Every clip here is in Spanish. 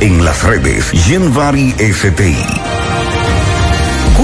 en las redes Genvari STI.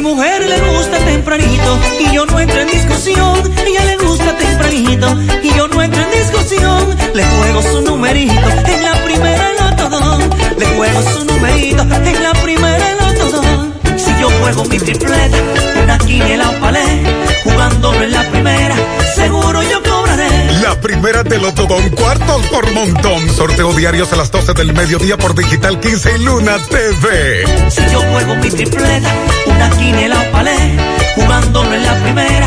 Mi mujer le gusta tempranito y yo no entro en discusión. Ella le gusta tempranito y yo no entro en discusión. Le juego su numerito en la primera todo. Le juego su numerito en la primera todo. Si yo juego mi tripleta, una quiniela palé, jugándolo en la primera, seguro yo cobraré. La primera te lo todo un cuartos por montón. Sorteo diarios a las 12 del mediodía por Digital 15 y Luna TV. Si yo juego mi tripleta, una quiniela o palé, jugándolo en la primera,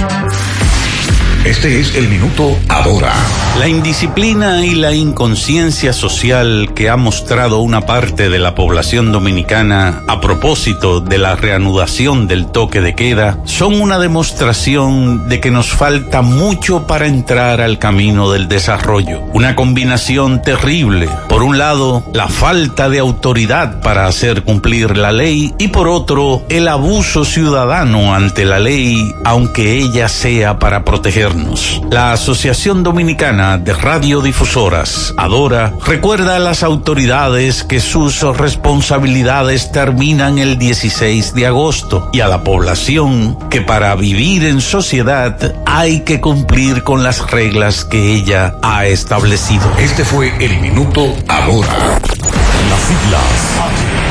Thank you. Este es el minuto ahora. La indisciplina y la inconsciencia social que ha mostrado una parte de la población dominicana a propósito de la reanudación del toque de queda son una demostración de que nos falta mucho para entrar al camino del desarrollo. Una combinación terrible. Por un lado, la falta de autoridad para hacer cumplir la ley y por otro, el abuso ciudadano ante la ley, aunque ella sea para proteger la Asociación Dominicana de Radiodifusoras, Adora, recuerda a las autoridades que sus responsabilidades terminan el 16 de agosto y a la población que para vivir en sociedad hay que cumplir con las reglas que ella ha establecido. Este fue el minuto ahora. Las siglas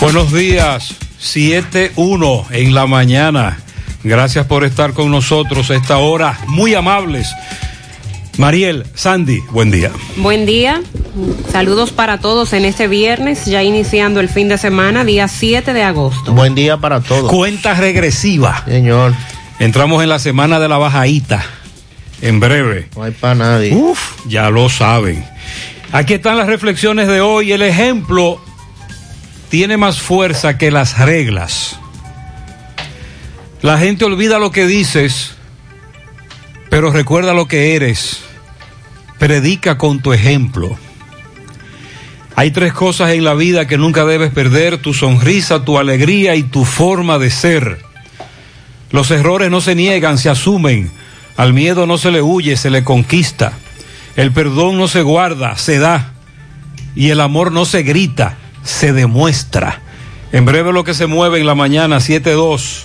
Buenos días, 7-1 en la mañana. Gracias por estar con nosotros a esta hora, muy amables. Mariel, Sandy, buen día. Buen día, saludos para todos en este viernes, ya iniciando el fin de semana, día 7 de agosto. Buen día para todos. Cuenta regresiva. Señor. Entramos en la semana de la bajadita, en breve. No hay para nadie. Uf, ya lo saben. Aquí están las reflexiones de hoy, el ejemplo tiene más fuerza que las reglas. La gente olvida lo que dices, pero recuerda lo que eres. Predica con tu ejemplo. Hay tres cosas en la vida que nunca debes perder, tu sonrisa, tu alegría y tu forma de ser. Los errores no se niegan, se asumen. Al miedo no se le huye, se le conquista. El perdón no se guarda, se da. Y el amor no se grita, se demuestra. En breve lo que se mueve en la mañana 7-2.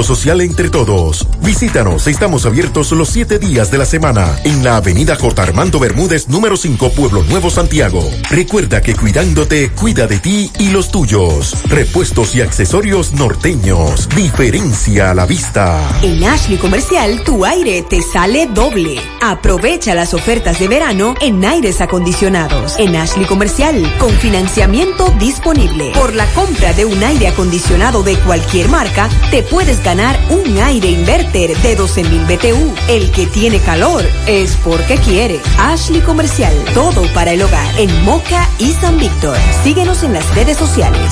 social entre todos. Visítanos, estamos abiertos los siete días de la semana en la avenida J. Armando Bermúdez, número 5, Pueblo Nuevo, Santiago. Recuerda que cuidándote, cuida de ti y los tuyos. Repuestos y accesorios norteños. Diferencia a la vista. En Ashley Comercial, tu aire te sale doble. Aprovecha las ofertas de verano en aires acondicionados. En Ashley Comercial, con financiamiento disponible. Por la compra de un aire acondicionado de cualquier marca, te puedes ganar ganar un aire inverter de 12.000 BTU. El que tiene calor es porque quiere. Ashley Comercial, todo para el hogar. En Moca y San Víctor. Síguenos en las redes sociales.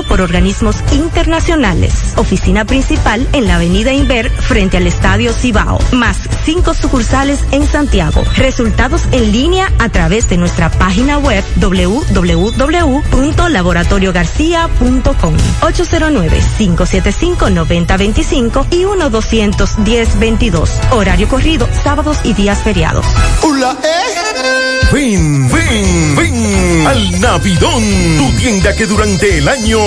por organismos internacionales. Oficina principal en la Avenida Inver frente al Estadio Cibao, más cinco sucursales en Santiago. Resultados en línea a través de nuestra página web www.laboratoriogarcia.com 809-575-9025 y 1-210-22. Horario corrido, sábados y días feriados. Hola, eh. Ven, ven, ven al Navidón, tu tienda que durante el año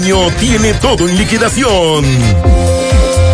tiene todo en liquidación.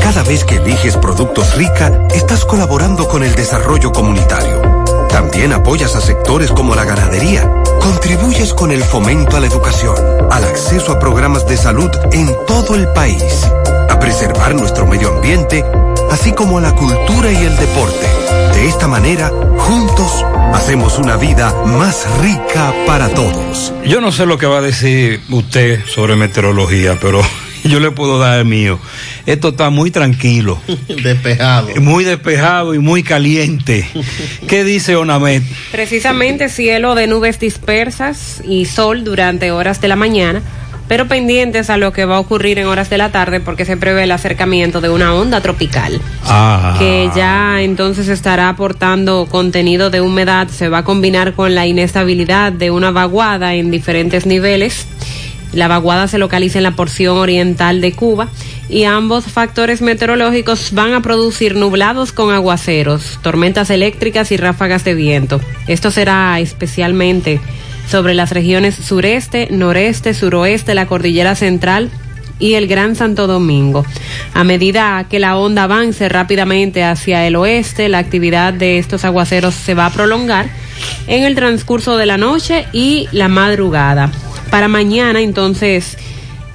Cada vez que eliges productos rica, estás colaborando con el desarrollo comunitario. También apoyas a sectores como la ganadería. Contribuyes con el fomento a la educación, al acceso a programas de salud en todo el país, a preservar nuestro medio ambiente, así como a la cultura y el deporte. De esta manera, juntos, hacemos una vida más rica para todos. Yo no sé lo que va a decir usted sobre meteorología, pero yo le puedo dar el mío. Esto está muy tranquilo. despejado. Muy despejado y muy caliente. ¿Qué dice Onamet? Precisamente cielo de nubes dispersas y sol durante horas de la mañana pero pendientes a lo que va a ocurrir en horas de la tarde porque se prevé el acercamiento de una onda tropical ah. que ya entonces estará aportando contenido de humedad, se va a combinar con la inestabilidad de una vaguada en diferentes niveles. La vaguada se localiza en la porción oriental de Cuba y ambos factores meteorológicos van a producir nublados con aguaceros, tormentas eléctricas y ráfagas de viento. Esto será especialmente sobre las regiones sureste, noreste, suroeste, la cordillera central y el Gran Santo Domingo. A medida que la onda avance rápidamente hacia el oeste, la actividad de estos aguaceros se va a prolongar en el transcurso de la noche y la madrugada. Para mañana, entonces,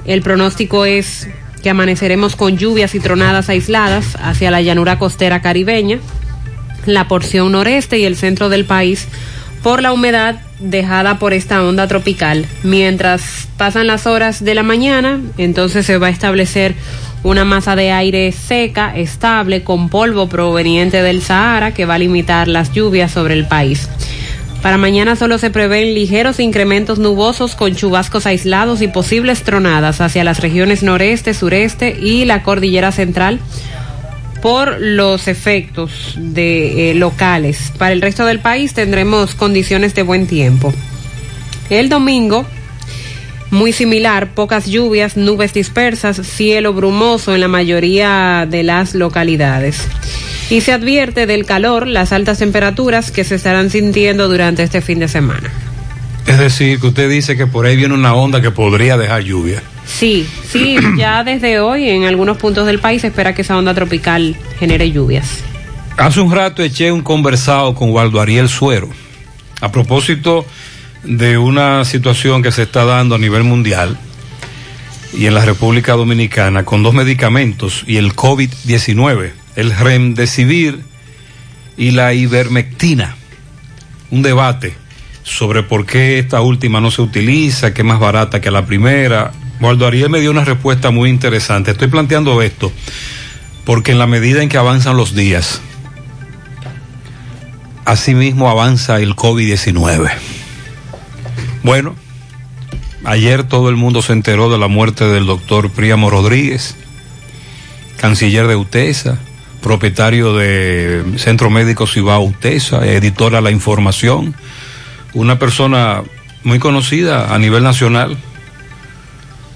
el pronóstico es que amaneceremos con lluvias y tronadas aisladas hacia la llanura costera caribeña, la porción noreste y el centro del país por la humedad dejada por esta onda tropical. Mientras pasan las horas de la mañana, entonces se va a establecer una masa de aire seca, estable, con polvo proveniente del Sahara que va a limitar las lluvias sobre el país. Para mañana solo se prevén ligeros incrementos nubosos con chubascos aislados y posibles tronadas hacia las regiones noreste, sureste y la cordillera central por los efectos de eh, locales. Para el resto del país tendremos condiciones de buen tiempo. El domingo muy similar, pocas lluvias, nubes dispersas, cielo brumoso en la mayoría de las localidades. Y se advierte del calor, las altas temperaturas que se estarán sintiendo durante este fin de semana. Es decir, que usted dice que por ahí viene una onda que podría dejar lluvia. Sí, sí, ya desde hoy en algunos puntos del país se espera que esa onda tropical genere lluvias. Hace un rato eché un conversado con Waldo Ariel Suero a propósito de una situación que se está dando a nivel mundial y en la República Dominicana con dos medicamentos y el COVID-19, el remdesivir y la ivermectina. Un debate sobre por qué esta última no se utiliza, que es más barata que la primera. Waldo Ariel me dio una respuesta muy interesante. Estoy planteando esto porque en la medida en que avanzan los días, asimismo avanza el COVID-19. Bueno, ayer todo el mundo se enteró de la muerte del doctor Príamo Rodríguez, canciller de UTESA, propietario de Centro Médico Cibao UTESA, editora La Información, una persona muy conocida a nivel nacional,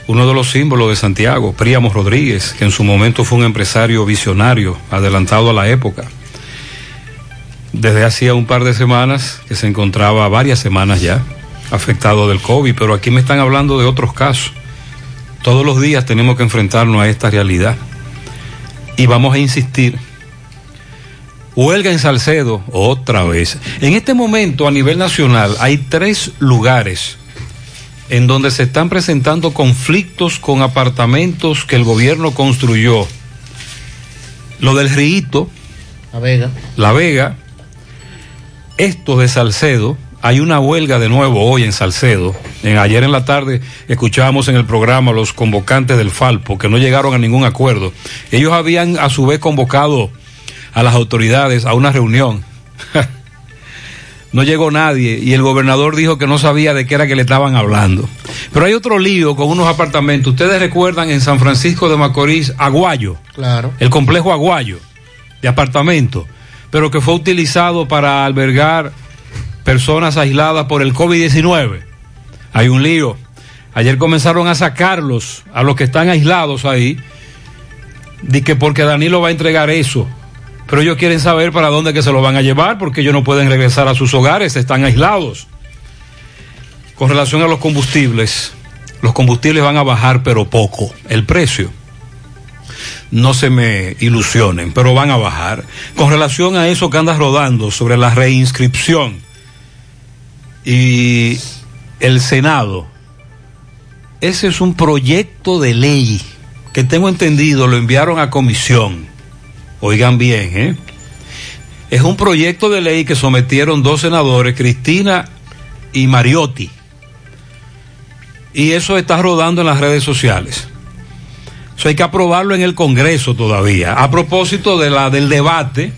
uno de los símbolos de Santiago, Príamo Rodríguez, que en su momento fue un empresario visionario, adelantado a la época. Desde hacía un par de semanas, que se encontraba varias semanas ya, afectado del COVID, pero aquí me están hablando de otros casos. Todos los días tenemos que enfrentarnos a esta realidad. Y vamos a insistir. Huelga en Salcedo, otra vez. En este momento, a nivel nacional, hay tres lugares en donde se están presentando conflictos con apartamentos que el gobierno construyó. Lo del Rito. La Vega. La Vega. Esto de Salcedo. Hay una huelga de nuevo hoy en Salcedo. En, ayer en la tarde escuchábamos en el programa los convocantes del Falpo que no llegaron a ningún acuerdo. Ellos habían a su vez convocado a las autoridades a una reunión. no llegó nadie y el gobernador dijo que no sabía de qué era que le estaban hablando. Pero hay otro lío con unos apartamentos. Ustedes recuerdan en San Francisco de Macorís, Aguayo. Claro. El complejo Aguayo de apartamentos, pero que fue utilizado para albergar personas aisladas por el COVID-19. Hay un lío. Ayer comenzaron a sacarlos a los que están aislados ahí, de que porque Danilo va a entregar eso. Pero ellos quieren saber para dónde que se lo van a llevar, porque ellos no pueden regresar a sus hogares, están aislados. Con relación a los combustibles, los combustibles van a bajar, pero poco, el precio. No se me ilusionen, pero van a bajar. Con relación a eso que andas rodando sobre la reinscripción, y el Senado. Ese es un proyecto de ley que tengo entendido lo enviaron a comisión. Oigan bien, ¿eh? Es un proyecto de ley que sometieron dos senadores, Cristina y Mariotti. Y eso está rodando en las redes sociales. Eso hay que aprobarlo en el Congreso todavía. A propósito de la, del debate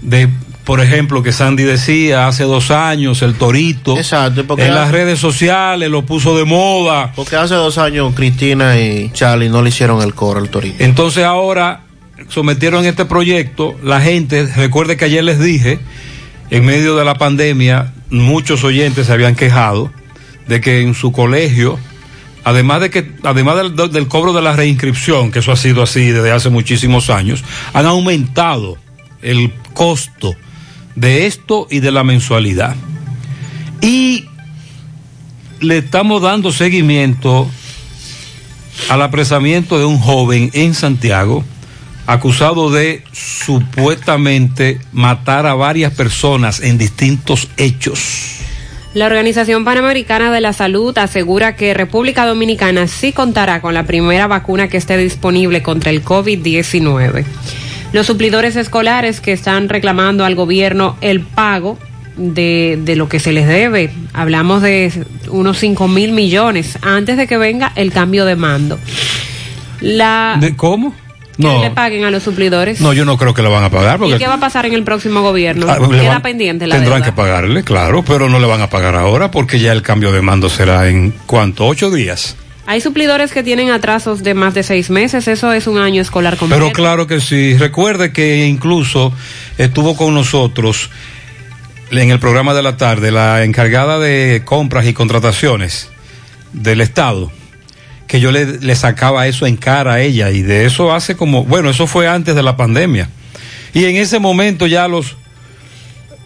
de por ejemplo, que Sandy decía hace dos años, el torito. Exacto, porque en las redes sociales lo puso de moda. Porque hace dos años Cristina y Charlie no le hicieron el coro al torito. Entonces ahora sometieron este proyecto, la gente, recuerde que ayer les dije, en medio de la pandemia, muchos oyentes se habían quejado de que en su colegio, además de que, además del, del cobro de la reinscripción, que eso ha sido así desde hace muchísimos años, han aumentado el costo de esto y de la mensualidad. Y le estamos dando seguimiento al apresamiento de un joven en Santiago acusado de supuestamente matar a varias personas en distintos hechos. La Organización Panamericana de la Salud asegura que República Dominicana sí contará con la primera vacuna que esté disponible contra el COVID-19. Los suplidores escolares que están reclamando al gobierno el pago de, de, lo que se les debe. Hablamos de unos 5 mil millones antes de que venga el cambio de mando. La, ¿De cómo? Que No. le paguen a los suplidores. No, yo no creo que la van a pagar. Porque ¿Y qué va a pasar en el próximo gobierno? Ah, Queda van- pendiente la Tendrán deuda. que pagarle, claro, pero no le van a pagar ahora porque ya el cambio de mando será en cuánto, ocho días. Hay suplidores que tienen atrasos de más de seis meses. Eso es un año escolar completo. Pero claro que sí. Recuerde que incluso estuvo con nosotros en el programa de la tarde la encargada de compras y contrataciones del Estado, que yo le, le sacaba eso en cara a ella y de eso hace como, bueno, eso fue antes de la pandemia. Y en ese momento ya los,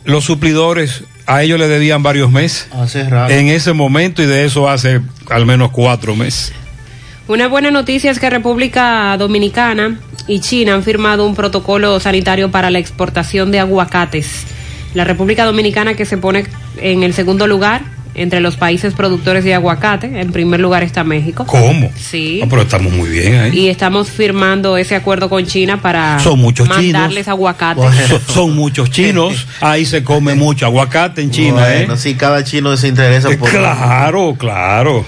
los suplidores a ellos le debían varios meses. Hace rato. En ese momento y de eso hace al menos cuatro meses. Una buena noticia es que República Dominicana y China han firmado un protocolo sanitario para la exportación de aguacates. La República Dominicana que se pone en el segundo lugar entre los países productores de aguacate. En primer lugar está México. ¿Cómo? Sí. No, pero estamos muy bien ahí. Y estamos firmando ese acuerdo con China para Son muchos mandarles chinos. aguacates. Son, son muchos chinos. Ahí se come mucho aguacate en China, Bueno, ¿eh? sí, cada chino se interesa por. Claro, claro.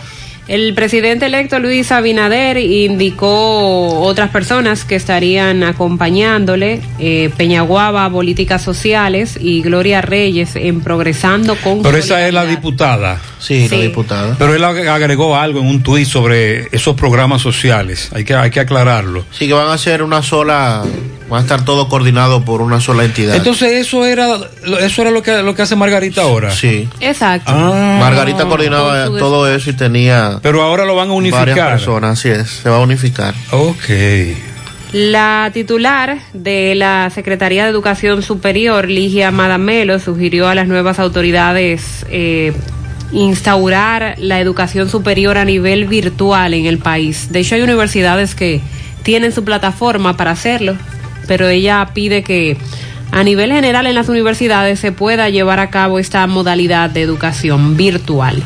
El presidente electo Luis Abinader indicó otras personas que estarían acompañándole, eh, Peñaguaba, Políticas Sociales y Gloria Reyes en Progresando con Pero esa es la diputada. Sí, Sí. la diputada. Pero él ag- agregó algo en un tuit sobre esos programas sociales. Hay que, hay que aclararlo. Sí, que van a ser una sola. Va a estar todo coordinado por una sola entidad. Entonces eso era eso era lo que lo que hace Margarita ahora. Sí. Exacto. Ah. Margarita coordinaba todo eso y tenía Pero ahora lo van a varias unificar. personas, así es, se va a unificar. Ok. La titular de la Secretaría de Educación Superior, Ligia Madamelo, sugirió a las nuevas autoridades eh, instaurar la educación superior a nivel virtual en el país. De hecho, hay universidades que tienen su plataforma para hacerlo, pero ella pide que a nivel general en las universidades se pueda llevar a cabo esta modalidad de educación virtual.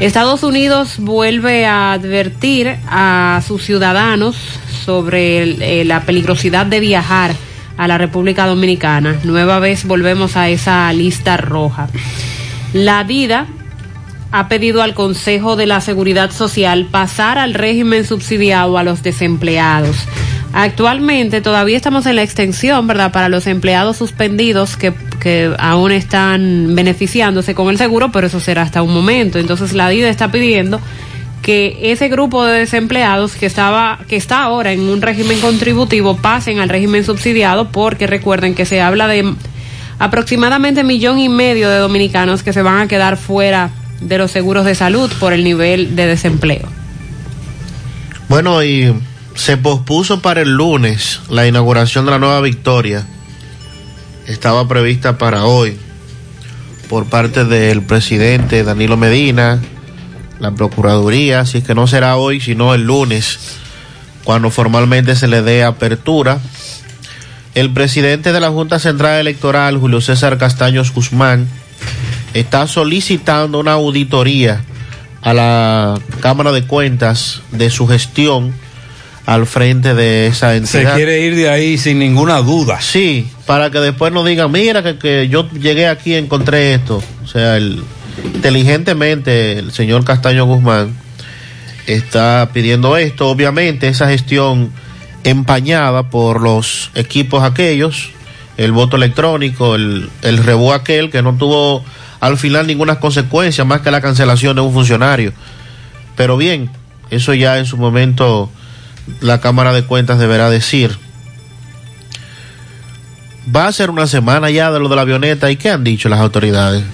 Estados Unidos vuelve a advertir a sus ciudadanos sobre eh, la peligrosidad de viajar a la República Dominicana. Nueva vez volvemos a esa lista roja. La DIDA ha pedido al Consejo de la Seguridad Social pasar al régimen subsidiado a los desempleados. Actualmente todavía estamos en la extensión, ¿verdad?, para los empleados suspendidos que, que aún están beneficiándose con el seguro, pero eso será hasta un momento. Entonces la DIDA está pidiendo que ese grupo de desempleados que estaba que está ahora en un régimen contributivo pasen al régimen subsidiado porque recuerden que se habla de aproximadamente millón y medio de dominicanos que se van a quedar fuera de los seguros de salud por el nivel de desempleo. Bueno, y se pospuso para el lunes la inauguración de la nueva Victoria. Estaba prevista para hoy por parte del presidente Danilo Medina, la Procuraduría, así que no será hoy, sino el lunes, cuando formalmente se le dé apertura. El presidente de la Junta Central Electoral, Julio César Castaños Guzmán, está solicitando una auditoría a la Cámara de Cuentas de su gestión al frente de esa Se entidad. quiere ir de ahí sin ninguna duda. Sí, para que después no digan, mira que, que yo llegué aquí y encontré esto. O sea, el, inteligentemente el señor Castaño Guzmán está pidiendo esto. Obviamente esa gestión empañada por los equipos aquellos, el voto electrónico, el, el rebú aquel que no tuvo al final ninguna consecuencia más que la cancelación de un funcionario. Pero bien, eso ya en su momento la Cámara de Cuentas deberá decir. Va a ser una semana ya de lo de la avioneta y qué han dicho las autoridades.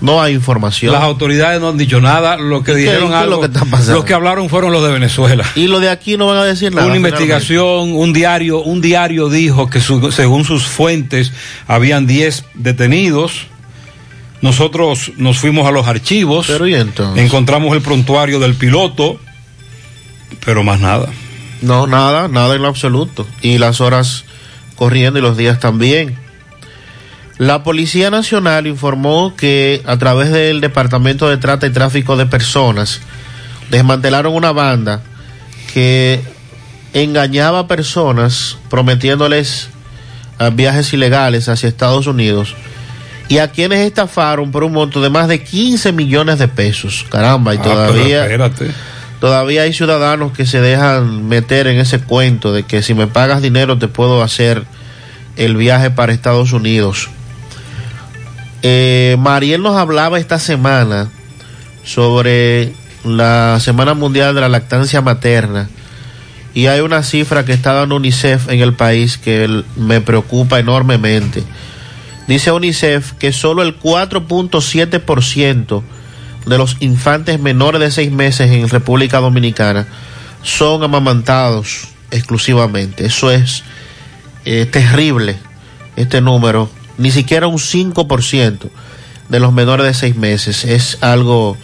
No hay información. Las autoridades no han dicho nada. Lo que ¿Y qué- dijeron algo. lo que está pasando? Los que hablaron fueron los de Venezuela. Y lo de aquí no van a decir nada. Una investigación, un diario, un diario dijo que su- según sus fuentes habían 10 detenidos. Nosotros nos fuimos a los archivos, Pero y entonces. encontramos el prontuario del piloto, pero más nada. No, nada, nada en lo absoluto. Y las horas corriendo y los días también. La Policía Nacional informó que a través del Departamento de Trata y Tráfico de Personas desmantelaron una banda que engañaba a personas prometiéndoles ah, viajes ilegales hacia Estados Unidos y a quienes estafaron por un monto de más de 15 millones de pesos. Caramba, y Ah, todavía... espérate. Todavía hay ciudadanos que se dejan meter en ese cuento de que si me pagas dinero te puedo hacer el viaje para Estados Unidos. Eh, Mariel nos hablaba esta semana sobre la Semana Mundial de la Lactancia Materna y hay una cifra que está dando UNICEF en el país que me preocupa enormemente. Dice UNICEF que solo el 4.7% de los infantes menores de seis meses en República Dominicana son amamantados exclusivamente. Eso es eh, terrible, este número. Ni siquiera un 5% de los menores de seis meses. Es algo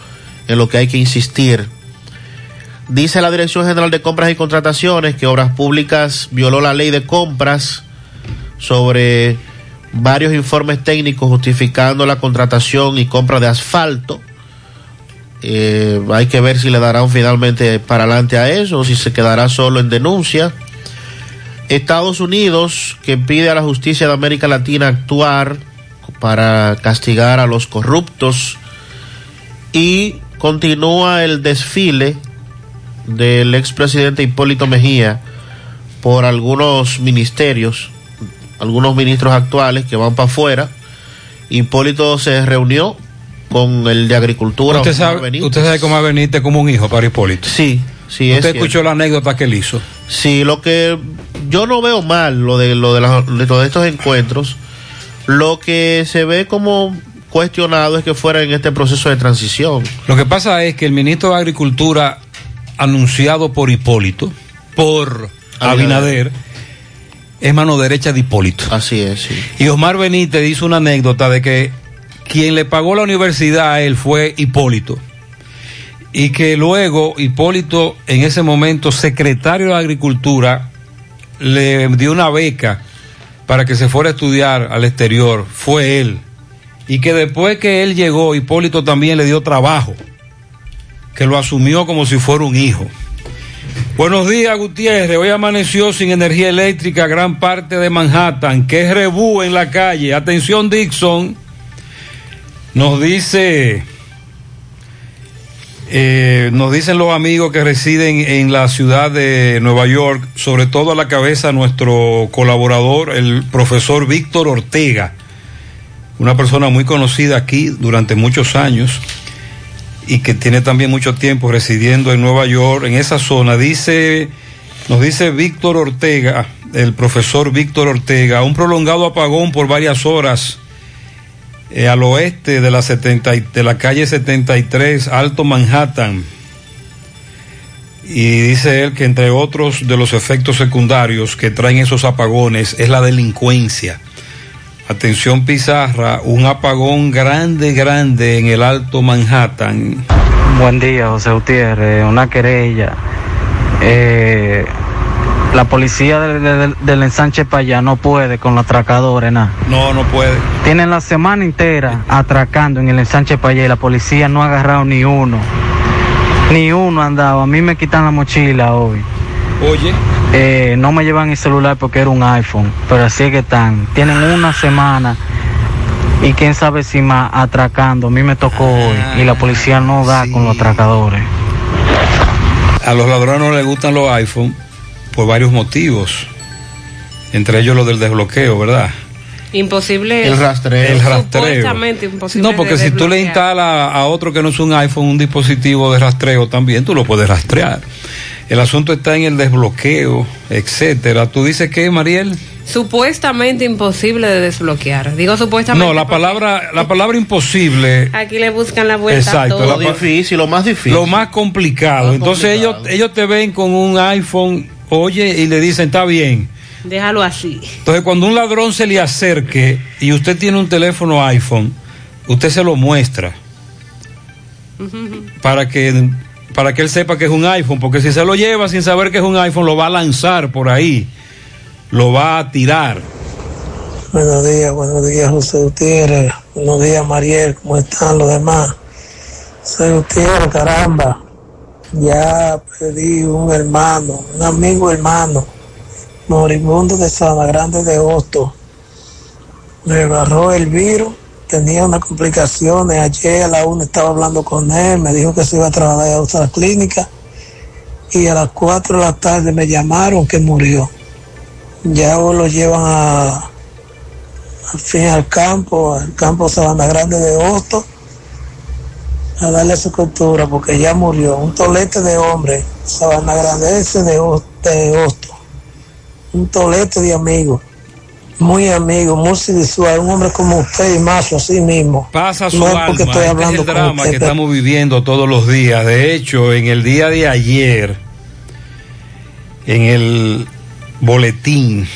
en lo que hay que insistir. Dice la Dirección General de Compras y Contrataciones que Obras Públicas violó la ley de compras sobre varios informes técnicos justificando la contratación y compra de asfalto. Eh, hay que ver si le darán finalmente para adelante a eso o si se quedará solo en denuncia. Estados Unidos, que pide a la justicia de América Latina actuar para castigar a los corruptos y continúa el desfile del expresidente Hipólito Mejía por algunos ministerios, algunos ministros actuales que van para afuera. Hipólito se reunió con el de Agricultura. ¿Usted sabe, usted sabe cómo Benítez como un hijo para Hipólito? Sí, sí. ¿Usted escuchó la anécdota que él hizo? Sí, lo que yo no veo mal lo de lo de, la, de todos estos encuentros. Lo que se ve como cuestionado es que fuera en este proceso de transición. Lo que pasa es que el ministro de Agricultura anunciado por Hipólito, por Abinader, es mano derecha de Hipólito. Así es, sí. Y Osmar Benítez hizo una anécdota de que quien le pagó la universidad a él fue Hipólito. Y que luego Hipólito, en ese momento secretario de Agricultura, le dio una beca para que se fuera a estudiar al exterior. Fue él. Y que después que él llegó, Hipólito también le dio trabajo que lo asumió como si fuera un hijo. Buenos días, Gutiérrez. Hoy amaneció sin energía eléctrica gran parte de Manhattan. ¿Qué rebú en la calle? Atención, Dixon. Nos dice, eh, nos dicen los amigos que residen en la ciudad de Nueva York, sobre todo a la cabeza nuestro colaborador, el profesor Víctor Ortega, una persona muy conocida aquí durante muchos años y que tiene también mucho tiempo residiendo en Nueva York, en esa zona. Dice, nos dice Víctor Ortega, el profesor Víctor Ortega, un prolongado apagón por varias horas eh, al oeste de la, 70, de la calle 73, Alto Manhattan. Y dice él que entre otros de los efectos secundarios que traen esos apagones es la delincuencia. Atención Pizarra, un apagón grande, grande en el Alto Manhattan. Buen día, José Gutiérrez. Una querella. Eh, la policía del, del, del ensanche para allá no puede con los atracadores, nada. No, no puede. Tienen la semana entera atracando en el ensanche para allá y la policía no ha agarrado ni uno. Ni uno ha andado. A mí me quitan la mochila hoy. Oye. Eh, no me llevan el celular porque era un iPhone, pero así es que están. Tienen una semana y quién sabe si más atracando. A mí me tocó hoy y la policía no da sí. con los atracadores. A los ladrones no les gustan los iPhones por varios motivos, entre ellos lo del desbloqueo, ¿verdad? Imposible. El rastreo. El rastreo. Supuestamente imposible. No, porque de si tú le instalas a otro que no es un iPhone un dispositivo de rastreo también, tú lo puedes rastrear. El asunto está en el desbloqueo, etcétera. ¿Tú dices qué, Mariel? Supuestamente imposible de desbloquear. Digo supuestamente. No, la palabra, la palabra imposible. Aquí le buscan la vuelta. Exacto. Lo difícil, lo más difícil. Lo más complicado. Más Entonces complicado. ellos, ellos te ven con un iPhone, oye, y le dicen, está bien. Déjalo así. Entonces cuando un ladrón se le acerque y usted tiene un teléfono iPhone, usted se lo muestra para que para que él sepa que es un iPhone, porque si se lo lleva sin saber que es un iPhone, lo va a lanzar por ahí, lo va a tirar. Buenos días, buenos días, José Gutiérrez. Buenos días, Mariel. ¿Cómo están los demás? José Gutiérrez, caramba. Ya pedí un hermano, un amigo hermano, moribundo de Sabana Grande de Hosto. Me agarró el virus, tenía unas complicaciones. Ayer a la una estaba hablando con él, me dijo que se iba a trabajar a otra clínica. Y a las cuatro de la tarde me llamaron que murió. Ya lo llevan a, al fin al campo, al campo Sabana Grande de Hosto, a darle su cultura porque ya murió. Un tolete de hombre, Sabana Grande ese de, de Hosto. Un tolete de amigos. Muy amigo, muy visual, un hombre como usted y macho así mismo. Pasa su no es alma, porque estoy este hablando es el drama usted, que pero- estamos viviendo todos los días. De hecho, en el día de ayer, en el boletín,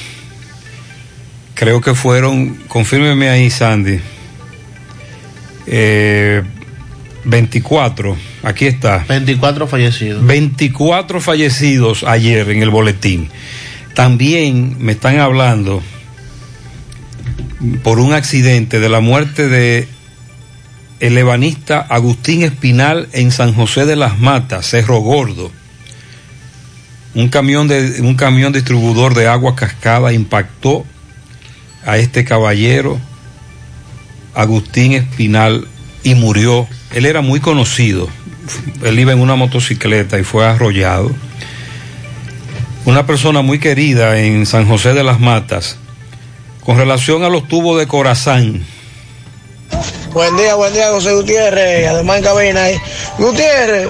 creo que fueron, confírmeme ahí, Sandy, eh, 24, aquí está. 24 fallecidos. 24 fallecidos ayer en el boletín. También me están hablando por un accidente de la muerte de el ebanista Agustín Espinal en San José de las Matas, Cerro Gordo. Un camión de un camión distribuidor de agua cascada impactó a este caballero Agustín Espinal y murió. Él era muy conocido. Él iba en una motocicleta y fue arrollado. Una persona muy querida en San José de las Matas. Con relación a los tubos de Corazán, Buen día, buen día, José Gutiérrez, además en cabina ahí. Gutiérrez,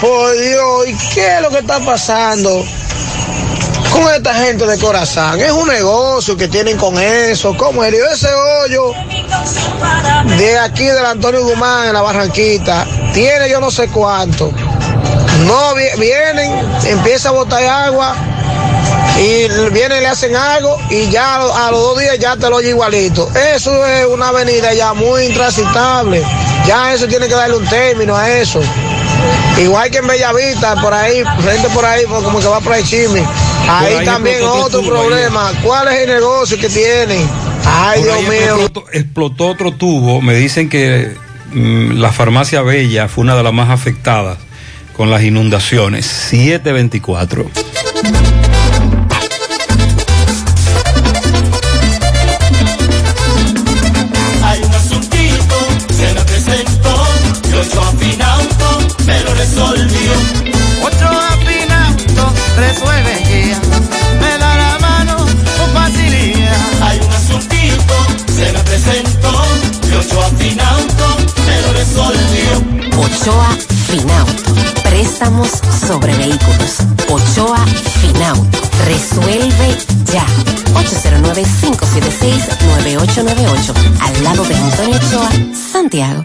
por Dios, ¿y qué es lo que está pasando con esta gente de Corazán? Es un negocio que tienen con eso. ¿Cómo es? Ese hoyo de aquí del Antonio Guzmán en la Barranquita tiene yo no sé cuánto. No vi- vienen, empieza a botar agua y vienen, le hacen algo y ya a lo- a los dos días ya te lo oye igualito. Eso es una avenida ya muy intransitable. Ya eso tiene que darle un término a eso. Igual que en Bellavista, por ahí, frente por ahí, por- como que va por ahí chisme. Ahí, ahí también otro tubo, ahí. problema. ¿Cuál es el negocio que tienen? Ay, Por Dios mío. Explotó, explotó otro tubo. Me dicen que mm, la farmacia Bella fue una de las más afectadas con las inundaciones. 724. Resolvió. Otro afinauto resuelve ya, me da la mano con facilidad. Hay un asuntito, se me presentó, y ocho afinauto me lo resolvió. Ochoa Finauto. Préstamos sobre vehículos. Ochoa Finauto. Resuelve ya. 809-576-9898. Al lado de Antonio Ochoa, Santiago.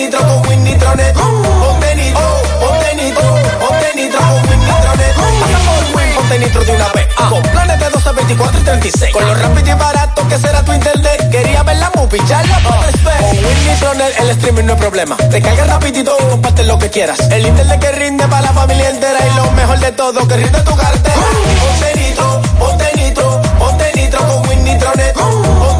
nitro con Win Nitronet. Ponte nitro, ponte nitro, ponte nitro con Win Nitronet. Pasa por Win, ponte nitro de una vez. Con planes de 12, 24 y 36. Con lo rápido y barato que será tu internet. Quería ver la movie, ya la ver. Con Win Nitronet el streaming no es problema. Te cargas rapidito y comparte lo que quieras. El internet que rinde para la familia entera. Y lo mejor de todo, que rinde tu cartera. Ponte nitro, ponte nitro, ponte nitro con Win Nitronet. Ponte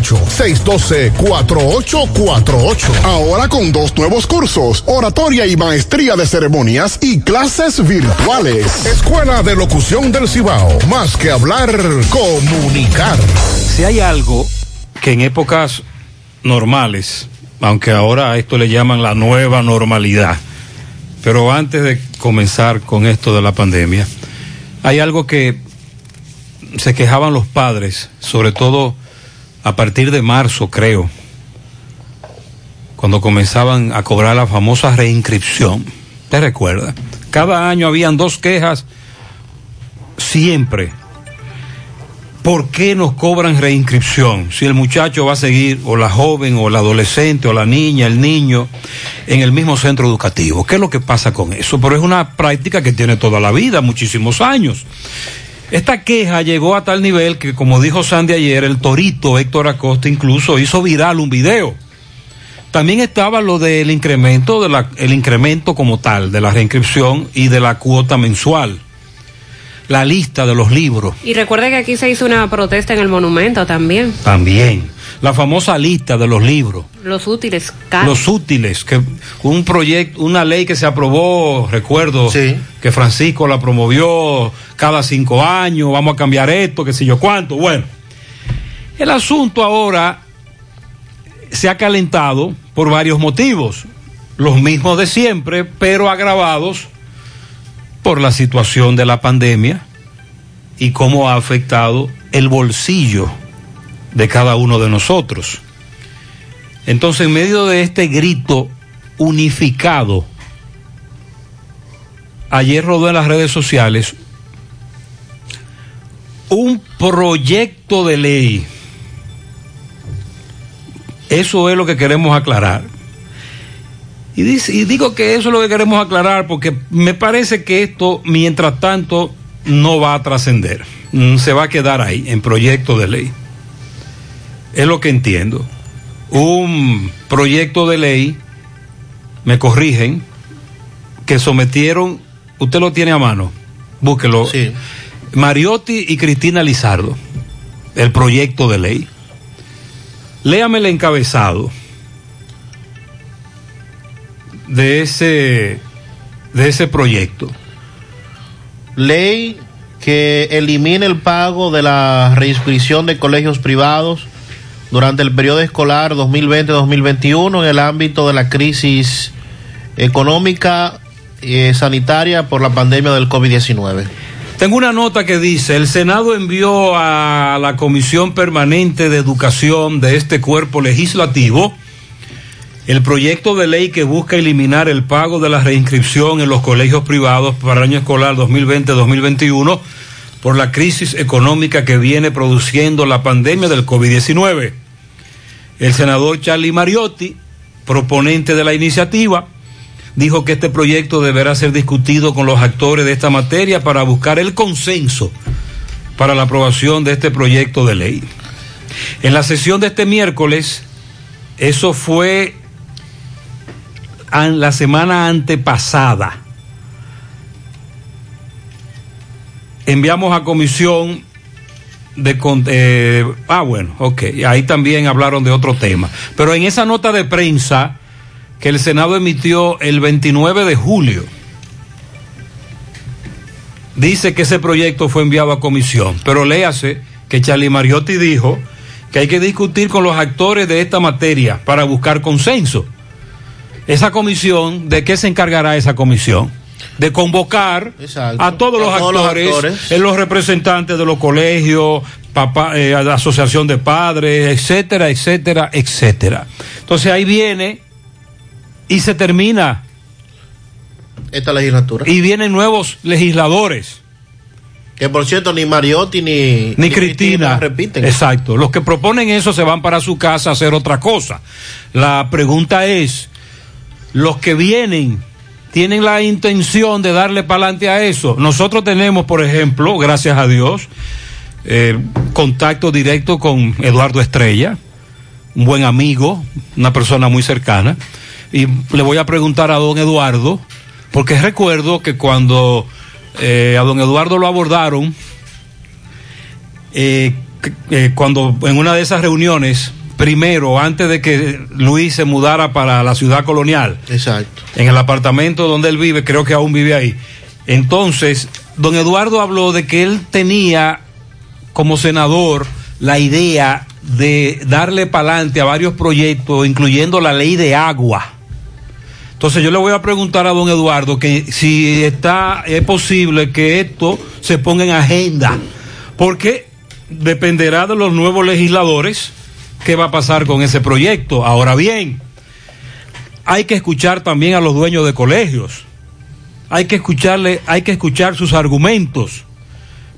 612-4848. Ahora con dos nuevos cursos, oratoria y maestría de ceremonias y clases virtuales. Escuela de Locución del Cibao. Más que hablar, comunicar. Si hay algo que en épocas normales, aunque ahora a esto le llaman la nueva normalidad, pero antes de comenzar con esto de la pandemia, hay algo que se quejaban los padres, sobre todo a partir de marzo, creo, cuando comenzaban a cobrar la famosa reinscripción. ¿Te recuerda? Cada año habían dos quejas siempre. ¿Por qué nos cobran reinscripción? Si el muchacho va a seguir, o la joven, o la adolescente, o la niña, el niño, en el mismo centro educativo. ¿Qué es lo que pasa con eso? Pero es una práctica que tiene toda la vida, muchísimos años. Esta queja llegó a tal nivel que, como dijo Sandy ayer, el torito Héctor Acosta incluso hizo viral un video. También estaba lo del incremento, de la, el incremento como tal, de la reinscripción y de la cuota mensual. La lista de los libros. Y recuerde que aquí se hizo una protesta en el monumento también. También. La famosa lista de los libros. Los útiles, caros. Los útiles, que un proyecto, una ley que se aprobó, recuerdo, que Francisco la promovió cada cinco años, vamos a cambiar esto, qué sé yo cuánto. Bueno, el asunto ahora se ha calentado por varios motivos, los mismos de siempre, pero agravados por la situación de la pandemia y cómo ha afectado el bolsillo de cada uno de nosotros. Entonces, en medio de este grito unificado, ayer rodó en las redes sociales un proyecto de ley. Eso es lo que queremos aclarar. Y, dice, y digo que eso es lo que queremos aclarar porque me parece que esto, mientras tanto, no va a trascender. Mm, Se va a quedar ahí, en proyecto de ley. Es lo que entiendo. Un proyecto de ley, me corrigen, que sometieron, usted lo tiene a mano, búsquelo. Mariotti y Cristina Lizardo, el proyecto de ley. Léame el encabezado de ese, de ese proyecto. Ley que elimine el pago de la reinscripción de colegios privados durante el periodo escolar 2020-2021 en el ámbito de la crisis económica y sanitaria por la pandemia del COVID-19. Tengo una nota que dice, el Senado envió a la Comisión Permanente de Educación de este cuerpo legislativo el proyecto de ley que busca eliminar el pago de la reinscripción en los colegios privados para el año escolar 2020-2021 por la crisis económica que viene produciendo la pandemia del COVID-19. El senador Charlie Mariotti, proponente de la iniciativa, dijo que este proyecto deberá ser discutido con los actores de esta materia para buscar el consenso para la aprobación de este proyecto de ley. En la sesión de este miércoles, eso fue la semana antepasada. Enviamos a comisión de... eh, ah, bueno, ok. Ahí también hablaron de otro tema. Pero en esa nota de prensa que el Senado emitió el 29 de julio, dice que ese proyecto fue enviado a comisión. Pero léase que Charlie Mariotti dijo que hay que discutir con los actores de esta materia para buscar consenso. Esa comisión, ¿de qué se encargará esa comisión? De convocar Exacto. a todos los A todos los actores, actores. eh, los representantes de los colegios, papá, eh, la asociación de padres, etcétera, etcétera, etcétera. Entonces ahí viene y se termina Esta legislatura. y vienen nuevos legisladores. Que por cierto, ni Mariotti ni, ni Cristina. repiten. Exacto. Los que proponen eso se van para su casa a hacer otra cosa. La pregunta es, los que vienen tienen la intención de darle para adelante a eso. Nosotros tenemos, por ejemplo, gracias a Dios, eh, contacto directo con Eduardo Estrella, un buen amigo, una persona muy cercana. Y le voy a preguntar a don Eduardo, porque recuerdo que cuando eh, a don Eduardo lo abordaron, eh, cuando en una de esas reuniones, primero, antes de que Luis se mudara para la ciudad colonial, Exacto. en el apartamento donde él vive, creo que aún vive ahí. Entonces, don Eduardo habló de que él tenía como senador la idea de darle pa'lante a varios proyectos, incluyendo la ley de agua. Entonces yo le voy a preguntar a don Eduardo que si está es posible que esto se ponga en agenda, porque dependerá de los nuevos legisladores qué va a pasar con ese proyecto. Ahora bien, hay que escuchar también a los dueños de colegios. Hay que escucharle, hay que escuchar sus argumentos.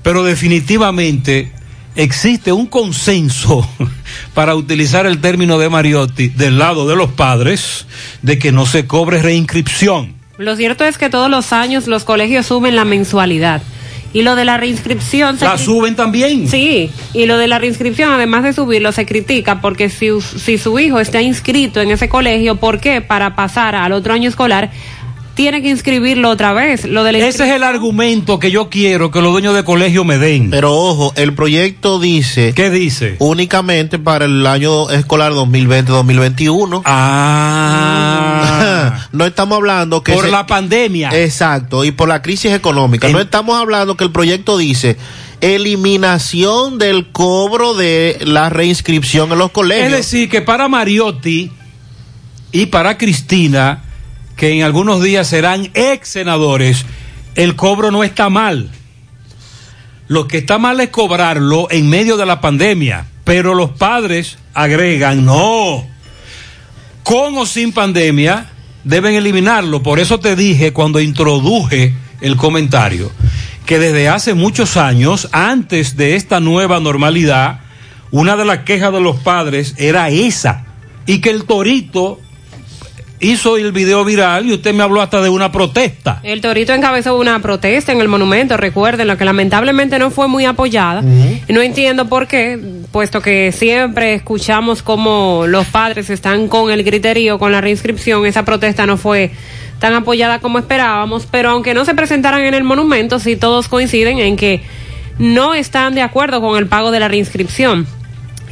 Pero definitivamente existe un consenso para utilizar el término de Mariotti del lado de los padres de que no se cobre reinscripción. Lo cierto es que todos los años los colegios suben la mensualidad. Y lo de la reinscripción... se La suben también. Sí, y lo de la reinscripción, además de subirlo, se critica porque si, si su hijo está inscrito en ese colegio, ¿por qué para pasar al otro año escolar tiene que inscribirlo otra vez? Lo de la Ese es el argumento que yo quiero que los dueños de colegio me den. Pero ojo, el proyecto dice. ¿Qué dice? Únicamente para el año escolar 2020-2021. Ah. no estamos hablando que. Por se- la pandemia. Exacto, y por la crisis económica. No estamos hablando que el proyecto dice eliminación del cobro de la reinscripción en los colegios. Es decir, que para Mariotti y para Cristina, que en algunos días serán ex senadores, el cobro no está mal. Lo que está mal es cobrarlo en medio de la pandemia. Pero los padres agregan, no, con o sin pandemia, deben eliminarlo. Por eso te dije cuando introduje el comentario, que desde hace muchos años, antes de esta nueva normalidad, una de las quejas de los padres era esa, y que el torito hizo el video viral y usted me habló hasta de una protesta. El Torito encabezó una protesta en el monumento, recuerden, lo que lamentablemente no fue muy apoyada. No entiendo por qué, puesto que siempre escuchamos cómo los padres están con el criterio, con la reinscripción, esa protesta no fue tan apoyada como esperábamos, pero aunque no se presentaran en el monumento, sí todos coinciden en que no están de acuerdo con el pago de la reinscripción.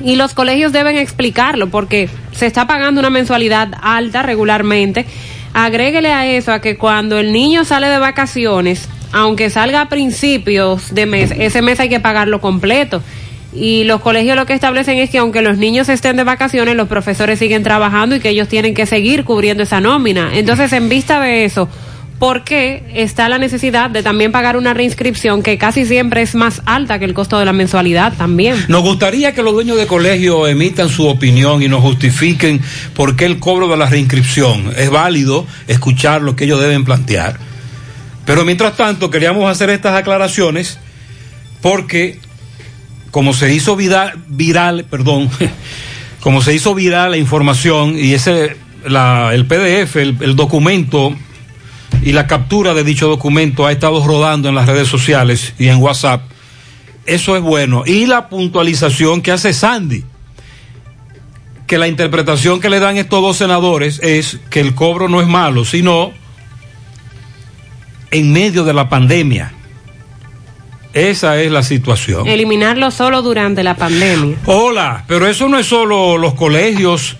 Y los colegios deben explicarlo porque se está pagando una mensualidad alta regularmente. Agréguele a eso a que cuando el niño sale de vacaciones, aunque salga a principios de mes, ese mes hay que pagarlo completo. Y los colegios lo que establecen es que aunque los niños estén de vacaciones, los profesores siguen trabajando y que ellos tienen que seguir cubriendo esa nómina. Entonces, en vista de eso, ¿por qué está la necesidad de también pagar una reinscripción que casi siempre es más alta que el costo de la mensualidad también? Nos gustaría que los dueños de colegio emitan su opinión y nos justifiquen por qué el cobro de la reinscripción. Es válido escuchar lo que ellos deben plantear. Pero mientras tanto, queríamos hacer estas aclaraciones porque como se hizo viral, viral perdón, como se hizo viral la información y ese, la, el PDF, el, el documento y la captura de dicho documento ha estado rodando en las redes sociales y en WhatsApp, eso es bueno. Y la puntualización que hace Sandy, que la interpretación que le dan estos dos senadores es que el cobro no es malo, sino en medio de la pandemia. Esa es la situación. Eliminarlo solo durante la pandemia. Hola, pero eso no es solo los colegios.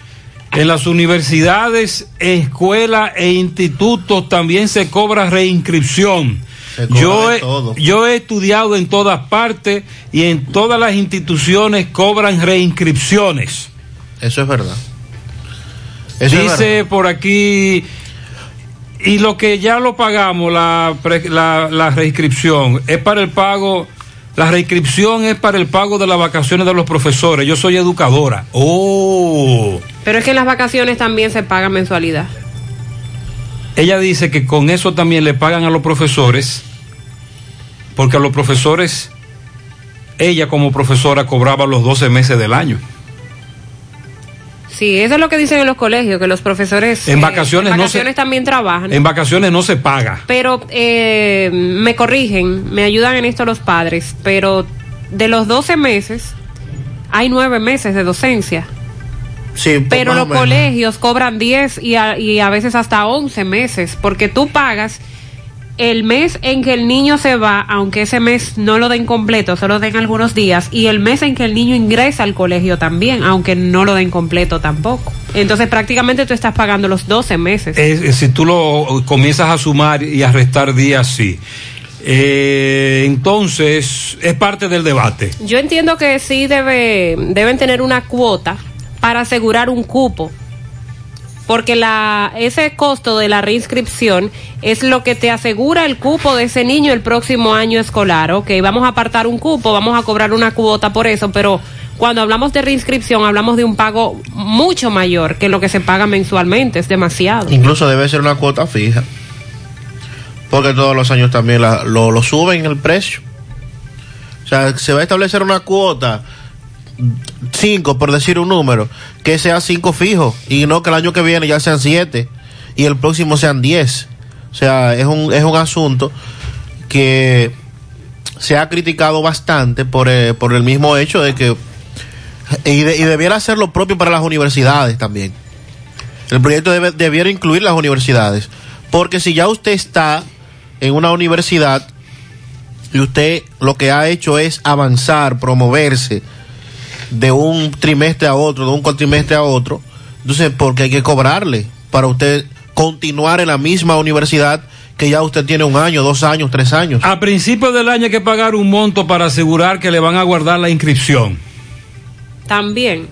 En las universidades, escuelas e institutos también se cobra reinscripción. cobra Yo he, todo. yo he estudiado en todas partes y en todas las instituciones cobran reinscripciones. Eso es verdad. Eso es Dice por aquí, y lo que ya lo pagamos, la, la, la reinscripción, es para el pago, la reinscripción es para el pago de las vacaciones de los profesores. Yo soy educadora. Oh. Pero es que en las vacaciones también se paga mensualidad. Ella dice que con eso también le pagan a los profesores, porque a los profesores, ella como profesora cobraba los 12 meses del año. Sí, eso es lo que dicen en los colegios, que los profesores En eh, vacaciones no se- vacaciones también trabajan. En vacaciones no se paga. Pero eh, me corrigen, me ayudan en esto los padres, pero de los 12 meses hay 9 meses de docencia. Sí, pues, Pero los colegios cobran 10 y a, y a veces hasta 11 meses, porque tú pagas el mes en que el niño se va, aunque ese mes no lo den completo, solo den algunos días, y el mes en que el niño ingresa al colegio también, aunque no lo den completo tampoco. Entonces prácticamente tú estás pagando los 12 meses. Es- es si tú lo comienzas a sumar y a restar días, sí. Eh, entonces, es parte del debate. Yo entiendo que sí debe, deben tener una cuota para asegurar un cupo. Porque la, ese costo de la reinscripción es lo que te asegura el cupo de ese niño el próximo año escolar. Ok, vamos a apartar un cupo, vamos a cobrar una cuota por eso, pero cuando hablamos de reinscripción hablamos de un pago mucho mayor que lo que se paga mensualmente, es demasiado. Incluso debe ser una cuota fija. Porque todos los años también la- lo, lo suben el precio. O sea, se va a establecer una cuota, 5 por decir un número, que sea 5 fijo y no que el año que viene ya sean 7 y el próximo sean 10. O sea, es un, es un asunto que se ha criticado bastante por, eh, por el mismo hecho de que y, de- y debiera hacer lo propio para las universidades también. El proyecto debe- debiera incluir las universidades. Porque si ya usted está en una universidad y usted lo que ha hecho es avanzar, promoverse de un trimestre a otro, de un cuatrimestre a otro, entonces, porque hay que cobrarle para usted continuar en la misma universidad que ya usted tiene un año, dos años, tres años? A principio del año hay que pagar un monto para asegurar que le van a guardar la inscripción. También,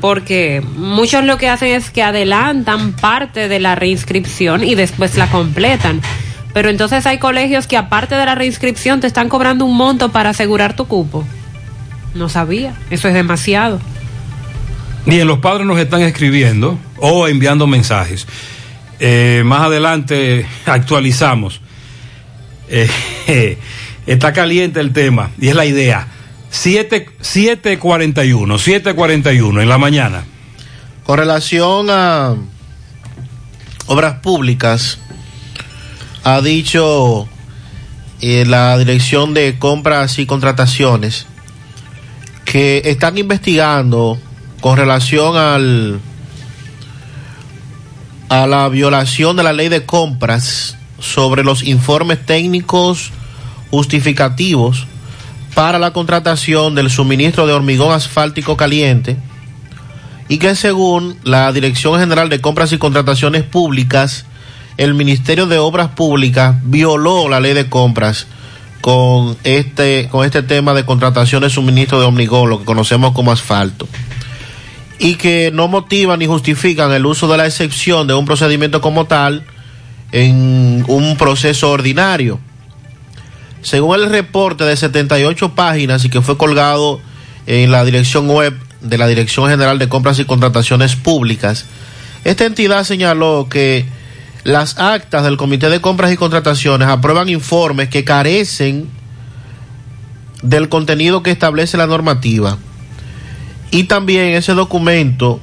porque muchos lo que hacen es que adelantan parte de la reinscripción y después la completan. Pero entonces hay colegios que aparte de la reinscripción te están cobrando un monto para asegurar tu cupo. No sabía, eso es demasiado. Bien, los padres nos están escribiendo o enviando mensajes. Eh, más adelante actualizamos. Eh, está caliente el tema y es la idea. 7, 7.41, 7.41 en la mañana. Con relación a obras públicas, ha dicho eh, la Dirección de Compras y Contrataciones que están investigando con relación al a la violación de la ley de compras sobre los informes técnicos justificativos para la contratación del suministro de hormigón asfáltico caliente y que según la Dirección General de Compras y Contrataciones Públicas, el Ministerio de Obras Públicas violó la ley de compras con este, con este tema de contratación de suministro de hormigón, lo que conocemos como asfalto, y que no motivan ni justifican el uso de la excepción de un procedimiento como tal en un proceso ordinario. Según el reporte de 78 páginas y que fue colgado en la dirección web de la Dirección General de Compras y Contrataciones Públicas, esta entidad señaló que las actas del Comité de Compras y Contrataciones aprueban informes que carecen del contenido que establece la normativa. Y también ese documento,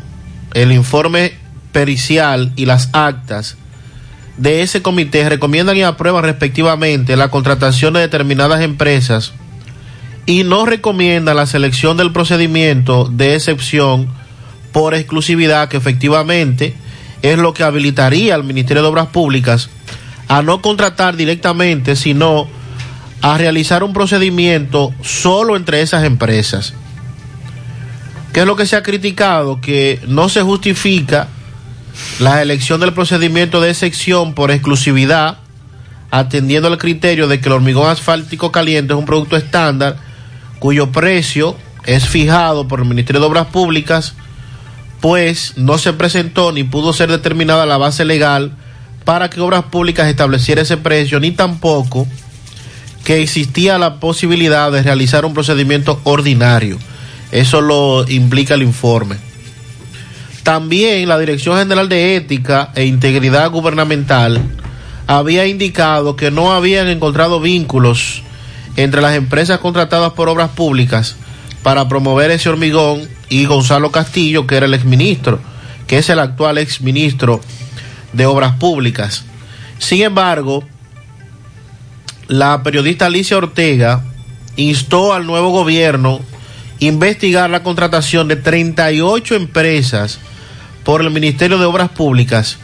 el informe pericial y las actas de ese comité recomiendan y aprueban respectivamente la contratación de determinadas empresas y no recomiendan la selección del procedimiento de excepción por exclusividad que efectivamente es lo que habilitaría al Ministerio de Obras Públicas a no contratar directamente, sino a realizar un procedimiento solo entre esas empresas. ¿Qué es lo que se ha criticado? Que no se justifica la elección del procedimiento de excepción por exclusividad, atendiendo al criterio de que el hormigón asfáltico caliente es un producto estándar cuyo precio es fijado por el Ministerio de Obras Públicas, pues no se presentó ni pudo ser determinada la base legal para que Obras Públicas estableciera ese precio, ni tampoco que existía la posibilidad de realizar un procedimiento ordinario. Eso lo implica el informe. También la Dirección General de Ética e Integridad Gubernamental había indicado que no habían encontrado vínculos entre las empresas contratadas por obras públicas para promover ese hormigón y Gonzalo Castillo, que era el exministro, que es el actual exministro de Obras Públicas. Sin embargo, la periodista Alicia Ortega instó al nuevo gobierno investigar la contratación de 38 empresas por el Ministerio de Obras Públicas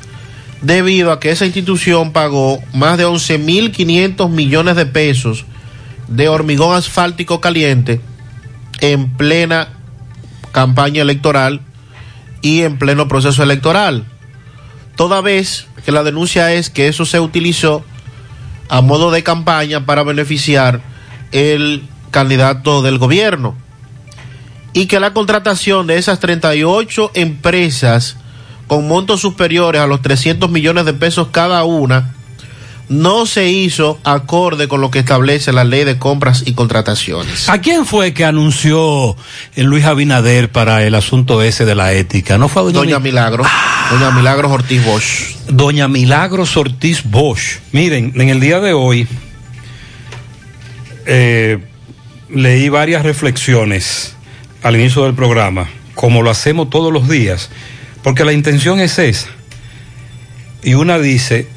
debido a que esa institución pagó más de 11.500 millones de pesos de hormigón asfáltico caliente en plena campaña electoral y en pleno proceso electoral. Toda vez que la denuncia es que eso se utilizó a modo de campaña para beneficiar el candidato del gobierno y que la contratación de esas 38 empresas con montos superiores a los 300 millones de pesos cada una no se hizo acorde con lo que establece la ley de compras y contrataciones. ¿A quién fue que anunció el Luis Abinader para el asunto ese de la ética? ¿No fue a doña, Doña Mi- Milagros, Doña Milagros Ortiz Bosch. Doña Milagros Ortiz Bosch. Miren, en el día de hoy eh, leí varias reflexiones al inicio del programa, como lo hacemos todos los días, porque la intención es esa. Y una dice,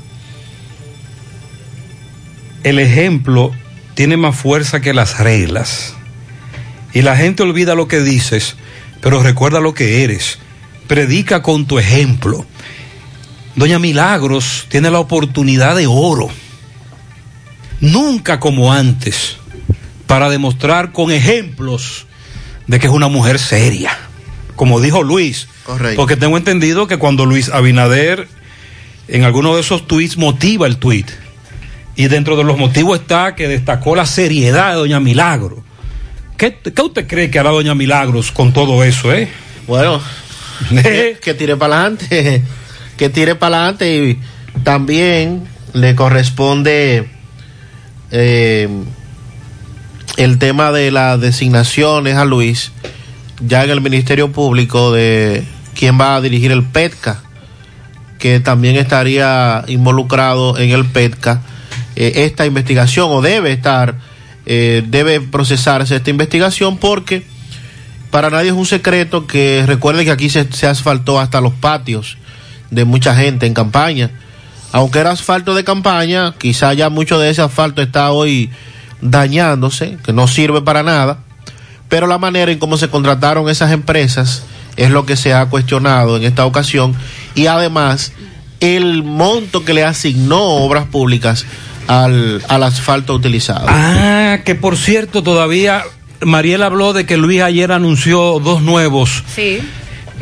el ejemplo tiene más fuerza que las reglas. Y la gente olvida lo que dices, pero recuerda lo que eres. Predica con tu ejemplo. Doña Milagros tiene la oportunidad de oro. Nunca como antes. Para demostrar con ejemplos de que es una mujer seria. Como dijo Luis. Correcto. Porque tengo entendido que cuando Luis Abinader en alguno de esos tweets motiva el tweet. Y dentro de los motivos está que destacó la seriedad de Doña Milagro. ¿Qué, qué usted cree que hará Doña Milagros con todo eso, eh? Bueno, que, que tire para adelante, que tire para adelante y también le corresponde eh, el tema de las designaciones a Luis, ya en el Ministerio Público de quién va a dirigir el PETCA, que también estaría involucrado en el PETCA eh, esta investigación o debe estar, eh, debe procesarse esta investigación porque para nadie es un secreto que recuerde que aquí se, se asfaltó hasta los patios de mucha gente en campaña. Aunque era asfalto de campaña, quizá ya mucho de ese asfalto está hoy dañándose, que no sirve para nada, pero la manera en cómo se contrataron esas empresas es lo que se ha cuestionado en esta ocasión y además el monto que le asignó Obras Públicas al, al asfalto utilizado. Ah, que por cierto, todavía Mariel habló de que Luis ayer anunció dos nuevos. Sí.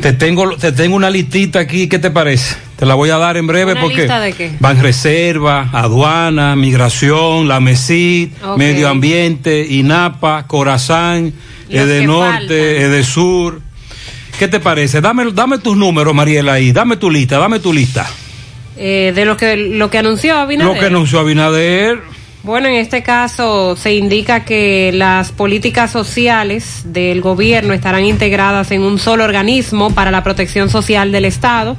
Te tengo, te tengo una listita aquí, ¿qué te parece? Te la voy a dar en breve ¿Una porque lista de qué? van reserva, aduana, migración, la MESID, medio ambiente, INAPA, Corazán, EDE Norte. EDE Sur. ¿Qué te parece? Dame, dame tus números, Mariela, ahí, dame tu lista, dame tu lista. Eh, de lo que, lo que anunció Abinader. Lo que anunció Abinader, Bueno, en este caso se indica que las políticas sociales del gobierno estarán integradas en un solo organismo para la protección social del Estado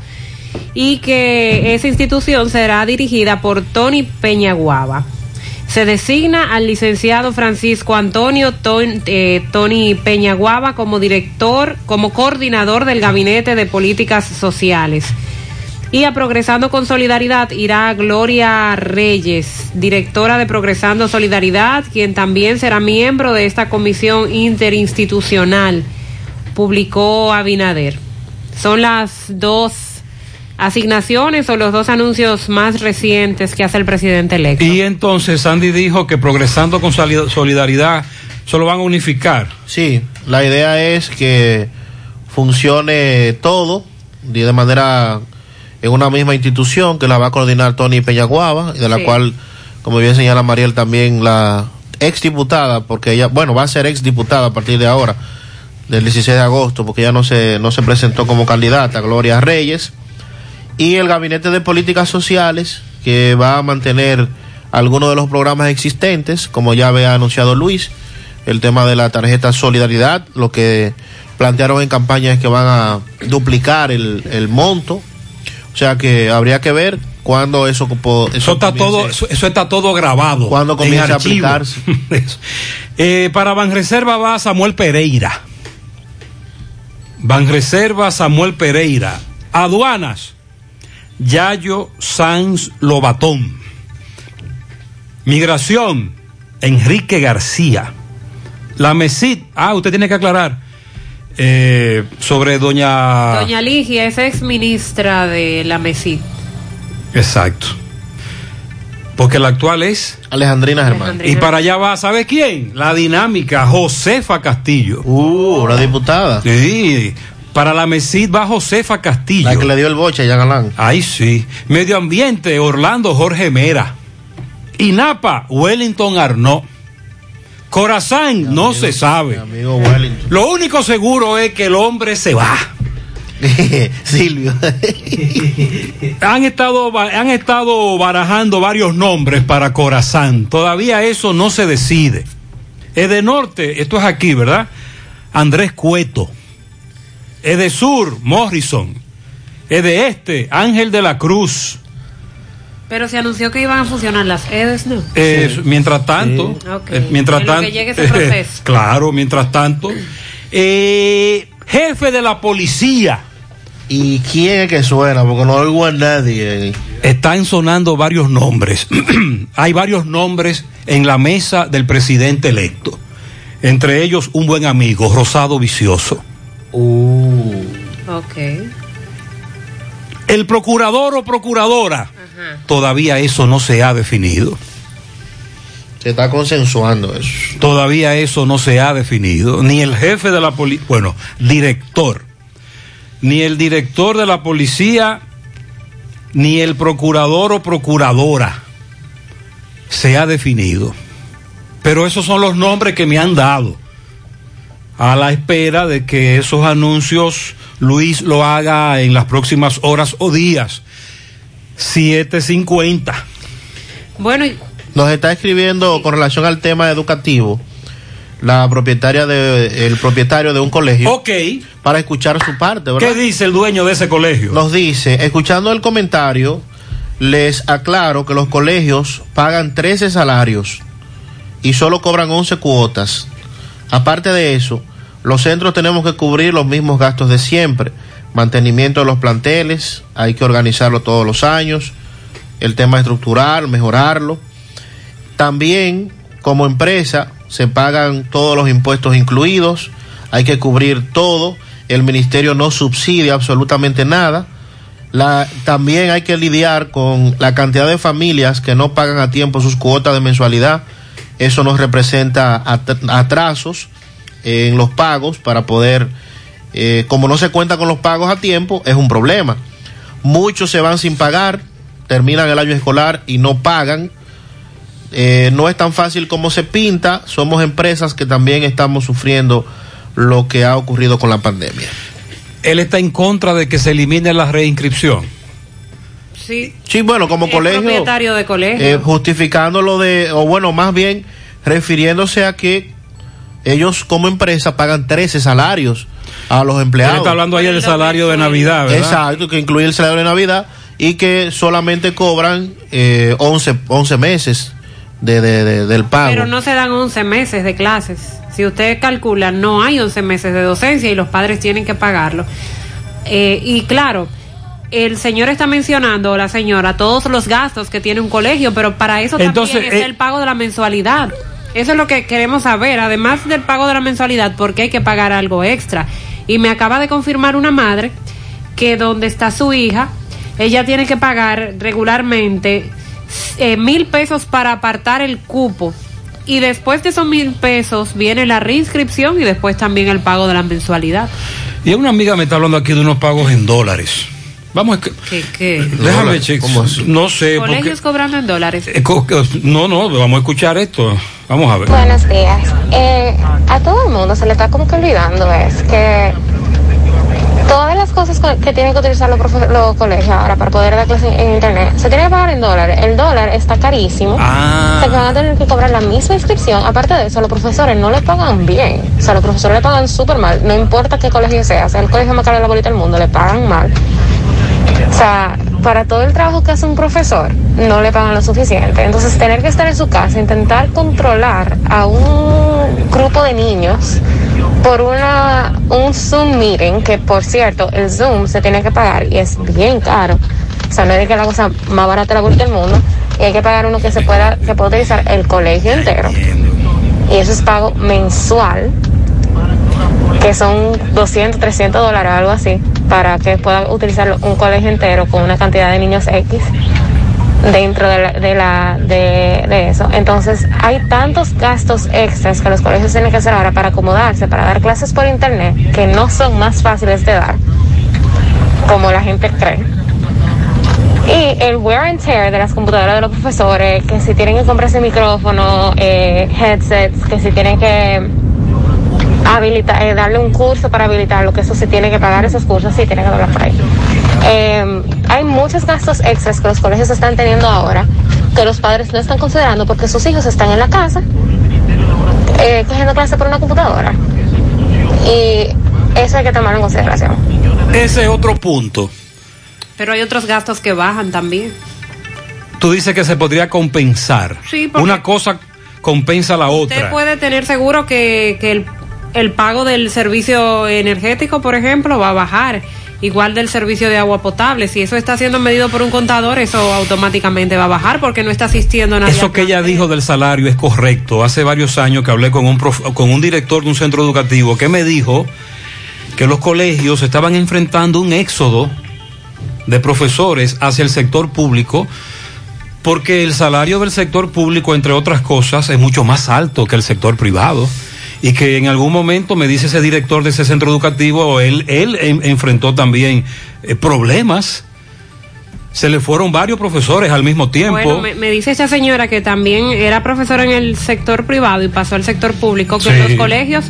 y que esa institución será dirigida por Tony Peñaguaba. Se designa al licenciado Francisco Antonio Ton- eh, Tony Peñaguaba como director, como coordinador del Gabinete de Políticas Sociales. Y a Progresando con Solidaridad irá Gloria Reyes, directora de Progresando Solidaridad, quien también será miembro de esta comisión interinstitucional, publicó Abinader. Son las dos asignaciones o los dos anuncios más recientes que hace el presidente electo. Y entonces Sandy dijo que progresando con soli- solidaridad solo van a unificar. Sí, la idea es que funcione todo de manera en una misma institución que la va a coordinar Tony Peñaguaba y de la Sí. cual, como bien señala Mariel, también la ex diputada, porque ella, bueno, va a ser ex diputada a partir de ahora, del 16 de agosto, porque ella no se, no se presentó como candidata, Gloria Reyes, y el Gabinete de Políticas Sociales, que va a mantener algunos de los programas existentes, como ya había anunciado Luis, el tema de la tarjeta Solidaridad, lo que plantearon en campaña es que van a duplicar el, el monto, o sea que habría que ver cuándo eso, po- Eso está todo, eso, eso está todo grabado. Cuándo en comienza a aplicarse. Eso. Eh, para Banreserva va Samuel Pereira. Banreserva Samuel Pereira. Aduanas. Yayo Sanz Lobatón. Migración. Enrique García. La MESID. Ah, usted tiene que aclarar. Eh, sobre doña. Doña Ligia es ex ministra de la MESI. Exacto. Porque la actual es Alejandrina Germán. Y para allá va, ¿sabe quién? La dinámica, Josefa Castillo. Uh, la diputada. Sí. Para la MESID va Josefa Castillo. La que le dio el boche a Jan Galán. Ahí sí. Medio Ambiente, Orlando Jorge Mera. INAPA, Wellington Arnaud. Corazán, no se sabe. Lo único seguro es que el hombre se va. Silvio. han estado han estado barajando varios nombres para Corazán. Todavía eso no se decide. Es de norte, esto es aquí, ¿verdad? Andrés Cueto. Es de sur, Morrison. Es de este, Ángel de la Cruz. Pero se anunció que iban a funcionar las EDES, ¿no? Eh, Mientras tanto, eh, mientras tanto, que llegue ese proceso. claro, mientras tanto, eh, jefe de la policía. ¿Y quién es que suena? Porque no oigo a nadie. Están sonando varios nombres. Hay varios nombres en la mesa del presidente electo. Entre ellos un buen amigo, Rosado Vicioso. Uh. Ok. El procurador o procuradora, Ajá. todavía eso no se ha definido. Se está consensuando eso. Todavía eso no se ha definido. Ni el jefe de la policía, bueno, director, ni el director de la policía, ni el procurador o procuradora se ha definido. Pero esos son los nombres que me han dado. A la espera de que esos anuncios Luis lo haga en las próximas horas o días. 750. Bueno, y Nos está escribiendo con relación al tema educativo la propietaria de el propietario de un colegio. Ok. Para escuchar su parte, ¿verdad? ¿Qué dice el dueño de ese colegio? Nos dice, escuchando el comentario, les aclaro que los colegios pagan 13 salarios y solo cobran 11 cuotas. Aparte de eso, los centros tenemos que cubrir los mismos gastos de siempre. Mantenimiento de los planteles, hay que organizarlo todos los años. El tema estructural, mejorarlo. También, como empresa, se pagan todos los impuestos incluidos, hay que cubrir todo, el ministerio no subsidia absolutamente nada. También hay que lidiar con la cantidad de familias que no pagan a tiempo sus cuotas de mensualidad. Eso nos representa at- atrasos en los pagos para poder, eh, como no se cuenta con los pagos a tiempo, es un problema. Muchos se van sin pagar, terminan el año escolar y no pagan. Eh, no es tan fácil como se pinta. Somos empresas que también estamos sufriendo lo que ha ocurrido con la pandemia. Él está en contra de que se elimine la reinscripción. sí. Sí, bueno, como Es colegio, propietario de colegio. eh, justificándolo de, o bueno, más bien refiriéndose a que ellos como empresa pagan 13 salarios a los empleados. Él está hablando ahí del salario de Navidad, ¿verdad? Exacto, que incluye el salario de Navidad y que solamente cobran eh, 11, 11 meses de, de- de- del pago. Pero no se dan 11 meses de clases. Si usted calcula, no hay 11 meses de docencia y los padres tienen que pagarlo. Eh, y claro, el señor está mencionando, o la señora, todos los gastos que tiene un colegio, pero para eso Entonces, también es eh, el pago de la mensualidad. Eso es lo que queremos saber. Además del pago de la mensualidad, ¿por qué hay que pagar algo extra? Y me acaba de confirmar una madre que donde está su hija, ella tiene que pagar regularmente eh, mil pesos para apartar el cupo. Y después de esos mil pesos viene la reinscripción y después también el pago de la mensualidad. Y una amiga me está hablando aquí de unos pagos en dólares. Vamos a... ¿Qué? qué? Déjame checar. No sé, porque... Colegios cobrando en dólares. eh, No, no, vamos a escuchar esto. Vamos a ver. Buenos días. Eh, a todo el mundo se le está como que olvidando es que todas las cosas co- que tienen que utilizar los, los colegios ahora para poder dar clases en, en internet se tiene que pagar en dólares. El dólar está carísimo. Ah. O sea que van a tener que cobrar la misma inscripción. Aparte de eso, los profesores no le pagan bien. O sea, los profesores le pagan súper mal. No importa qué colegio sea, sea el colegio más caro de la bolita del mundo, le pagan mal. O sea, para todo el trabajo que hace un profesor, no le pagan lo suficiente. Entonces, tener que estar en su casa, intentar controlar a un grupo de niños por una un Zoom meeting, que por cierto, el Zoom se tiene que pagar y es bien caro. O sea, no es que la cosa más barata de la del mundo. Y hay que pagar uno que se pueda, que pueda utilizar el colegio entero. Y eso es pago mensual que son 200, 300 dólares, algo así, para que pueda utilizar un colegio entero con una cantidad de niños X dentro de, la, de, la, de, eso. Entonces, hay tantos gastos extras que los colegios tienen que hacer ahora para acomodarse, para dar clases por internet, que no son más fáciles de dar, como la gente cree. Y el wear and tear de las computadoras de los profesores, que si tienen que comprarse micrófono, eh, headsets, que si tienen que habilitar, eh, darle un curso para habilitarlo, que eso se tiene que pagar esos cursos, sí, tiene que doblar por ahí. Eh, hay muchos gastos extras que los colegios están teniendo ahora que los padres no están considerando porque sus hijos están en la casa eh, cogiendo clases por una computadora. Y eso hay que tomarlo en consideración. Ese es otro punto. Pero hay otros gastos que bajan también. Tú dices que se podría compensar. Sí, porque- Una cosa compensa la Usted otra. puede tener seguro que, que el, el pago del servicio energético, por ejemplo, va a bajar. Igual del servicio de agua potable. Si eso está siendo medido por un contador, eso automáticamente va a bajar porque no está asistiendo a nadie. Eso que ella dijo del salario es correcto. Hace varios años que hablé con un, prof- con un director de un centro educativo que me dijo que los colegios estaban enfrentando un éxodo de profesores hacia el sector público porque el salario del sector público, entre otras cosas, es mucho más alto que el sector privado. Y que en algún momento, me dice ese director de ese centro educativo, él, él en- enfrentó también eh, problemas. Se le fueron varios profesores al mismo tiempo. Bueno, me, me dice esta señora que también era profesora en el sector privado y pasó al sector público, que Sí. los colegios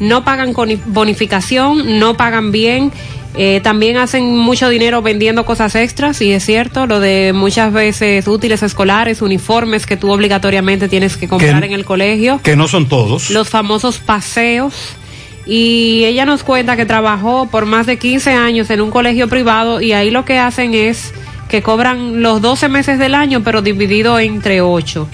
no pagan bonificación, no pagan bien, eh, también hacen mucho dinero vendiendo cosas extras, y es cierto, lo de muchas veces útiles escolares, uniformes que tú obligatoriamente tienes que comprar Que- en el colegio, que no son todos. los famosos paseos. Y ella nos cuenta que trabajó por más de 15 años en un colegio privado y ahí lo que hacen es que cobran los 12 meses del año, pero dividido entre 8.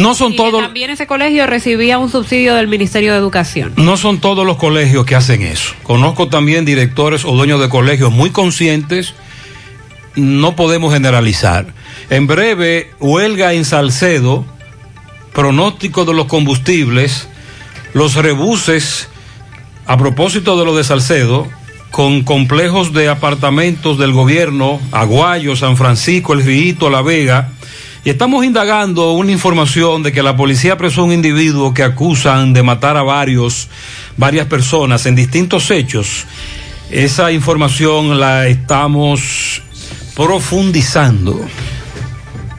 No son Y todos, también ese colegio recibía un subsidio del Ministerio de Educación. no son todos los colegios que hacen eso. Conozco también directores o dueños de colegios muy conscientes. No podemos generalizar. En breve, huelga en Salcedo, pronóstico de los combustibles, los rebuses, a propósito de lo de Salcedo, con complejos de apartamentos del gobierno, Aguayo, San Francisco, El Rito, La Vega, y estamos indagando una información de que la policía apresó a un individuo que acusan de matar a varios, varias personas en distintos hechos. Esa información la estamos profundizando.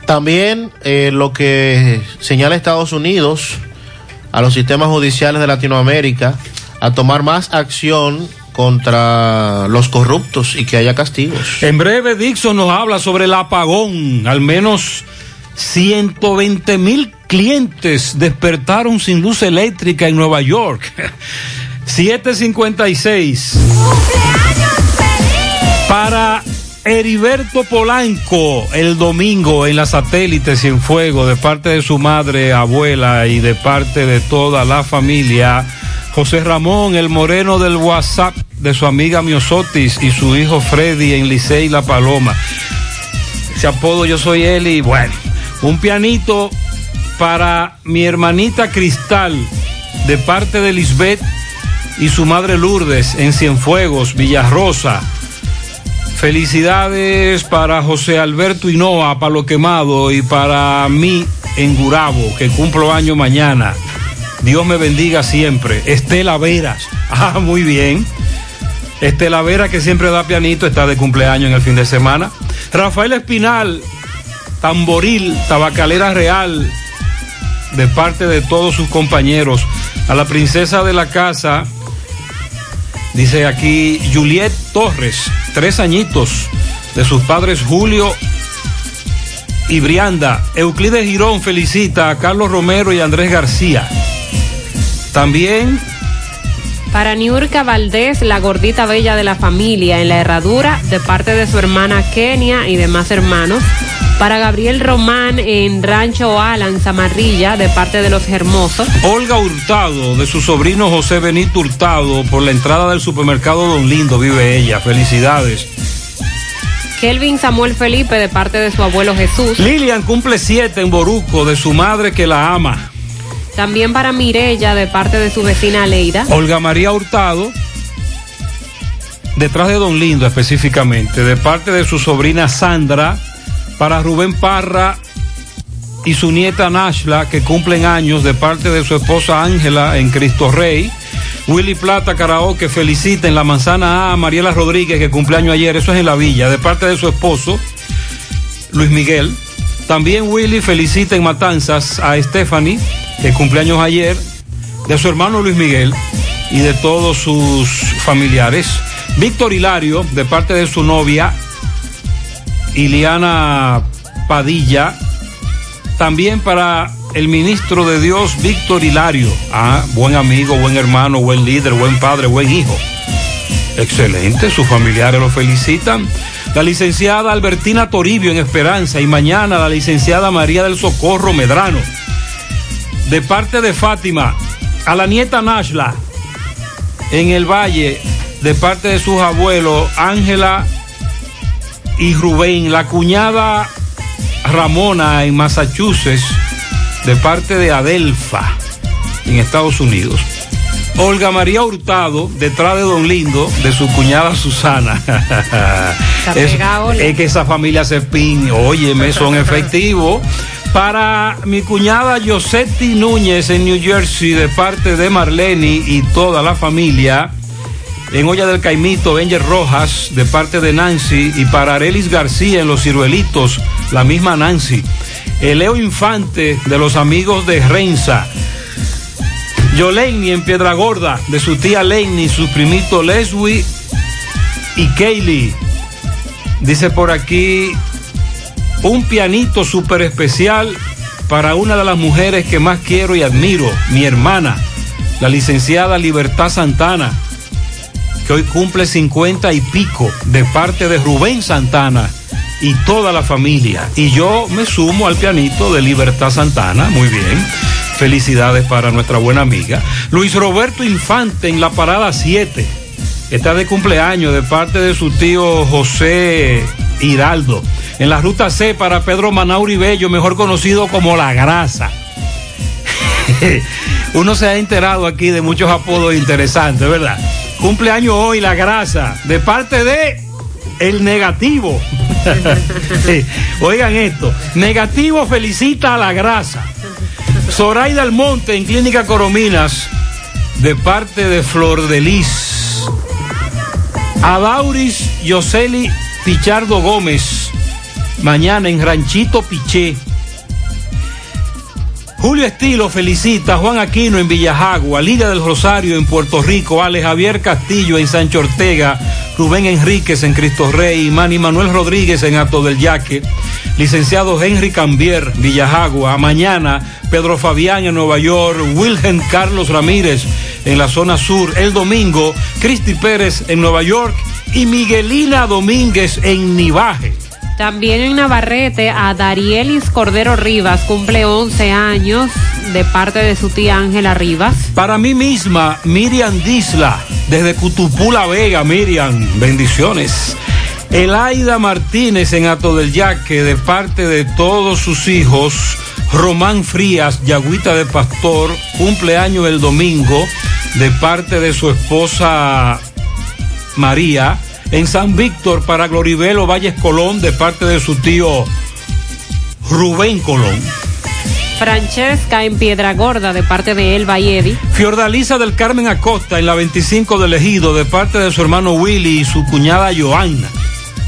También eh, lo que señala Estados Unidos a los sistemas judiciales de Latinoamérica a tomar más acción contra los corruptos y que haya castigos. En breve, Dixon nos habla sobre el apagón. Al menos 120 mil clientes despertaron sin luz eléctrica en Nueva York. 756. Para Heriberto Polanco el domingo en la satélite Cienfuego de parte de su madre, abuela y de parte de toda la familia. José Ramón, el moreno del WhatsApp de su amiga Miosotis y su hijo Freddy en Licey La Paloma. Ese apodo yo soy él y bueno, un pianito para mi hermanita Cristal de parte de Lisbeth y su madre Lourdes en Cienfuegos, Villarrosa. Felicidades para José Alberto Hinoa, Palo Quemado, y para mí en Gurabo, que cumplo año mañana. Dios me bendiga siempre. Estela Veras. Ah, muy bien. Estela Vera, que siempre da pianito, está de cumpleaños en el fin de semana. Rafael Espinal, tamboril, tabacalera real, de parte de todos sus compañeros. A la princesa de la casa, dice aquí Juliet Torres, tres añitos, de sus padres Julio y Brianda. Euclides Girón felicita a Carlos Romero y Andrés García. También Para Niurka Valdés, la gordita bella de la familia en la herradura, de parte de su hermana Kenia y demás hermanos. Para Gabriel Román en Rancho Alan, Zamarrilla, de parte de los Hermosos. Olga Hurtado, de su sobrino José Benito Hurtado, por la entrada del supermercado Don Lindo, vive ella. Felicidades. Kelvin Samuel Felipe, de parte de su abuelo Jesús. Lilian cumple siete en Boruco, de su madre que la ama. También para Mirella, de parte de su vecina Leida. Olga María Hurtado, detrás de Don Lindo específicamente, de parte de su sobrina Sandra, para Rubén Parra y su nieta Nashla, que cumplen años, de parte de su esposa Ángela en Cristo Rey. Willy Plata Karaoke felicita en la manzana A Mariela Rodríguez, que cumpleaños ayer, eso es en la villa, de parte de su esposo Luis Miguel. También Willy felicita en Matanzas a Stephanie, que cumpleaños ayer, de su hermano Luis Miguel y de todos sus familiares. Víctor Hilario, de parte de su novia, Iliana Padilla. También para el ministro de Dios, Víctor Hilario. Ah, buen amigo, buen hermano, buen líder, buen padre, buen hijo. Excelente, sus familiares lo felicitan. La licenciada Albertina Toribio en Esperanza y mañana la licenciada María del Socorro Medrano. De parte de Fátima, a la nieta Nashla en el Valle, de parte de sus abuelos Ángela y Rubén, la cuñada Ramona en Massachusetts, de parte de Adelfa en Estados Unidos. Olga María Hurtado, detrás de Don Lindo, de su cuñada Susana. es, es que esa familia se pin, óyeme, son efectivos. Para mi cuñada Yosetti Núñez en New Jersey, de parte de Marlene y toda la familia. En Olla del Caimito, Benjer Rojas, de parte de Nancy. Y para Arelis García en Los Ciruelitos, la misma Nancy. El Leo Infante, de los amigos de Renza. Yoleini en Piedra Gorda, de su tía Leini, su primito Leslie y Kaylee. Dice por aquí un pianito súper especial para una de las mujeres que más quiero y admiro, mi hermana, la licenciada Libertad Santana, que hoy cumple 50 y pico de parte de Rubén Santana y toda la familia. Y yo me sumo al pianito de Libertad Santana, muy bien. Felicidades para nuestra buena amiga. Luis Roberto Infante en la parada 7. Está de cumpleaños de parte de su tío José Hiraldo. En la ruta C para Pedro Manauri Bello, mejor conocido como La Grasa. Uno se ha enterado aquí de muchos apodos interesantes, ¿verdad? Cumpleaños hoy La Grasa, de parte de El Negativo. Oigan esto, Negativo felicita a La Grasa. Zoraida Almonte en Clínica Corominas, de parte de Flor de Lis. Adauris Yoseli Pichardo Gómez, mañana en Ranchito Piché. Julio Estilo felicita a Juan Aquino en Villajagua, Liga del Rosario en Puerto Rico, Ale Javier Castillo en Sancho Ortega, Rubén Enríquez en Cristo Rey, Manny Manuel Rodríguez en Ato del Yaque, licenciado Henry Cambier, Villajagua, mañana Pedro Fabián en Nueva York, Wilhelm Carlos Ramírez en la zona sur, el domingo Cristi Pérez en Nueva York y Miguelina Domínguez en Nivaje. También en Navarrete a Darielis Cordero Rivas cumple 11 años de parte de su tía Ángela Rivas. Para mí misma, Miriam Disla, desde Cutupula Vega, Miriam, bendiciones. Elaida Martínez en Ato del Yaque, de parte de todos sus hijos. Román Frías, Yagüita de Pastor, cumpleaños el domingo, de parte de su esposa María. En San Víctor, para Gloribelo Valles Colón, de parte de su tío Rubén Colón. Francesca en Piedra Gorda de parte de Elba y Eddie. Fiordalisa del Carmen Acosta en la 25 del Ejido, de parte de su hermano Willy y su cuñada Joanna.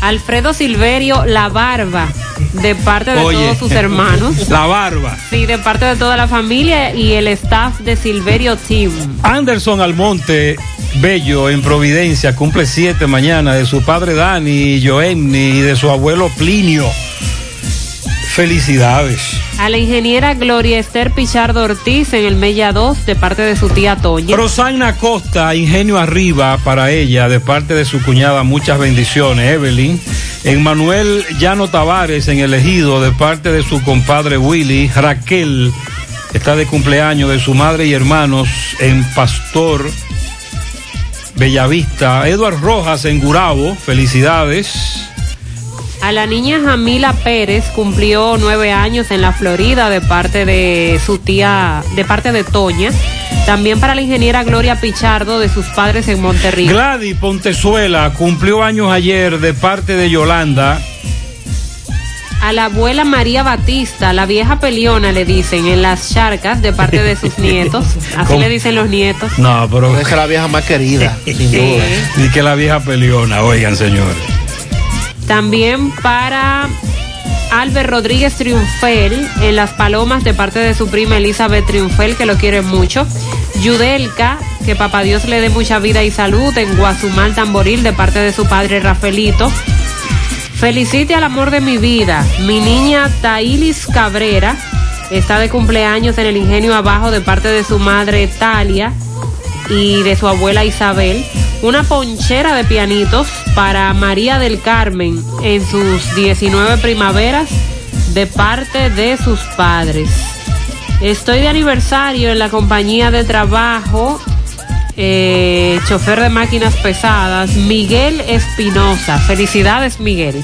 Alfredo Silverio La Barba de parte de Oye, todos sus hermanos. La barba. Sí, de parte de toda la familia y el staff de Silverio Team. Anderson Almonte Bello en Providencia cumple siete mañana de su padre Dani y Joenny y de su abuelo Plinio. Felicidades. A la ingeniera Gloria Esther Pichardo Ortiz en el Mella 2 de parte de su tía Toña. Rosanna Costa, ingenio arriba para ella, de parte de su cuñada, muchas bendiciones, Evelyn. En Manuel Llano Tavares, en el ejido, de parte de su compadre Willy. Raquel está de cumpleaños de su madre y hermanos en Pastor Bellavista. Eduard Rojas en Gurabo, felicidades. A la niña Jamila Pérez cumplió nueve años en la Florida de parte de su tía, de parte de Toña. También para la ingeniera Gloria Pichardo de sus padres en Monterrey. Gladys Pontezuela cumplió años ayer de parte de Yolanda. A la abuela María Batista, la vieja peliona, le dicen, en las charcas de parte de sus nietos. Así ¿Cómo? le dicen los nietos. No, pero. Esa es la vieja más querida, sin Sí. duda. Y que la vieja peleona, oigan, señores. También para Albert Rodríguez Triunfel en Las Palomas de parte de su prima Elizabeth Triunfel, que lo quiere mucho. Yudelka, que papá Dios le dé mucha vida y salud en Guazumal Tamboril de parte de su padre Rafaelito. Felicite al amor de mi vida, mi niña Tailis Cabrera. Está de cumpleaños en el Ingenio Abajo de parte de su madre Talia y de su abuela Isabel. Una ponchera de pianitos para María del Carmen en sus 19 primaveras de parte de sus padres. Estoy de aniversario en la compañía de trabajo, eh, chofer de máquinas pesadas, Miguel Espinosa. Felicidades, Miguel.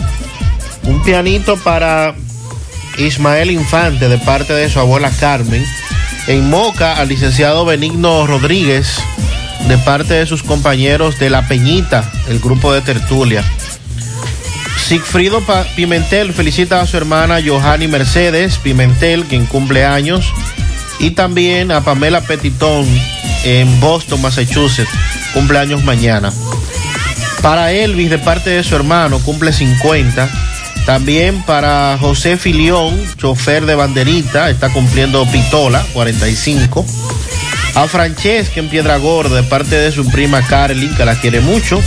Un pianito para Ismael Infante de parte de su abuela Carmen. En Moca al licenciado Benigno Rodríguez de parte de sus compañeros de La Peñita, el grupo de tertulia. Sigfrido Pimentel felicita a su hermana Johanny Mercedes Pimentel, quien cumple años, y también a Pamela Petitón en Boston, Massachusetts, cumpleaños mañana. Para Elvis, de parte de su hermano, cumple 50. También para José Filión, chofer de banderita, está cumpliendo Pitola, 45. A Francesca en Piedra Gorda, de parte de su prima Carlin, que la quiere mucho.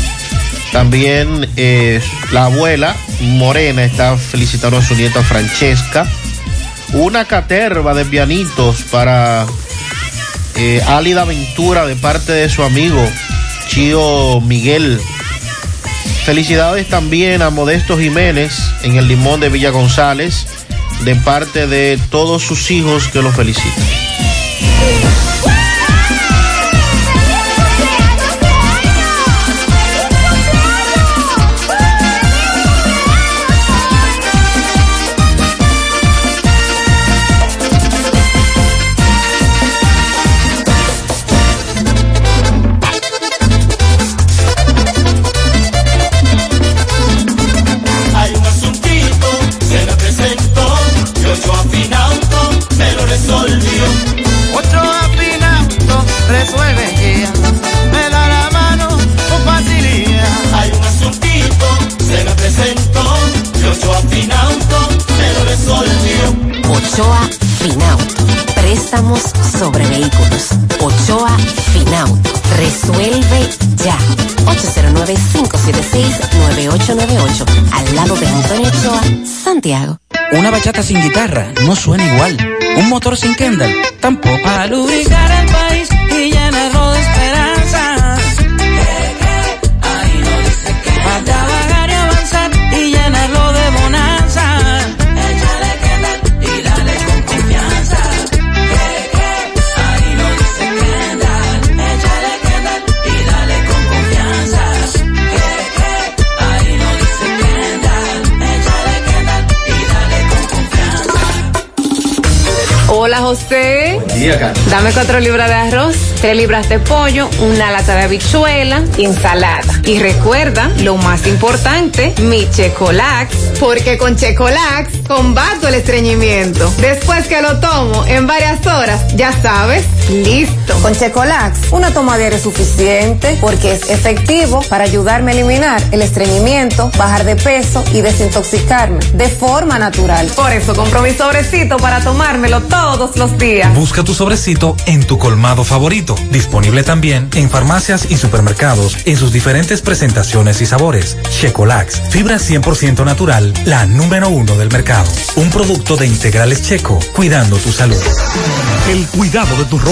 También eh, la abuela Morena está felicitando a su nieta Francesca. Una caterva de pianitos para eh, Álida Ventura de parte de su amigo Chío Miguel. Felicidades también a Modesto Jiménez en el Limón de Villa González de parte de todos sus hijos que lo felicitan. Préstamos sobre vehículos. Ochoa Finauto. Resuelve ya. 809-576-9898. Al lado de Antonio Ochoa, Santiago. Una bachata sin guitarra no suena igual. Un motor sin Kendall tampoco. Para lubricar el Dame cuatro libras de arroz, tres libras de pollo, una lata de habichuela y ensalada. Y recuerda, lo más importante, mi Checolax, porque con Checolax combato el estreñimiento. Después que lo tomo en varias horas, ya sabes, listo. Con Checolax, una toma diaria es suficiente porque es efectivo para ayudarme a eliminar el estreñimiento, bajar de peso y desintoxicarme de forma natural. Por eso compro mi sobrecito para tomármelo todos los días. Busca tu sobrecito en tu colmado favorito. Disponible también en farmacias y supermercados en sus diferentes presentaciones y sabores. Checolax, fibra 100% natural, la número uno del mercado. Un producto de integrales checo, cuidando tu salud. El cuidado de tu ropa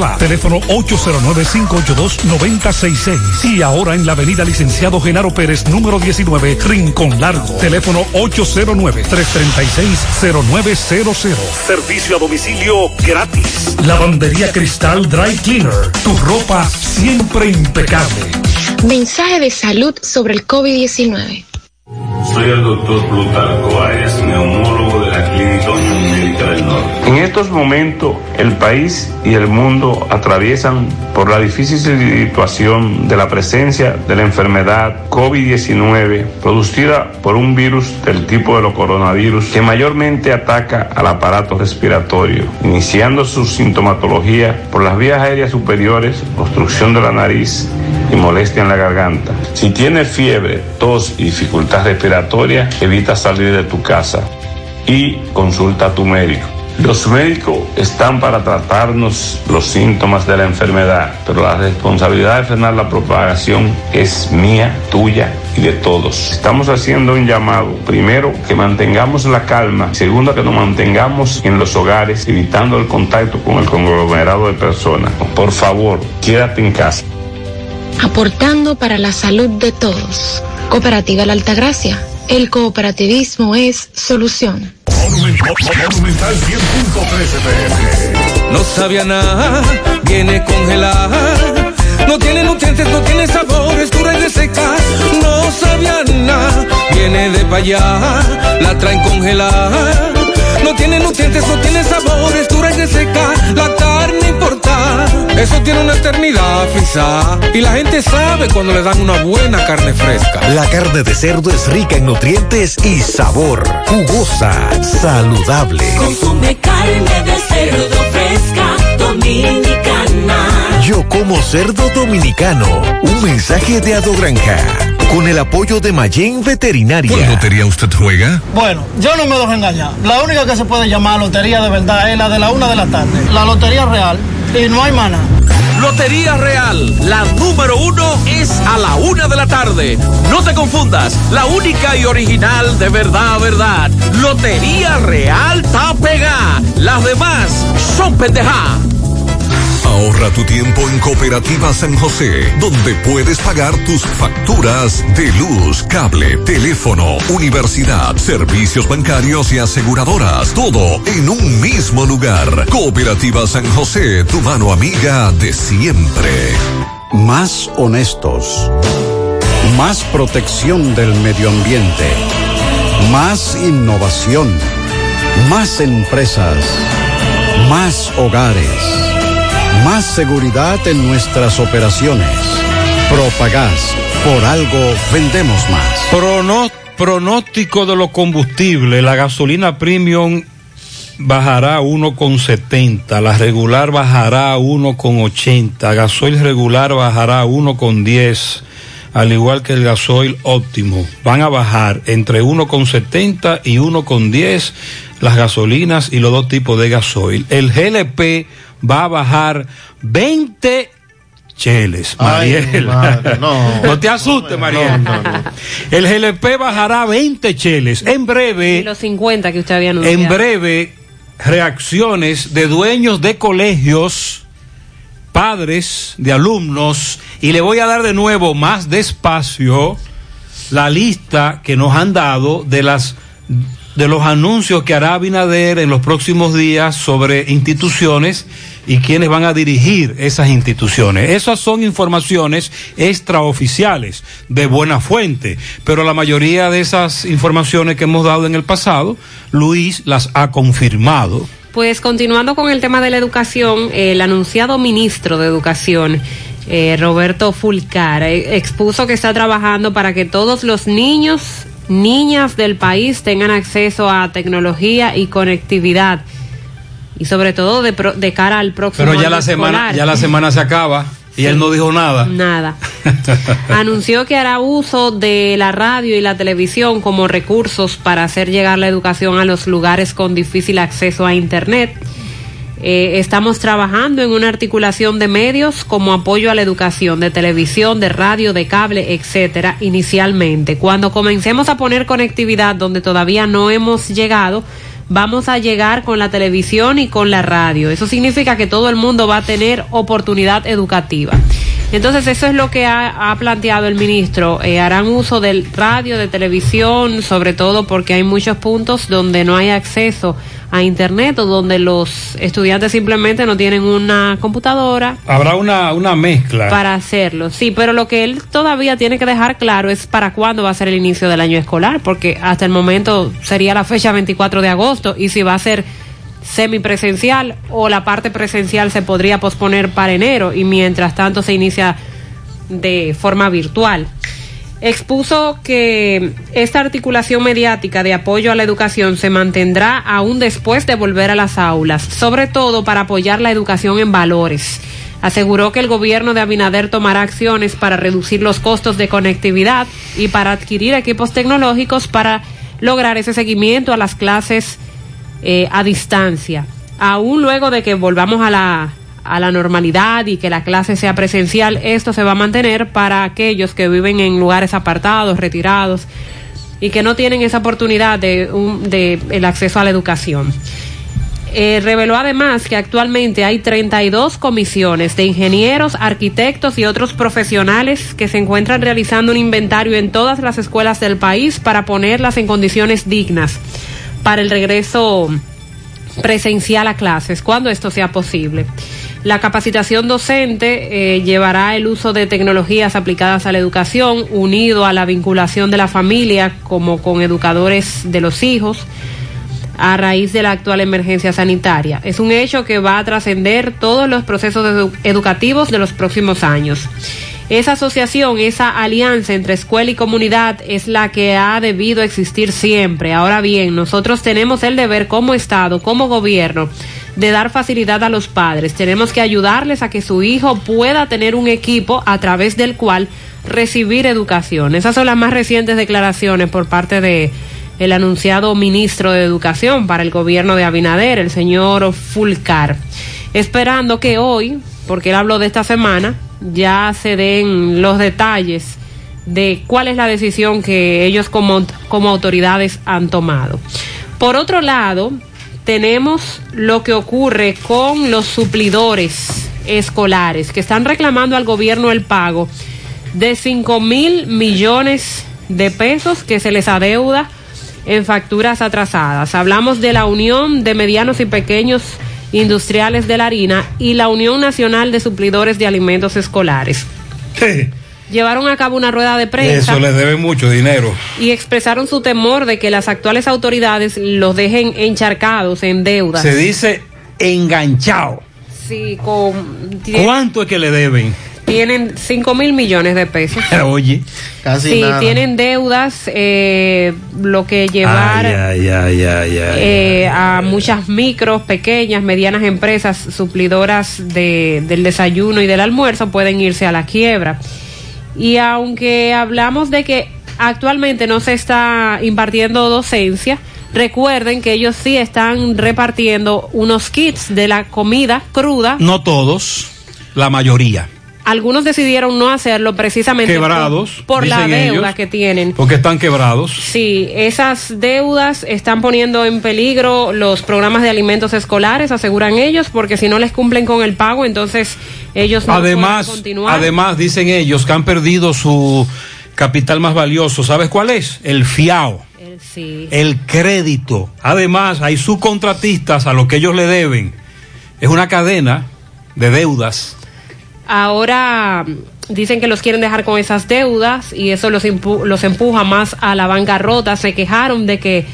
Teléfono 809-582-9066. Y ahora en la Avenida Licenciado Genaro Pérez, número 19, Rincón Largo. Teléfono 809-336-0900. Servicio a domicilio gratis. Lavandería Cristal Dry Cleaner. Tu ropa siempre impecable. Mensaje de salud sobre el COVID-19. Soy el doctor Plutarco Arias, neumólogo de la Clínica Unión Médica del Norte. En estos momentos, el país y el mundo atraviesan por la difícil situación de la presencia de la enfermedad COVID-19 producida por un virus del tipo de los coronavirus que mayormente ataca al aparato respiratorio, iniciando su sintomatología por las vías aéreas superiores, obstrucción de la nariz y molestia en la garganta. Si tienes fiebre, tos y dificultad respiratoria, evita salir de tu casa y consulta a tu médico. Los médicos están para tratarnos los síntomas de la enfermedad, pero la responsabilidad de frenar la propagación es mía, tuya y de todos. Estamos haciendo un llamado, primero, que mantengamos la calma, segundo, que nos mantengamos en los hogares, evitando el contacto con el conglomerado de personas. Por favor, quédate en casa. Aportando para la salud de todos. Cooperativa La Altagracia. El cooperativismo es solución. Monumental 100.13 No sabía nada, viene congelada. No tiene nutrientes, no tiene sabor, es dura y seca. No sabía nada, viene de allá, la traen congelada. No tiene nutrientes, no tiene sabor, es dura y seca. La carne importa, eso tiene una eternidad frisada. Y la gente sabe cuando le dan una buena carne fresca. La carne de cerdo es rica en nutrientes y sabor. Jugosa, saludable. Consume carne de cerdo fresca, dominicana. Yo como cerdo dominicano. Un mensaje de Ado Granja. Con el apoyo de Mayen Veterinaria. ¿Cuál lotería usted juega? Bueno, yo no me dejo engañar. La única que se puede llamar lotería de verdad es la de la una de la tarde. La lotería real. Y no hay mana. Lotería Real, la número uno es a la una de la tarde. No te confundas, la única y original de verdad, verdad. Lotería Real Tapega. Las demás son pendeja. Ahorra tu tiempo en Cooperativa San José, donde puedes pagar tus facturas de luz, cable, teléfono, universidad, servicios bancarios y aseguradoras, todo en un mismo lugar. Cooperativa San José, tu mano amiga de siempre. Más honestos. Más protección del medio ambiente. Más innovación. Más empresas. Más hogares. Más seguridad en nuestras operaciones. Propagás. Por algo vendemos más. Pronóstico de los combustibles. La gasolina premium bajará a 1,70. La regular bajará a 1,80. Gasoil regular bajará a 1,10. Al igual que el gasoil óptimo. Van a bajar entre 1,70 y 1,10 las gasolinas y los dos tipos de gasoil. El GLP va a bajar 20 cheles. Ay, Mariel. madre, no. No te asustes, Mariel. El GLP bajará 20 cheles. En breve. Y los 50 que usted había anunciado. En breve reacciones de dueños de colegios, padres de alumnos, y le voy a dar de nuevo más despacio la lista que nos han dado de las de los anuncios que hará Abinader en los próximos días sobre instituciones y quienes van a dirigir esas instituciones. Esas son informaciones extraoficiales de buena fuente, pero la mayoría de esas informaciones que hemos dado en el pasado, Luis las ha confirmado. Pues continuando con el tema de la educación, el anunciado ministro de Educación, eh, Roberto Fulcar, eh, expuso que está trabajando para que todos los niños, niñas del país tengan acceso a tecnología y conectividad. Y sobre todo de, pro- de cara al próximo Pero ya año la semana, escolar. ya la semana se acaba y él no dijo nada. Nada. Anunció que hará uso de la radio y la televisión como recursos para hacer llegar la educación a los lugares con difícil acceso a Internet. Eh, estamos trabajando en una articulación de medios como apoyo a la educación de televisión, de radio, de cable, etcétera, inicialmente. Cuando comencemos a poner conectividad donde todavía no hemos llegado, vamos a llegar con la televisión y con la radio. Eso significa que todo el mundo va a tener oportunidad educativa. Entonces eso es lo que ha, ha planteado el ministro. Eh, harán uso del radio, de televisión, sobre todo porque hay muchos puntos donde no hay acceso a internet o donde los estudiantes simplemente no tienen una computadora Habrá una, una mezcla. para hacerlo. Sí, pero lo que él todavía tiene que dejar claro es para cuándo va a ser el inicio del año escolar, porque hasta el momento sería la fecha 24 de agosto y si va a ser semipresencial o la parte presencial se podría posponer para enero y mientras tanto se inicia de forma virtual. Expuso que esta articulación mediática de apoyo a la educación se mantendrá aún después de volver a las aulas, sobre todo para apoyar la educación en valores. Aseguró que el gobierno de Abinader tomará acciones para reducir los costos de conectividad y para adquirir equipos tecnológicos para lograr ese seguimiento a las clases eh, a distancia. Aún luego de que volvamos a la, a la normalidad y que la clase sea presencial, esto se va a mantener para aquellos que viven en lugares apartados, retirados y que no tienen esa oportunidad de, un, de el acceso a la educación. Eh, reveló además que actualmente hay 32 comisiones de ingenieros, arquitectos y otros profesionales que se encuentran realizando un inventario en todas las escuelas del país para ponerlas en condiciones dignas para el regreso presencial a clases, cuando esto sea posible. La capacitación docente eh, llevará el uso de tecnologías aplicadas a la educación, unido a la vinculación de la familia como con educadores de los hijos a raíz de la actual emergencia sanitaria. Es un hecho que va a trascender todos los procesos edu- educativos de los próximos años. Esa asociación, esa alianza entre escuela y comunidad es la que ha debido existir siempre. Ahora bien, nosotros tenemos el deber como Estado, como gobierno, de dar facilidad a los padres. Tenemos que ayudarles a que su hijo pueda tener un equipo a través del cual recibir educación. Esas son las más recientes declaraciones por parte de el anunciado ministro de Educación para el gobierno de Abinader, el señor Fulcar. Esperando que hoy, porque él habló de esta semana, ya se den los detalles de cuál es la decisión que ellos como, como autoridades han tomado. Por otro lado, tenemos lo que ocurre con los suplidores escolares que están reclamando al gobierno el pago de 5 mil millones de pesos que se les adeuda en facturas atrasadas. Hablamos de la Unión de Medianos y Pequeños Industriales de la Harina y la Unión Nacional de Suplidores de Alimentos Escolares. Llevaron a cabo una rueda de prensa Eso les debe mucho dinero. y expresaron su temor de que las actuales autoridades los dejen encharcados en deudas. Se dice enganchado. Sí, con, ¿Cuánto es que le deben? Tienen 5 mil millones de pesos. Oye. Casi sí, nada. tienen deudas, eh, lo que llevar Ay, ay, ay, ay, ay. eh, a muchas micros, pequeñas, medianas empresas suplidoras de, del desayuno y del almuerzo pueden irse a la quiebra. Y aunque hablamos de que actualmente no se está impartiendo docencia, recuerden que ellos sí están repartiendo unos kits de la comida cruda. No todos, la mayoría. Algunos decidieron no hacerlo precisamente Quebrados, por, por la deuda ellos. que tienen. Porque están quebrados. Sí, esas deudas están poniendo en peligro los programas de alimentos escolares, aseguran ellos, porque si no les cumplen con el pago, entonces ellos no además, pueden continuar. además dicen ellos que han perdido su capital más valioso. ¿Sabes cuál es? El fiao. Sí. El crédito. Además, hay subcontratistas a lo que ellos le deben. Es una cadena de deudas. Ahora dicen que los quieren dejar con esas deudas y eso los, los empuja más a la bancarrota. Se quejaron de que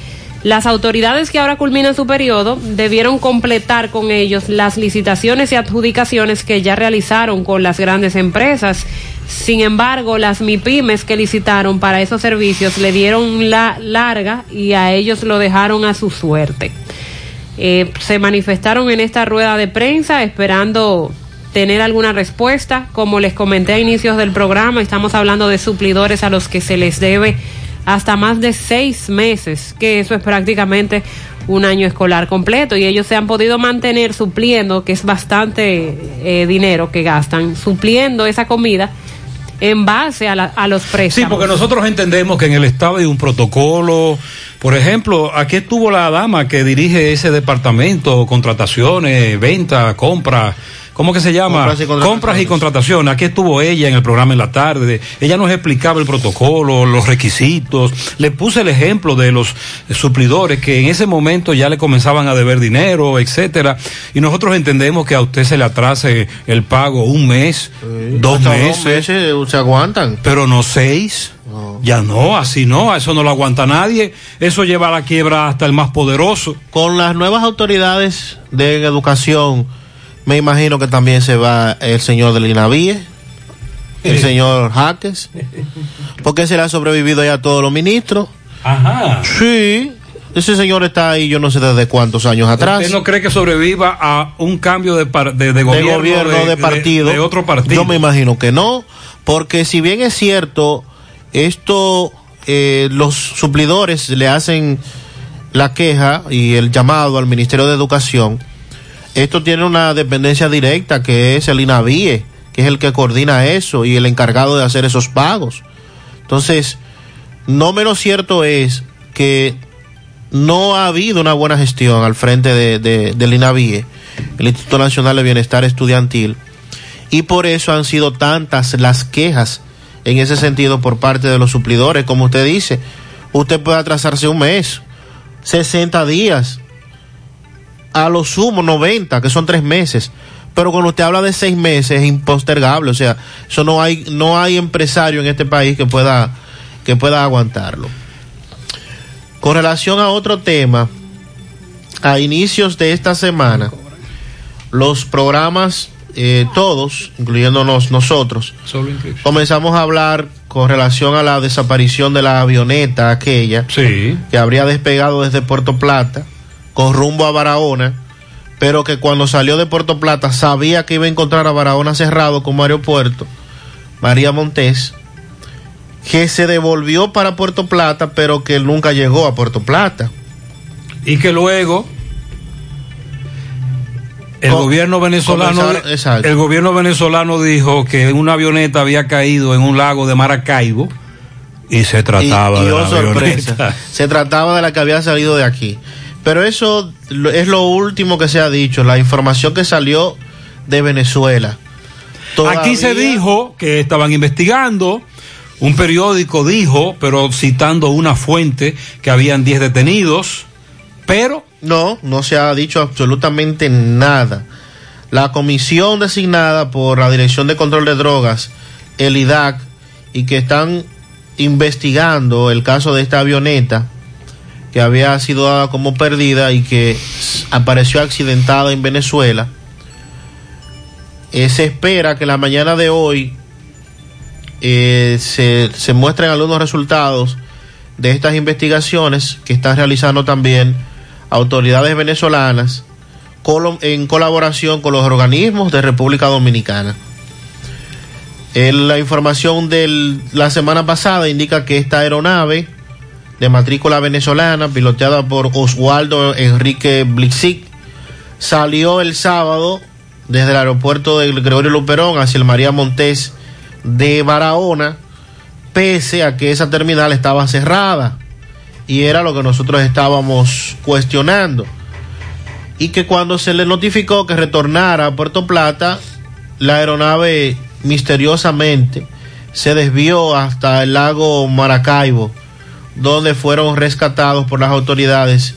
las autoridades que ahora culminan su periodo debieron completar con ellos las licitaciones y adjudicaciones que ya realizaron con las grandes empresas. Sin embargo, las MIPIMES que licitaron para esos servicios le dieron la larga y a ellos lo dejaron a su suerte. Eh, se manifestaron en esta rueda de prensa esperando tener alguna respuesta. Como les comenté a inicios del programa, estamos hablando de suplidores a los que se les debe hasta más de seis meses, que eso es prácticamente un año escolar completo y ellos se han podido mantener supliendo, que es bastante eh, dinero que gastan, supliendo esa comida en base a, la- a los préstamos. Sí, porque nosotros entendemos que en el Estado hay un protocolo. Por ejemplo, aquí estuvo la dama que dirige ese departamento, contrataciones, venta, compra. ¿Cómo que se llama? Compras y contrataciones. Compras y contrataciones. Aquí estuvo ella en el programa en la tarde. Ella nos explicaba el protocolo, los requisitos. Le puse el ejemplo de los suplidores que en ese momento ya le comenzaban a deber dinero, etcétera. Y nosotros entendemos que a usted se le atrase el pago un mes, dos meses. meses se aguantan. Pero no seis. Ya no, así no, a eso no lo aguanta nadie. Eso lleva a la quiebra hasta el más poderoso. Con las nuevas autoridades de educación, me imagino que también se va el señor del INAVIE, el señor Jaques, porque se le ha sobrevivido ya a todos los ministros. Ajá. Sí, ese señor está ahí, yo no sé desde cuántos años atrás. ¿Usted no cree que sobreviva a un cambio de, par- de, de de gobierno, gobierno, de, partido. De, otro partido. Yo me imagino que no, porque si bien es cierto, esto, eh, los suplidores le hacen la queja y el llamado al Ministerio de Educación, esto tiene una dependencia directa que es el INAVIE, que es el que coordina eso y el encargado de hacer esos pagos. Entonces, no menos cierto es que no ha habido una buena gestión al frente de, de- del INAVIE, el Instituto Nacional de Bienestar Estudiantil, y por eso han sido tantas las quejas en ese sentido por parte de los suplidores. Como usted dice, usted puede atrasarse un mes, 60 días, a lo sumo 90, que son tres meses. Pero cuando usted habla de seis meses es impostergable, o sea, eso no hay, no hay empresario en este país que pueda, que pueda aguantarlo. Con relación a otro tema, a inicios de esta semana, los programas, eh, todos, incluyéndonos nosotros, comenzamos a hablar con relación a la desaparición de la avioneta aquella Sí. que habría despegado desde Puerto Plata con rumbo a Barahona, pero que cuando salió de Puerto Plata sabía que iba a encontrar a Barahona cerrado como aeropuerto, María Montés, que se devolvió para Puerto Plata, pero que nunca llegó a Puerto Plata. Y que luego el gobierno venezolano el gobierno venezolano dijo que una avioneta había caído en un lago de Maracaibo y se trataba y, y, de oh, la sorpresa, avioneta. se trataba de la que había salido de aquí. Pero eso es lo último que se ha dicho, la información que salió de Venezuela. Aquí se dijo que estaban investigando, un periódico dijo, pero citando una fuente, que habían 10 detenidos, pero No, no se ha dicho absolutamente nada. La comisión designada por la Dirección de Control de Drogas, el IDAC, y que están investigando el caso de esta avioneta que había sido dada como perdida y que apareció accidentada en Venezuela. Eh, se espera que la mañana de hoy eh, se, se muestren algunos resultados de estas investigaciones que están realizando también autoridades venezolanas en colaboración con los organismos de República Dominicana. Eh, la información de la semana pasada indica que esta aeronave de matrícula venezolana, piloteada por Oswaldo Enrique Blixic, salió el sábado desde el aeropuerto de Gregorio Luperón hacia el María Montés de Barahona, pese a que esa terminal estaba cerrada. Y era lo que nosotros estábamos cuestionando. Y que cuando se le notificó que retornara a Puerto Plata, la aeronave misteriosamente se desvió hasta el lago Maracaibo, donde fueron rescatados por las autoridades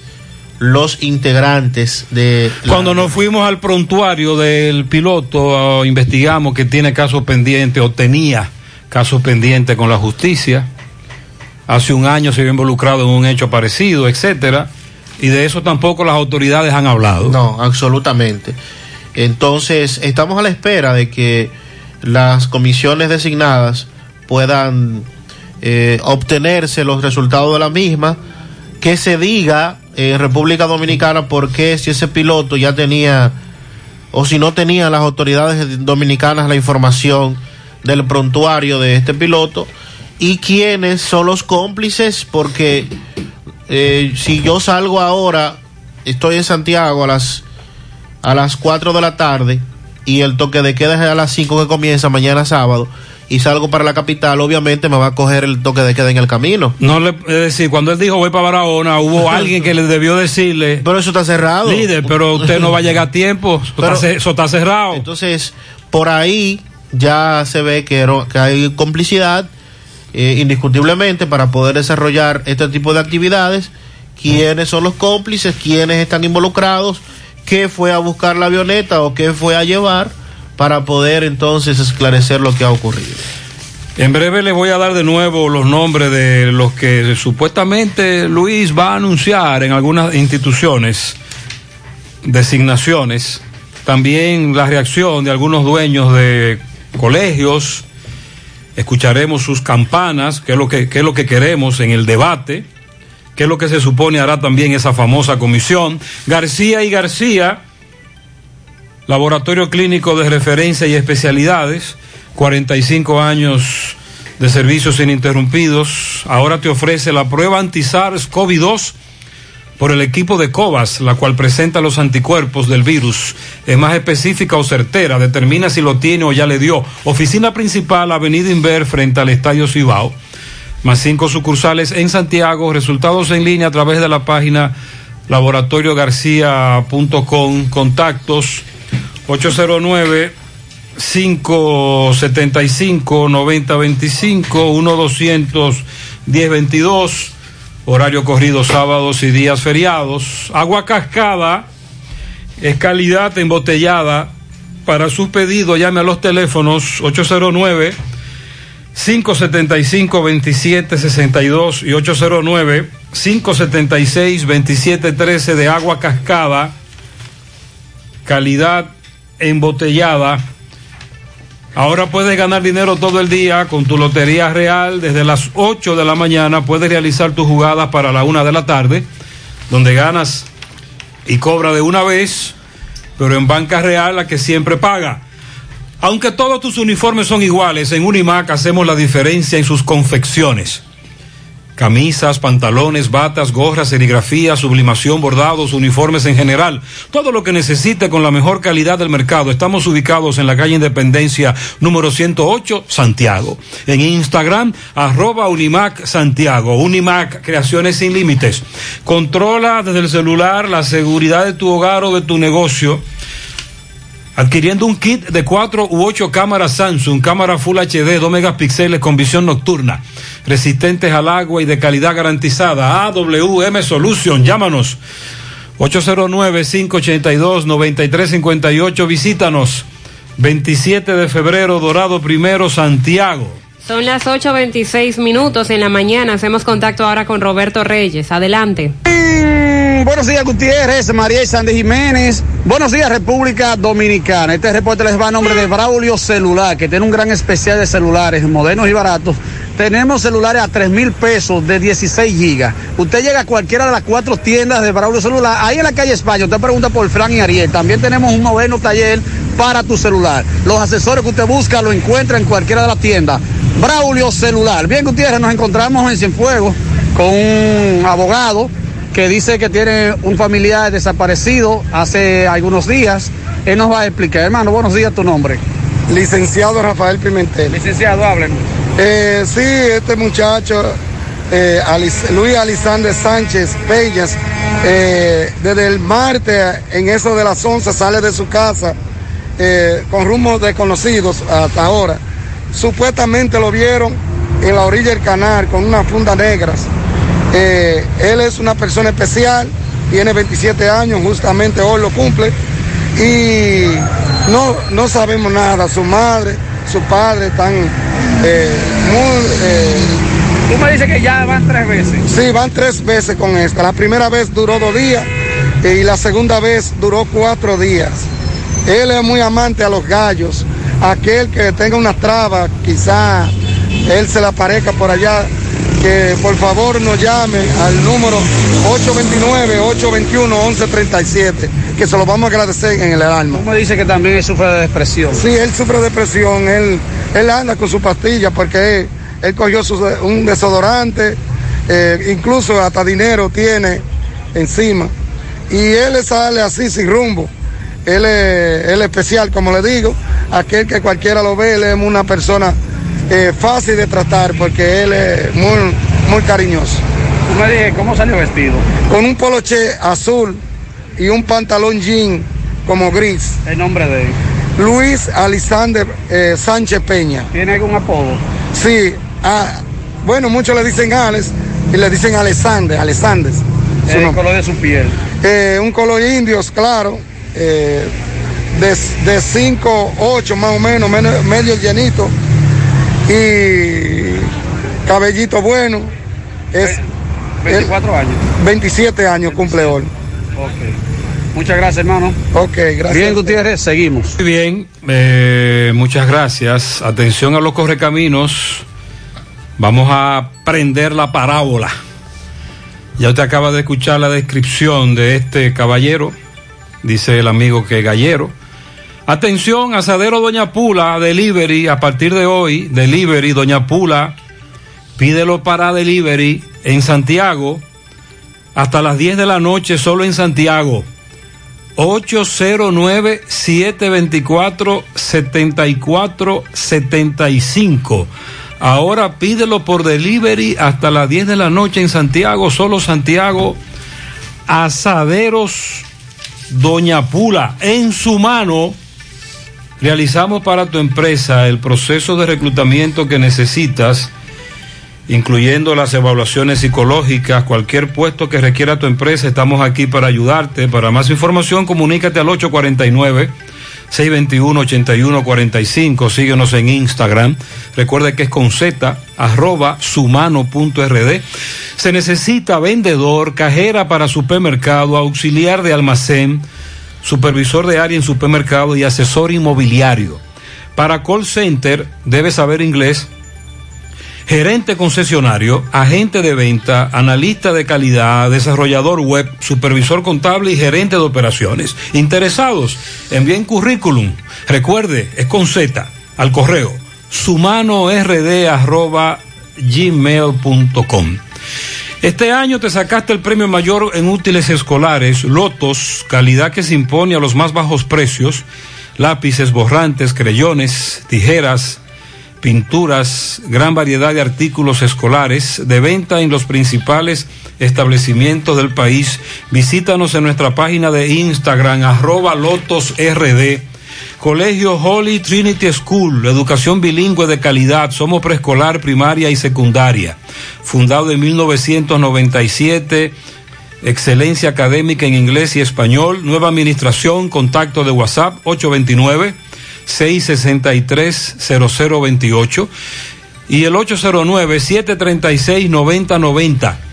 los integrantes de... la- Cuando nos fuimos al prontuario del piloto, ah, investigamos que tiene caso pendiente o tenía caso pendiente con la justicia. Hace un año se había involucrado en un hecho parecido, etcétera, y de eso tampoco las autoridades han hablado. No, absolutamente. Entonces, estamos a la espera de que las comisiones designadas puedan eh, obtenerse los resultados de la misma, que se diga en República Dominicana por qué si ese piloto ya tenía o si no tenían las autoridades dominicanas la información del prontuario de este piloto y quiénes son los cómplices porque eh, si yo salgo ahora estoy en Santiago a las a las 4 de la tarde y el toque de queda es a las 5 que comienza mañana sábado y salgo para la capital, obviamente me va a coger el toque de queda en el camino. No le, es decir, cuando él dijo voy para Barahona, hubo alguien que le debió decirle. Pero eso está cerrado. Líder, pero usted no va a llegar a tiempo. Eso, Pero- está, ce- eso está cerrado. Entonces, por ahí ya se ve que, que hay complicidad eh, indiscutiblemente para poder desarrollar este tipo de actividades. ¿Quiénes son los cómplices? ¿Quiénes están involucrados? ¿Qué fue a buscar la avioneta o qué fue a llevar? Para poder entonces esclarecer lo que ha ocurrido. En breve les voy a dar de nuevo los nombres de los que supuestamente Luis va a anunciar en algunas instituciones, designaciones. También la reacción de algunos dueños de colegios. Escucharemos sus campanas, qué es lo que, qué es lo que queremos en el debate, qué es lo que se supone hará también esa famosa comisión. García y García, Laboratorio Clínico de Referencia y Especialidades, 45 años de servicios ininterrumpidos. Ahora te ofrece la prueba anti-SARS-CoV-2 por el equipo de COVAS, la cual presenta los anticuerpos del virus. Es más específica o certera, determina si lo tiene o ya le dio. Oficina principal, Avenida Inver, frente al Estadio Cibao. Más cinco sucursales en Santiago. Resultados en línea a través de la página laboratoriogarcía.com. Contactos 809 575 9025 1200 1022 horario corrido sábados y días feriados. Agua cascada es calidad embotellada. Para sus pedidos llame a los teléfonos 809 575 2762 y 809 576 2713 de agua cascada calidad embotellada. Ahora puedes ganar dinero todo el día con tu Lotería Real. Desde las 8 de la mañana puedes realizar tus jugadas para la 1 de la tarde, donde ganas y cobra de una vez, pero en Banca Real la que siempre paga. Aunque todos tus uniformes son iguales, en Unimac hacemos la diferencia en sus confecciones. Camisas, pantalones, batas, gorras, serigrafía, sublimación, bordados, uniformes en general. Todo lo que necesite con la mejor calidad del mercado. Estamos ubicados en la calle Independencia número 108, Santiago. En Instagram, arroba Unimac Santiago. Unimac, creaciones sin límites. Controla desde el celular la seguridad de tu hogar o de tu negocio. Adquiriendo un kit de 4 u 8 cámaras Samsung, cámara Full HD, 2 megapíxeles con visión nocturna, resistentes al agua y de calidad garantizada. AWM Solution, llámanos. 809-582-9358, visítanos. 27 de febrero, Dorado Primero, Santiago. Son las 8.26 minutos en la mañana. Hacemos contacto ahora con Roberto Reyes. Adelante. Mm, Buenos días, Gutiérrez, María y Sandy Jiménez. Buenos días, República Dominicana. Este reporte les va a nombre de Braulio Celular, que tiene un gran especial de celulares modernos y baratos. Tenemos celulares a 3 mil pesos de 16 gigas. Usted llega a cualquiera de las cuatro tiendas de Braulio Celular, ahí en la calle España, usted pregunta por Fran y Ariel. También tenemos un noveno taller para tu celular. Los asesores que usted busca lo encuentra en cualquiera de las tiendas. Braulio Celular. Bien, Gutiérrez, nos encontramos en Cienfuegos con un abogado que dice que tiene un familiar desaparecido hace algunos días. Él nos va a explicar. Hermano, buenos días, tu nombre. Licenciado Rafael Pimentel. Licenciado, háblenos. Eh, sí, este muchacho, eh, Luis Alisander Sánchez Peñas, eh, desde el martes en eso de las 11 sale de su casa eh, con rumos desconocidos hasta ahora. Supuestamente lo vieron en la orilla del canal con unas fundas negras. Eh, él es una persona especial, tiene 27 años, justamente hoy lo cumple, y no, no sabemos nada. Su madre, su padre están eh, muy... eh, Tú me dices que ya van tres veces. Sí, van tres veces con esta. La primera vez duró dos días y la segunda vez duró cuatro días. Él es muy amante a los gallos. Aquel que tenga una traba, quizá él se la parezca por allá, que por favor nos llame al número 829-821-1137, que se lo vamos a agradecer en el alma. Tú me dices que también él sufre de depresión. Sí, él sufre de depresión, él, él anda con su pastilla porque él, él cogió su- un desodorante, eh, incluso hasta dinero tiene encima. Y él le sale así sin rumbo. Él es, él es especial, como le digo, aquel que cualquiera lo ve, él es una persona eh, fácil de tratar porque él es muy, muy cariñoso. Tú me dices, ¿cómo salió vestido? Con un poloche azul y un pantalón jean como gris. El nombre de él. Luis Alisander eh, Sánchez Peña. ¿Tiene algún apodo? Sí, ah, bueno, muchos le dicen Alex y le dicen Alexander, Alexander. El color de su piel. Eh, un color indios, claro, eh, de 5, 8 más o menos- medio llenito y cabellito bueno. Es, 24 años. 27 años cumple hoy. Ok. Muchas gracias, hermano. Ok, gracias. Bien, Gutiérrez, seguimos. Muy bien, eh, muchas gracias. Atención a los correcaminos. Vamos a prender la parábola. Ya usted acaba de escuchar la descripción de este caballero. Dice el amigo que es gallero. Atención, asadero Doña Pula, delivery, a partir de hoy, delivery, Doña Pula, pídelo para delivery en Santiago, hasta las 10 de la noche, solo en Santiago. 809-724-7475. Ahora pídelo por delivery hasta las 10 de la noche en Santiago, solo Santiago. Asaderos Doña Pula, en su mano. Realizamos para tu empresa el proceso de reclutamiento que necesitas, incluyendo las evaluaciones psicológicas, cualquier puesto que requiera tu empresa, estamos aquí para ayudarte. Para más información, comunícate al 849. 621-8145, síguenos en Instagram. Recuerde que es con Z, arroba sumano.rd. Se necesita vendedor, cajera para supermercado, auxiliar de almacén, supervisor de área en supermercado y asesor inmobiliario. Para call center, debe saber inglés. Gerente concesionario, agente de venta, analista de calidad, desarrollador web, supervisor contable y gerente de operaciones. Interesados, envíen currículum. Recuerde, es con Z, al correo sumanord@gmail.com. Este año te sacaste el premio mayor en útiles escolares, Lotos, calidad que se impone a los más bajos precios, lápices, borrantes, creyones, tijeras, pinturas, gran variedad de artículos escolares de venta en los principales establecimientos del país. Visítanos en nuestra página de Instagram, arroba lotosrd. Colegio Holy Trinity School, educación bilingüe de calidad. Somos preescolar, primaria y secundaria. Fundado en 1997. Excelencia académica en inglés y español. Nueva administración. Contacto de WhatsApp 829 663-0028 y el 809-736-9090.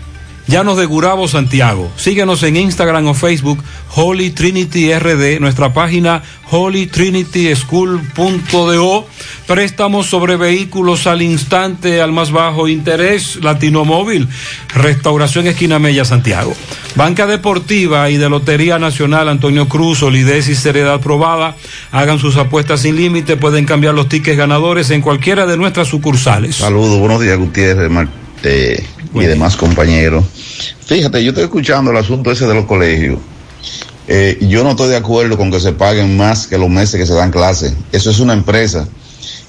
Llanos de Gurabo, Santiago. Síguenos en Instagram o Facebook, Holy Trinity RD, nuestra página holytrinityschool.do. Préstamos sobre vehículos al instante, al más bajo interés, Latino Móvil, Restauración Esquina Mella, Santiago. Banca Deportiva y de Lotería Nacional Antonio Cruz, solidez y seriedad probada. Hagan sus apuestas sin límite, pueden cambiar los tickets ganadores en cualquiera de nuestras sucursales. Saludos, buenos días Gutiérrez Mar- eh, y demás compañeros. Fíjate, yo estoy escuchando el asunto ese de los colegios. Eh, yo no estoy de acuerdo con que se paguen más que los meses que se dan clases. Eso es una empresa.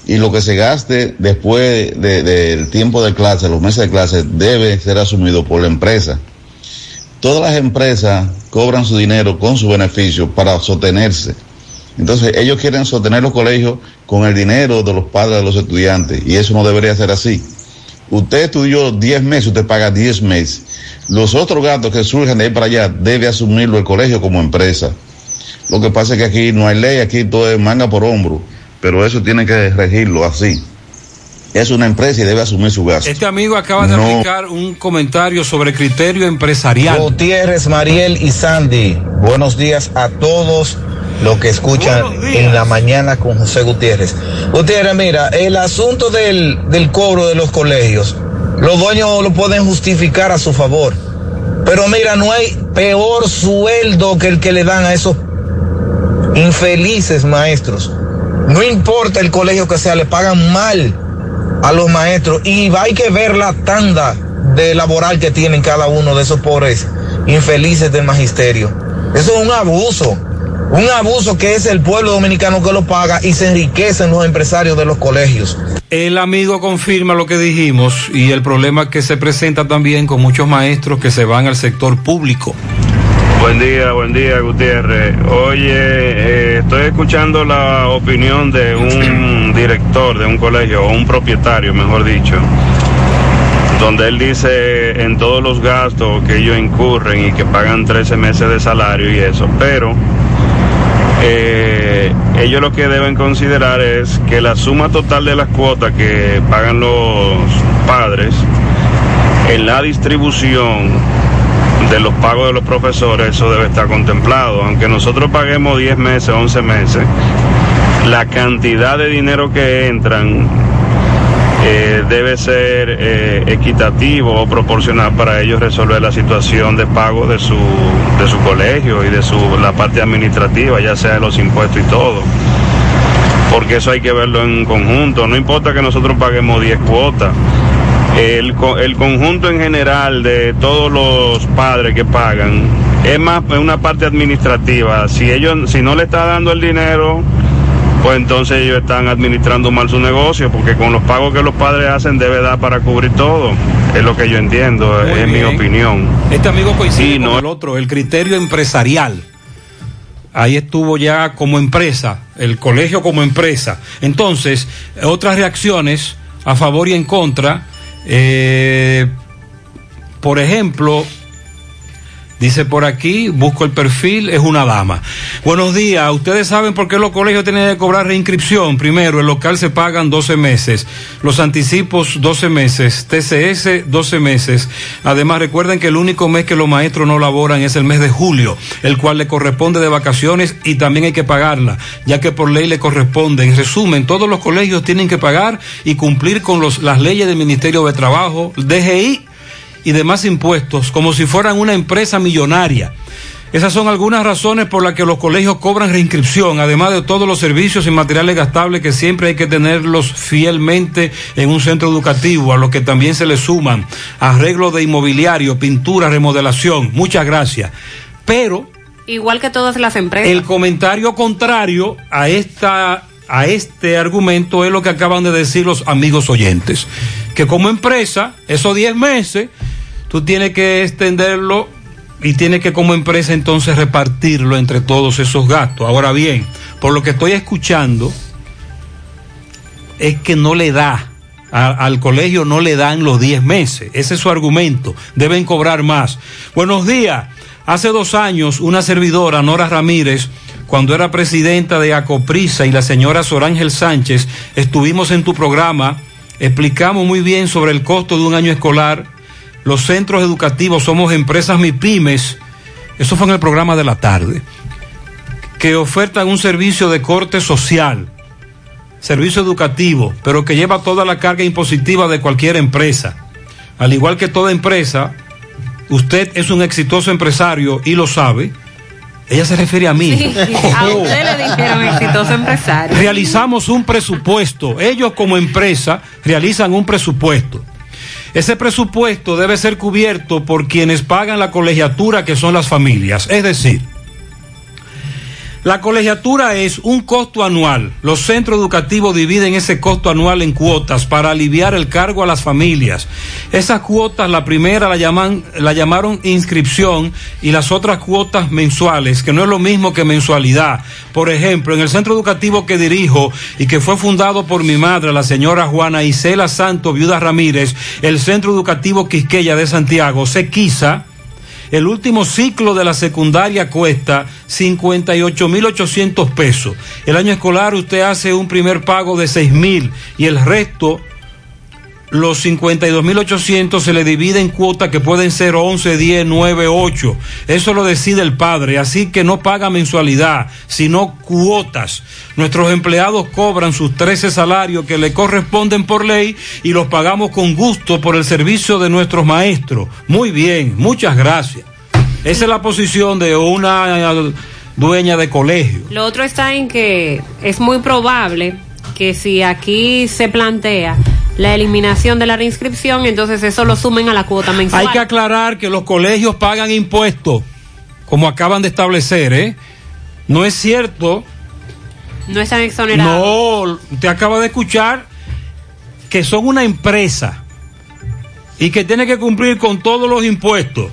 Y lo que se gaste después de- del tiempo de clase, los meses de clase, debe ser asumido por la empresa. Todas las empresas cobran su dinero con su beneficio para sostenerse. Entonces, ellos quieren sostener los colegios con el dinero de los padres de los estudiantes. Y eso no debería ser así. Usted estudió 10 meses, usted paga 10 meses. Los otros gastos que surgen de ahí para allá debe asumirlo el colegio como empresa. Lo que pasa es que aquí no hay ley, aquí todo es manga por hombro, pero eso tiene que regirlo así. Es una empresa y debe asumir su gasto. Este amigo acaba de No. aplicar un comentario sobre criterio empresarial. Gutiérrez, Mariel y Sandy, buenos días a todos los que escuchan en la mañana con José Gutiérrez. Gutiérrez, mira, el asunto del, del cobro de los colegios, los dueños lo pueden justificar a su favor, pero mira, no hay peor sueldo que el que le dan a esos infelices maestros. No importa el colegio que sea, le pagan mal a los maestros y hay que ver la tanda de laboral que tienen cada uno de esos pobres infelices del magisterio. Eso es un abuso, un abuso que es el pueblo dominicano que lo paga y se enriquecen los empresarios de los colegios. El amigo confirma lo que dijimos y el problema que se presenta también con muchos maestros que se van al sector público. Buen día, buen día, Gutiérrez. Oye, eh, estoy escuchando la opinión de un director de un colegio, o un propietario, mejor dicho, donde él dice en todos los gastos que ellos incurren y que pagan 13 meses de salario y eso, pero eh, ellos lo que deben considerar es que la suma total de las cuotas que pagan los padres en la distribución de los pagos de los profesores, eso debe estar contemplado. Aunque nosotros paguemos 10 meses, 11 meses, la cantidad de dinero que entran eh, debe ser eh, equitativo o proporcional para ellos resolver la situación de pago de su, de su colegio y de su, la parte administrativa, ya sea de los impuestos y todo. Porque eso hay que verlo en conjunto. No importa que nosotros paguemos 10 cuotas. El, el conjunto en general de todos los padres que pagan es más una parte administrativa. Si ellos, si no le está dando el dinero, pues entonces ellos están administrando mal su negocio, porque con los pagos que los padres hacen debe dar para cubrir todo. Es lo que yo entiendo, Muy es mi opinión. Este amigo coincide Sí, con no- el otro, el criterio empresarial. Ahí estuvo ya como empresa, el colegio como empresa. Entonces, otras reacciones a favor y en contra. eh, por ejemplo, dice por aquí, busco el perfil, es una dama. Buenos días, ustedes saben por qué los colegios tienen que cobrar reinscripción. Primero, el local se pagan 12 meses, los anticipos 12 meses, TCS 12 meses. Además, recuerden que el único mes que los maestros no laboran es el mes de julio, el cual le corresponde de vacaciones y también hay que pagarla, ya que por ley le corresponde. En resumen, todos los colegios tienen que pagar y cumplir con los, las leyes del Ministerio de Trabajo, DGI y demás impuestos como si fueran una empresa millonaria. Esas son algunas razones por las que los colegios cobran reinscripción, además de todos los servicios y materiales gastables que siempre hay que tenerlos fielmente en un centro educativo, a los que también se le suman arreglo de inmobiliario, pintura, remodelación. Muchas gracias. Pero Igual que todas las empresas. el comentario contrario a esta a este argumento es lo que acaban de decir los amigos oyentes, que como empresa, esos 10 meses, tú tienes que extenderlo y tienes que como empresa entonces repartirlo entre todos esos gastos. Ahora bien, por lo que estoy escuchando, es que no le da. al colegio no le dan los 10 meses. Ese es su argumento. Deben cobrar más. Buenos días. Hace dos años, una servidora, Nora Ramírez, cuando era presidenta de Acoprisa y la señora Sorángel Sánchez, estuvimos en tu programa, explicamos muy bien sobre el costo de un año escolar. Los centros educativos somos empresas MIPIMES. Eso fue en el programa de la tarde. Que ofertan un servicio de corte social servicio educativo, pero que lleva toda la carga impositiva de cualquier empresa. Al igual que toda empresa, usted es un exitoso empresario y lo sabe. Ella se refiere a mí. Sí, a usted le dijeron exitoso empresario. Realizamos un presupuesto. Ellos como empresa realizan un presupuesto. Ese presupuesto debe ser cubierto por quienes pagan la colegiatura, que son las familias. Es decir, la colegiatura es un costo anual. Los centros educativos dividen ese costo anual en cuotas para aliviar el cargo a las familias. Esas cuotas, la primera la, llaman, la llamaron inscripción y las otras cuotas mensuales, que no es lo mismo que mensualidad. Por ejemplo, en el centro educativo que dirijo y que fue fundado por mi madre, la señora Juana Isela Santo Viuda Ramírez, el centro educativo Quisqueya de Santiago, Sequisa, el último ciclo de la secundaria cuesta 58.800 pesos. El año escolar usted hace un primer pago de 6.000 y el resto, los 52.800 se le divide en cuotas que pueden ser 11, 10, 9, 8. Eso lo decide el padre, así que no paga mensualidad, sino cuotas. Nuestros empleados cobran sus 13 salarios que le corresponden por ley y los pagamos con gusto por el servicio de nuestros maestros. Muy bien, muchas gracias. Esa es la posición de una dueña de colegio. Lo otro está en que es muy probable que si aquí se plantea la eliminación de la reinscripción, entonces eso lo sumen a la cuota mensual. Hay que aclarar que los colegios pagan impuestos, como acaban de establecer, ¿eh? No es cierto. No están exonerados. No, usted acaba de escuchar que son una empresa y que tiene que cumplir con todos los impuestos.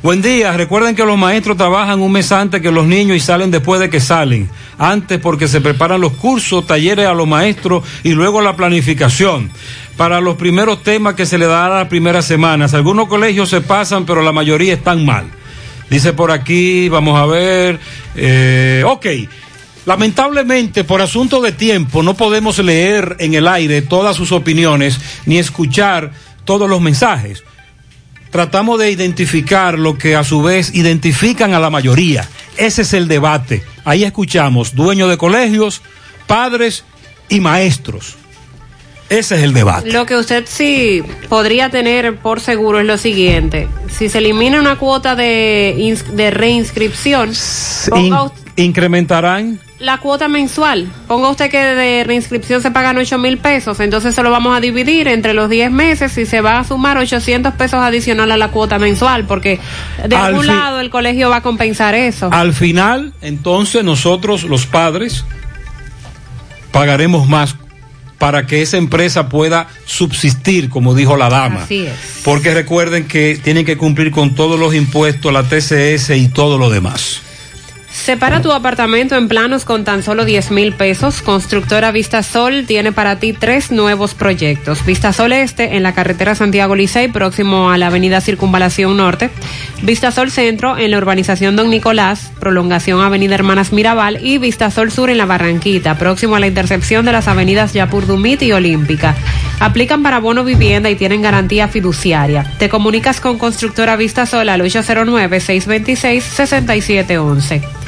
Buen día, recuerden que los maestros trabajan un mes antes que los niños y salen después de que salen. Antes porque se preparan los cursos, talleres a los maestros y luego la planificación. Para los primeros temas que se le dará las primeras semanas. Algunos colegios se pasan, pero la mayoría están mal. Dice por aquí, vamos a ver. Eh, ok. Lamentablemente, por asunto de tiempo, no podemos leer en el aire todas sus opiniones ni escuchar todos los mensajes tratamos de identificar lo que a su vez identifican a la mayoría. Ese es el debate. Ahí escuchamos dueños de colegios, padres y maestros. Ese es el debate. Lo que usted sí podría tener por seguro es lo siguiente. Si se elimina una cuota de, de reinscripción, In, incrementarán la cuota mensual. Ponga usted que de reinscripción se pagan 8 mil pesos, entonces se lo vamos a dividir entre los 10 meses y se va a sumar 800 pesos adicional a la cuota mensual, porque de Al algún lado el colegio va a compensar eso. Al final, entonces nosotros los padres pagaremos más para que esa empresa pueda subsistir, como dijo la dama. Así es. Porque recuerden que tienen que cumplir con todos los impuestos, la TCS y todo lo demás. Separa tu apartamento en planos con tan solo 10 mil pesos. Constructora Vista Sol tiene para ti tres nuevos proyectos. Vista Sol Este en la carretera Santiago Licey, próximo a la avenida Circunvalación Norte. Vista Sol Centro en la urbanización Don Nicolás, prolongación Avenida Hermanas Mirabal. Y Vista Sol Sur en la Barranquita, próximo a la intercepción de las avenidas Yapur Dumit y Olímpica. Aplican para bono vivienda y tienen garantía fiduciaria. Te comunicas con Constructora Vista Sol al 809-626-6711.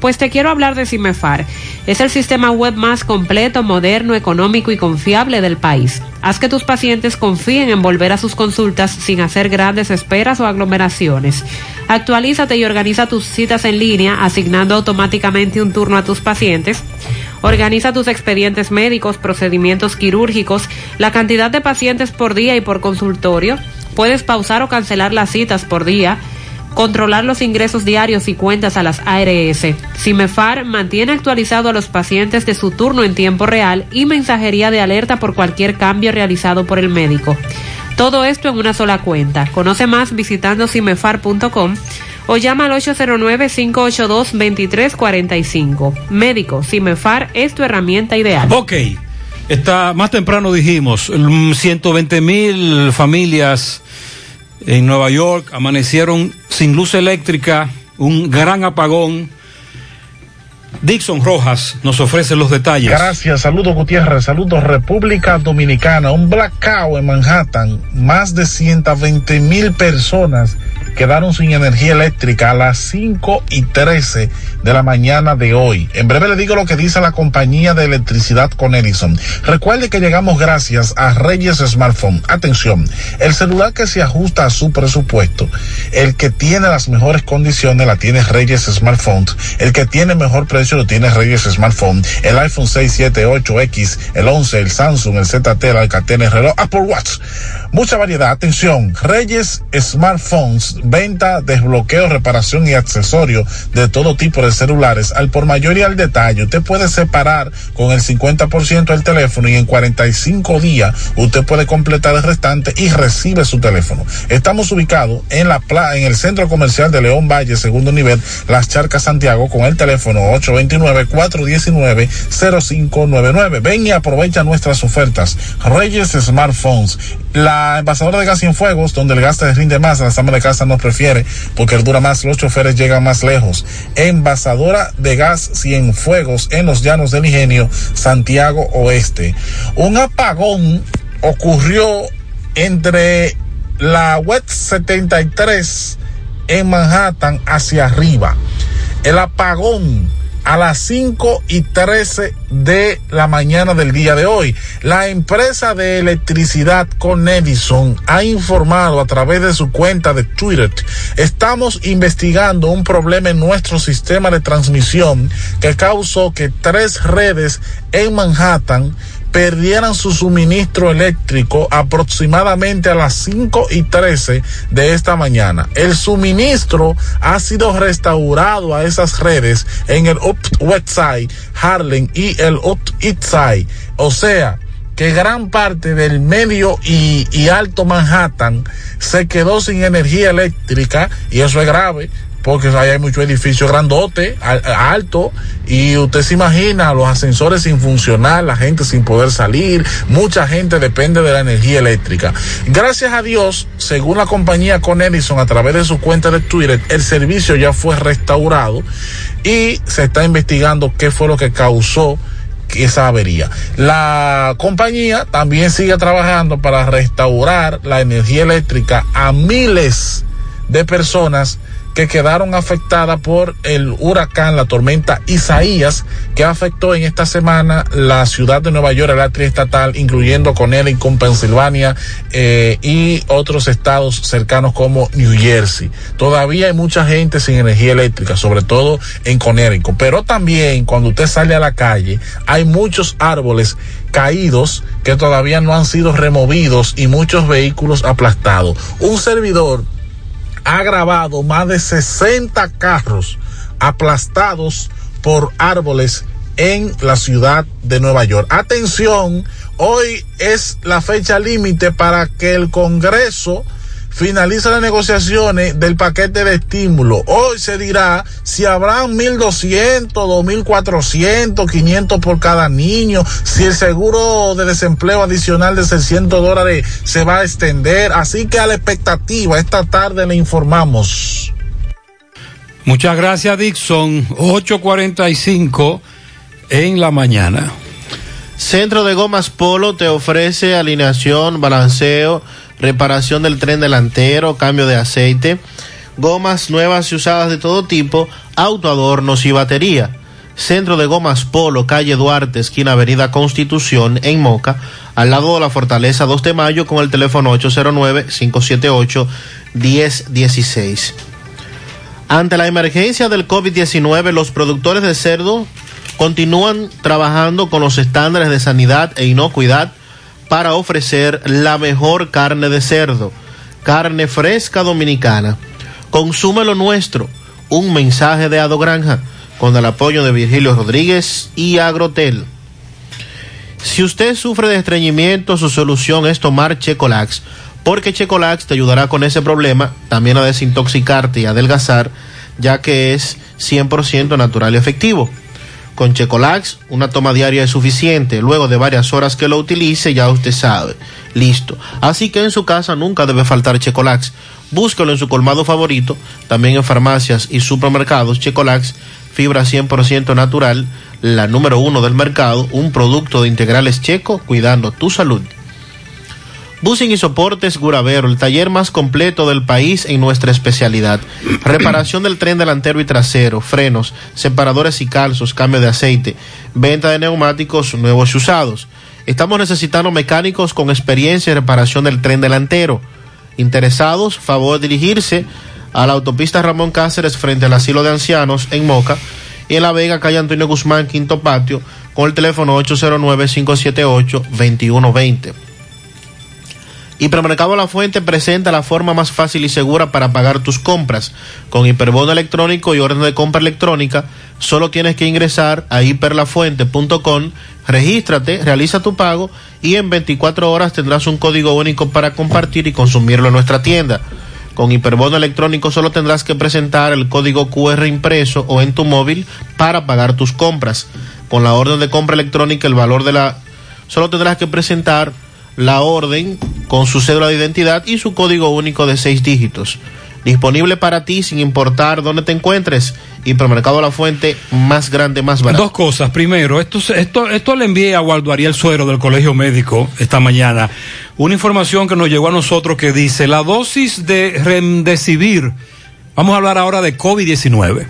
Pues te quiero hablar de Cimefar. Es el sistema web más completo, moderno, económico y confiable del país. Haz que tus pacientes confíen en volver a sus consultas sin hacer grandes esperas o aglomeraciones. Actualízate y organiza tus citas en línea, asignando automáticamente un turno a tus pacientes. Organiza tus expedientes médicos, procedimientos quirúrgicos, la cantidad de pacientes por día y por consultorio. Puedes pausar o cancelar las citas por día controlar los ingresos diarios y cuentas a las ARS. Cimefar mantiene actualizado a los pacientes de su turno en tiempo real y mensajería de alerta por cualquier cambio realizado por el médico. Todo esto en una sola cuenta. Conoce más visitando cimefar.com o llama al 809-582-2345. Médico, Cimefar es tu herramienta ideal. Ok, está, más temprano dijimos, mm, 120 mil familias en Nueva York amanecieron sin luz eléctrica, un gran apagón. Dixon Rojas nos ofrece los detalles. Gracias, saludos Gutiérrez, saludos República Dominicana, un blackout en Manhattan, más de 120 mil personas quedaron sin energía eléctrica a las 5 y 13 de la mañana de hoy. En breve le digo lo que dice la compañía de electricidad con Edison. Recuerde que llegamos gracias a Reyes Smartphone. Atención, el celular que se ajusta a su presupuesto, el que tiene las mejores condiciones la tiene Reyes Smartphone, el que tiene mejor precio lo tiene Reyes Smartphone, el iPhone 6, 7, 8X, el 11, el Samsung, el ZT, el Alcatel, el reloj, Apple Watch. Mucha variedad. Atención, Reyes Smartphones, venta, desbloqueo, reparación y accesorio de todo tipo de celulares al por mayor y al detalle. Usted puede separar con el 50% del teléfono y en 45 días usted puede completar el restante y recibe su teléfono. Estamos ubicados en la en el centro comercial de León Valle, segundo nivel, Las Charcas Santiago, con el teléfono 829-419-0599. Ven y aprovecha nuestras ofertas. Reyes Smartphones. La envasadora de gas Cienfuegos, donde el gas te rinde más, la sama de casa no prefiere, porque dura más, los choferes llegan más lejos. Envasadora de gas Cienfuegos en los llanos del Ingenio, Santiago Oeste. Un apagón ocurrió entre la web 73 en Manhattan hacia arriba. El apagón a las 5 y 13 de la mañana del día de hoy. La empresa de electricidad con Edison ha informado a través de su cuenta de Twitter, estamos investigando un problema en nuestro sistema de transmisión que causó que tres redes en Manhattan perdieran su suministro eléctrico aproximadamente a las 5 y 13 de esta mañana. El suministro ha sido restaurado a esas redes en el Side, Harlem y el Up East Side. O sea, que gran parte del medio y, y, alto Manhattan se quedó sin energía eléctrica y eso es grave porque hay muchos edificios grandotes, alto, y usted se imagina los ascensores sin funcionar, la gente sin poder salir, mucha gente depende de la energía eléctrica. Gracias a Dios, según la compañía con Edison a través de su cuenta de Twitter, el servicio ya fue restaurado y se está investigando qué fue lo que causó esa avería. La compañía también sigue trabajando para restaurar la energía eléctrica a miles de personas que quedaron afectadas por el huracán, la tormenta Isaías, que afectó en esta semana la ciudad de Nueva York, el atrio estatal, incluyendo Connecticut, Pensilvania eh, y otros estados cercanos como New Jersey. Todavía hay mucha gente sin energía eléctrica, sobre todo en Connecticut. Pero también cuando usted sale a la calle, hay muchos árboles caídos que todavía no han sido removidos y muchos vehículos aplastados. Un servidor ha grabado más de 60 carros aplastados por árboles en la ciudad de Nueva York. Atención, hoy es la fecha límite para que el Congreso finalice las negociaciones del paquete de estímulo. Hoy se dirá si habrá 1.200, 2.400, 500 por cada niño, si el seguro de desempleo adicional de 600 dólares se va a extender. Así que a la expectativa, esta tarde le informamos. Muchas gracias, Dixon. 8.45 en la mañana. Centro de Gomas Polo te ofrece alineación, balanceo, reparación del tren delantero, cambio de aceite, gomas nuevas y usadas de todo tipo, autoadornos y batería. Centro de Gomas Polo, calle Duarte, esquina Avenida Constitución, en Moca, al lado de la Fortaleza 2 de Mayo, con el teléfono 809-578-1016. Ante la emergencia del COVID-19, los productores de cerdo continúan trabajando con los estándares de sanidad e inocuidad para ofrecer la mejor carne de cerdo, carne fresca dominicana. Consume lo nuestro. Un mensaje de Ado Granja con el apoyo de Virgilio Rodríguez y Agrotel. Si usted sufre de estreñimiento, su solución es tomar Checolax, porque Checolax te ayudará con ese problema, también a desintoxicarte y adelgazar, ya que es 100% natural y efectivo. Con Checolax, una toma diaria es suficiente. Luego de varias horas que lo utilice, ya usted sabe. Listo. Así que en su casa nunca debe faltar Checolax. Búsquelo en su colmado favorito, también en farmacias y supermercados. Checolax, fibra 100% natural, la número uno del mercado, un producto de integrales checo, cuidando tu salud. Busing y Soportes Guravero, el taller más completo del país en nuestra especialidad. Reparación del tren delantero y trasero, frenos, separadores y calzos, cambio de aceite, venta de neumáticos nuevos y usados. Estamos necesitando mecánicos con experiencia en reparación del tren delantero. Interesados, favor dirigirse a la autopista Ramón Cáceres frente al asilo de ancianos en Moca y en La Vega, calle Antonio Guzmán, quinto patio, con el teléfono 809-578-2120. Hipermercado La Fuente presenta la forma más fácil y segura para pagar tus compras. Con hiperbono electrónico y orden de compra electrónica, solo tienes que ingresar a hiperlafuente.com, regístrate, realiza tu pago y en 24 horas tendrás un código único para compartir y consumirlo en nuestra tienda. Con hiperbono electrónico solo tendrás que presentar el código QR impreso o en tu móvil para pagar tus compras. Con la orden de compra electrónica el valor de la solo tendrás que presentar la orden con su cédula de identidad y su código único de seis dígitos. Disponible para ti sin importar dónde te encuentres. Hipermercado La Fuente, más grande, más barato. Dos cosas. Primero, esto, esto, esto le envié a Waldo Ariel Suero del Colegio Médico esta mañana. Una información que nos llegó a nosotros que dice la dosis de Remdesivir. Vamos a hablar ahora de COVID-19.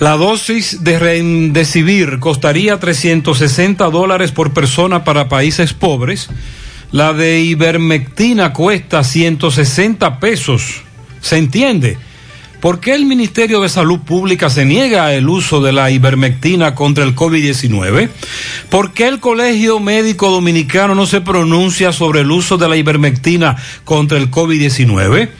La dosis de Remdesivir costaría 360 dólares por persona para países pobres. La de ivermectina cuesta 160 pesos. ¿Se entiende? ¿Por qué el Ministerio de Salud Pública se niega el uso de la ivermectina contra el COVID-19? ¿Por qué el Colegio Médico Dominicano no se pronuncia sobre el uso de la ivermectina contra el COVID-19?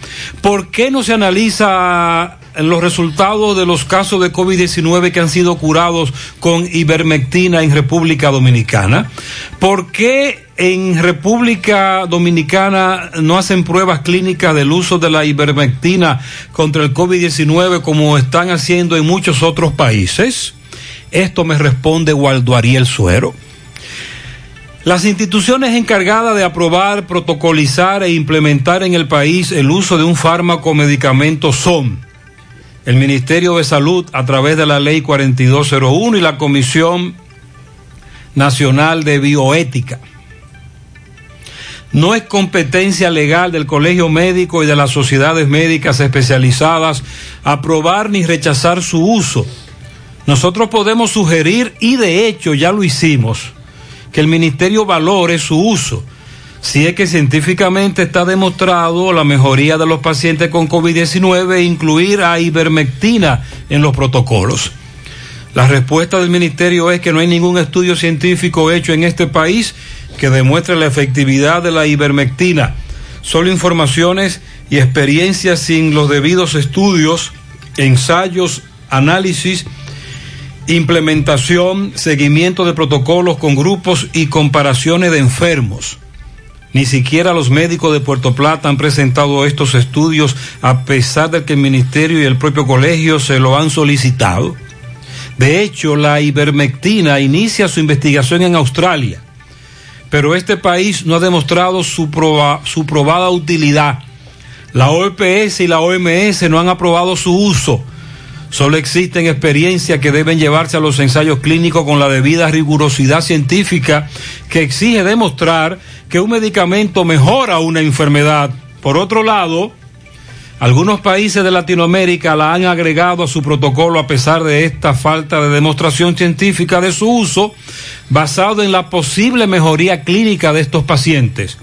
¿Por qué no se analiza los resultados de los casos de COVID-19 que han sido curados con ivermectina en República Dominicana? ¿Por qué en República Dominicana no hacen pruebas clínicas del uso de la ivermectina contra el COVID-19 como están haciendo en muchos otros países? Esto me responde Waldo Ariel Suero. Las instituciones encargadas de aprobar, protocolizar e implementar en el país el uso de un fármaco o medicamento son el Ministerio de Salud a través de la Ley 4201 y la Comisión Nacional de Bioética. No es competencia legal del Colegio Médico y de las sociedades médicas especializadas aprobar ni rechazar su uso. Nosotros podemos sugerir, y de hecho ya lo hicimos, que el Ministerio valore su uso. Si es que científicamente está demostrado la mejoría de los pacientes con COVID-19 e incluir a ivermectina en los protocolos. La respuesta del Ministerio es que no hay ningún estudio científico hecho en este país que demuestre la efectividad de la ivermectina. Solo informaciones y experiencias sin los debidos estudios, ensayos, análisis, implementación, seguimiento de protocolos con grupos y comparaciones de enfermos. Ni siquiera los médicos de Puerto Plata han presentado estos estudios a pesar de que el ministerio y el propio colegio se lo han solicitado. De hecho, la ivermectina inicia su investigación en Australia, pero este país no ha demostrado su, proba, su probada utilidad. La OPS y la OMS no han aprobado su uso. Solo existen experiencias que deben llevarse a los ensayos clínicos con la debida rigurosidad científica que exige demostrar que un medicamento mejora una enfermedad. Por otro lado, algunos países de Latinoamérica la han agregado a su protocolo a pesar de esta falta de demostración científica de su uso, basado en la posible mejoría clínica de estos pacientes.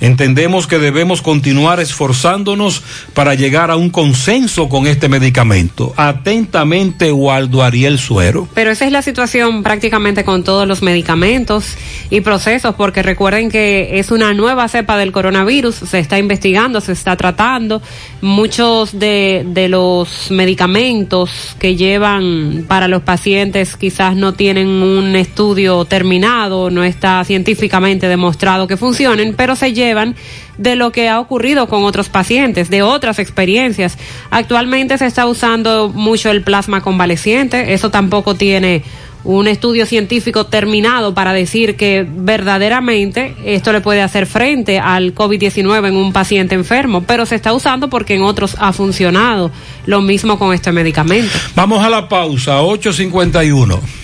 Entendemos que debemos continuar esforzándonos para llegar a un consenso con este medicamento. Atentamente, Waldo Ariel Suero. Pero esa es la situación prácticamente con todos los medicamentos y procesos, porque recuerden que es una nueva cepa del coronavirus, se está investigando, se está tratando. Muchos de, de los medicamentos que llevan para los pacientes quizás no tienen un estudio terminado, no está científicamente demostrado que funcionen, pero se llevan de lo que ha ocurrido con otros pacientes, de otras experiencias. Actualmente se está usando mucho el plasma convaleciente, eso tampoco tiene un estudio científico terminado para decir que verdaderamente esto le puede hacer frente al COVID-19 en un paciente enfermo, pero se está usando porque en otros ha funcionado. Lo mismo con este medicamento. Vamos a la pausa, 851.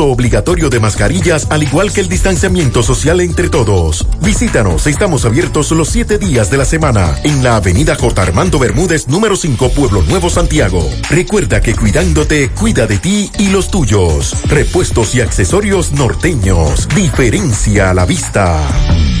obligatorio de mascarillas al igual que el distanciamiento social entre todos. Visítanos, estamos abiertos los siete días de la semana en la avenida J. Armando Bermúdez, número 5, Pueblo Nuevo, Santiago. Recuerda que cuidándote, cuida de ti y los tuyos. Repuestos y accesorios norteños. Diferencia a la vista.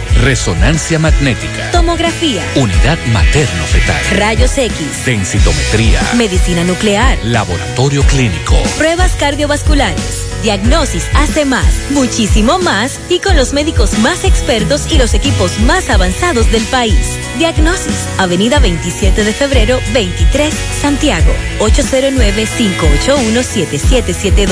Resonancia magnética. Tomografía. Unidad materno-fetal. Rayos X. Densitometría. Medicina nuclear. Laboratorio clínico. Pruebas cardiovasculares. Diagnosis hace más, muchísimo más y con los médicos más expertos y los equipos más avanzados del país. Diagnosis, Avenida 27 de febrero, 23, Santiago, 809-581-7772.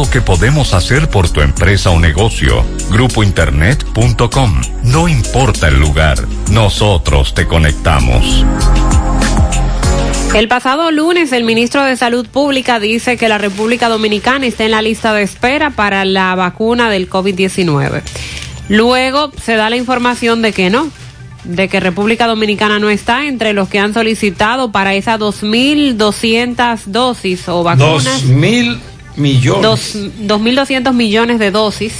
lo que podemos hacer por tu empresa o negocio. Grupointernet.com. No importa el lugar, nosotros te conectamos. El pasado lunes, el ministro de Salud Pública dice que la República Dominicana está en la lista de espera para la vacuna del COVID-19. Luego se da la información de que no, de que República Dominicana no está entre los que han solicitado para esas 2.200 dosis o vacunas. Dos mil millones. Dos- 2.200 millones de dosis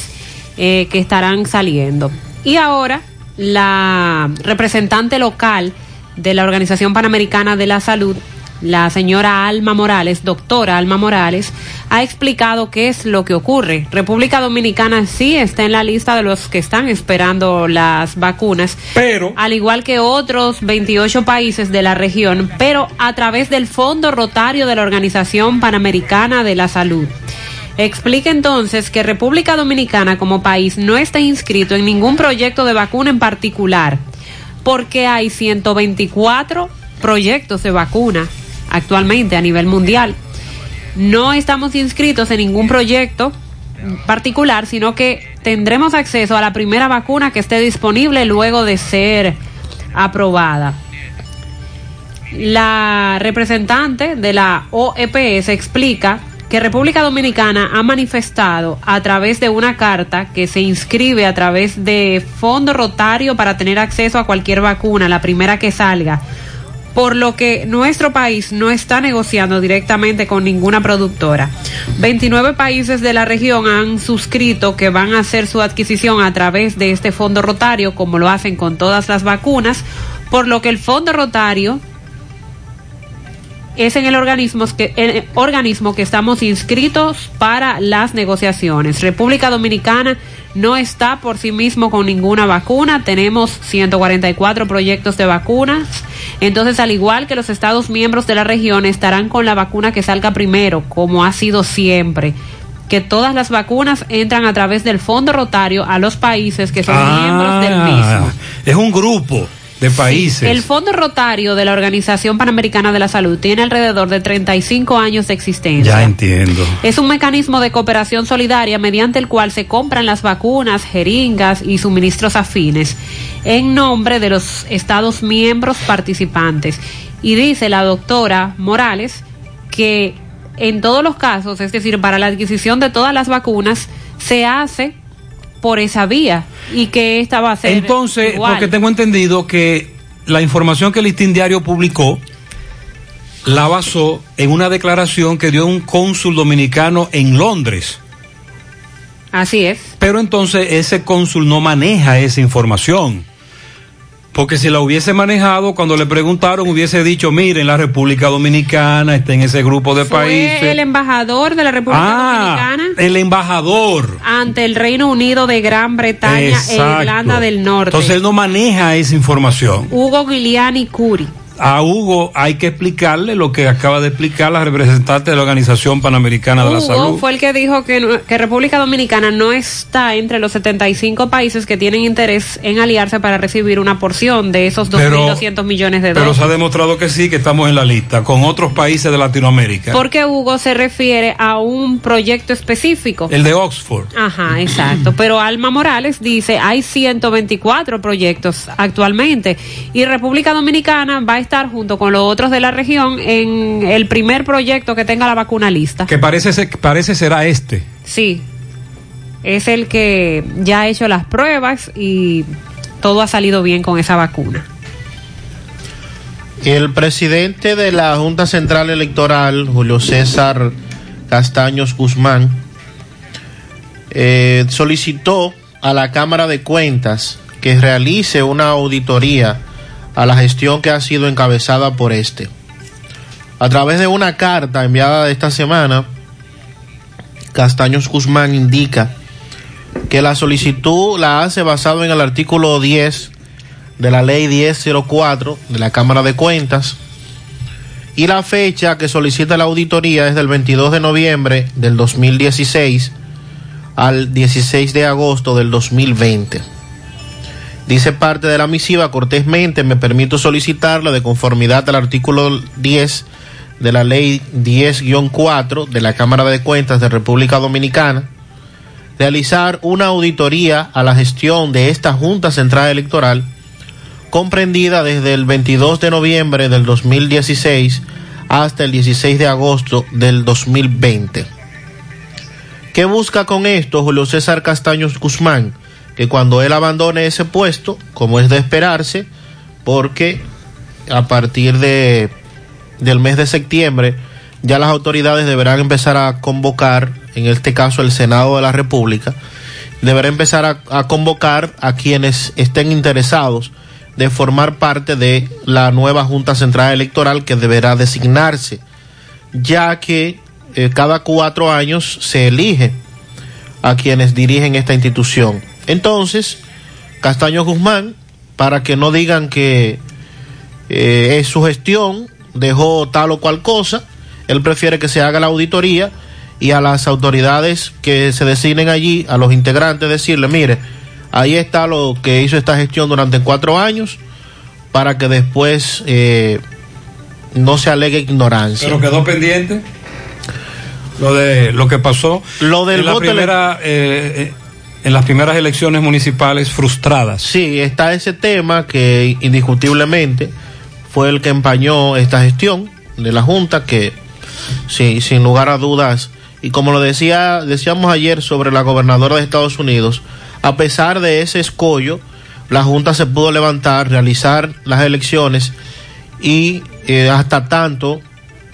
eh, que estarán saliendo. Y ahora la representante local de la Organización Panamericana de la Salud, la señora Alma Morales, doctora Alma Morales, ha explicado qué es lo que ocurre. República Dominicana sí está en la lista de los que están esperando las vacunas, pero al igual que otros 28 países de la región, pero a través del Fondo Rotario de la Organización Panamericana de la Salud. Explica entonces que República Dominicana como país no está inscrito en ningún proyecto de vacuna en particular, porque hay 124 proyectos de vacuna actualmente a nivel mundial. No estamos inscritos en ningún proyecto particular, sino que tendremos acceso a la primera vacuna que esté disponible luego de ser aprobada. La representante de la OEPS explica que República Dominicana ha manifestado a través de una carta que se inscribe a través de Fondo Rotario para tener acceso a cualquier vacuna, la primera que salga, por lo que nuestro país no está negociando directamente con ninguna productora. 29 países de la región han suscrito que van a hacer su adquisición a través de este Fondo Rotario, como lo hacen con todas las vacunas, por lo que el Fondo Rotario es en el organismo que, el organismo que estamos inscritos para las negociaciones. República Dominicana no está por sí mismo con ninguna vacuna. Tenemos 144 proyectos de vacunas. Entonces, al igual que los Estados miembros de la región, estarán con la vacuna que salga primero, como ha sido siempre que todas las vacunas entran a través del Fondo Rotario a los países que son Ah, miembros del mismo. Es un grupo de países. El Fondo Rotario de la Organización Panamericana de la Salud tiene alrededor de 35 años de existencia. Ya entiendo. Es un mecanismo de cooperación solidaria mediante el cual se compran las vacunas, jeringas y suministros afines en nombre de los Estados miembros participantes. Y dice la doctora Morales que en todos los casos, es decir, para la adquisición de todas las vacunas, se hace por esa vía y que esta va a ser Entonces, igual. porque tengo entendido que la información que el Listín Diario publicó la basó en una declaración que dio un cónsul dominicano en Londres. Así es. Pero entonces ese cónsul no maneja esa información. Porque si la hubiese manejado, cuando le preguntaron, hubiese dicho, miren, la República Dominicana está en ese grupo de Fue países. el embajador de la República Ah, Dominicana el embajador. ante el Reino Unido de Gran Bretaña e. Irlanda del Norte. Entonces él no maneja esa información. Hugo Giuliani Curi. A Hugo hay que explicarle lo que acaba de explicar la representante de la Organización Panamericana de la Hugo Salud. fue el que dijo que, no- que República Dominicana no está entre los 75 países que tienen interés en aliarse para recibir una porción de esos Pero- 2.200 millones de Pero dólares. se ha demostrado que sí, que estamos en la lista con otros países de Latinoamérica. Porque Hugo se refiere a un proyecto específico. El de Oxford. Ajá, exacto. Pero Alma Morales dice, hay 124 proyectos actualmente y República Dominicana va a estar junto con los otros de la región en el primer proyecto que tenga la vacuna lista. Que parece, ser- parece será este. Sí, es el que ya ha hecho las pruebas y todo ha salido bien con esa vacuna. El presidente de la Junta Central Electoral, Julio César Castaños Guzmán, eh, solicitó a la Cámara de Cuentas que realice una auditoría a la gestión que ha sido encabezada por este. A través de una carta enviada esta semana, Castaños Guzmán indica que la solicitud la hace basado en el artículo 10 de la ley 1004 de la Cámara de Cuentas y la fecha que solicita la auditoría es del 22 de noviembre del 2016 al 16 de agosto del 2020. Dice parte de la misiva cortésmente me permito solicitarle de conformidad al artículo 10 de la ley 10-4 de la Cámara de Cuentas de República Dominicana realizar una auditoría a la gestión de esta Junta Central Electoral comprendida desde el 22 de noviembre del 2016 hasta el 16 de agosto del 2020. ¿Qué busca con esto Julio César Castaños Guzmán? Que cuando él abandone ese puesto, como es de esperarse, porque a partir de, del mes de septiembre ya las autoridades deberán empezar a convocar, en este caso el Senado de la República, deberá empezar a, convocar a quienes estén interesados de formar parte de la nueva Junta Central Electoral que deberá designarse, ya que eh, cada cuatro años se elige a quienes dirigen esta institución. Entonces, Castaño Guzmán, para que no digan que eh, es su gestión, dejó tal o cual cosa, él prefiere que se haga la auditoría y a las autoridades que se designen allí, a los integrantes, decirle, mire, ahí está lo que hizo esta gestión durante cuatro años, para que después eh, no se alegue ignorancia. Pero quedó pendiente lo de lo que pasó Lo del en, la voto primera, eh, eh, en las primeras elecciones municipales frustradas. Sí, está ese tema que indiscutiblemente fue el que empañó esta gestión de la Junta, que sí, sin lugar a dudas Y como lo decía, decíamos ayer sobre la gobernadora de Estados Unidos, a pesar de ese escollo, la Junta se pudo levantar, realizar las elecciones y eh, hasta tanto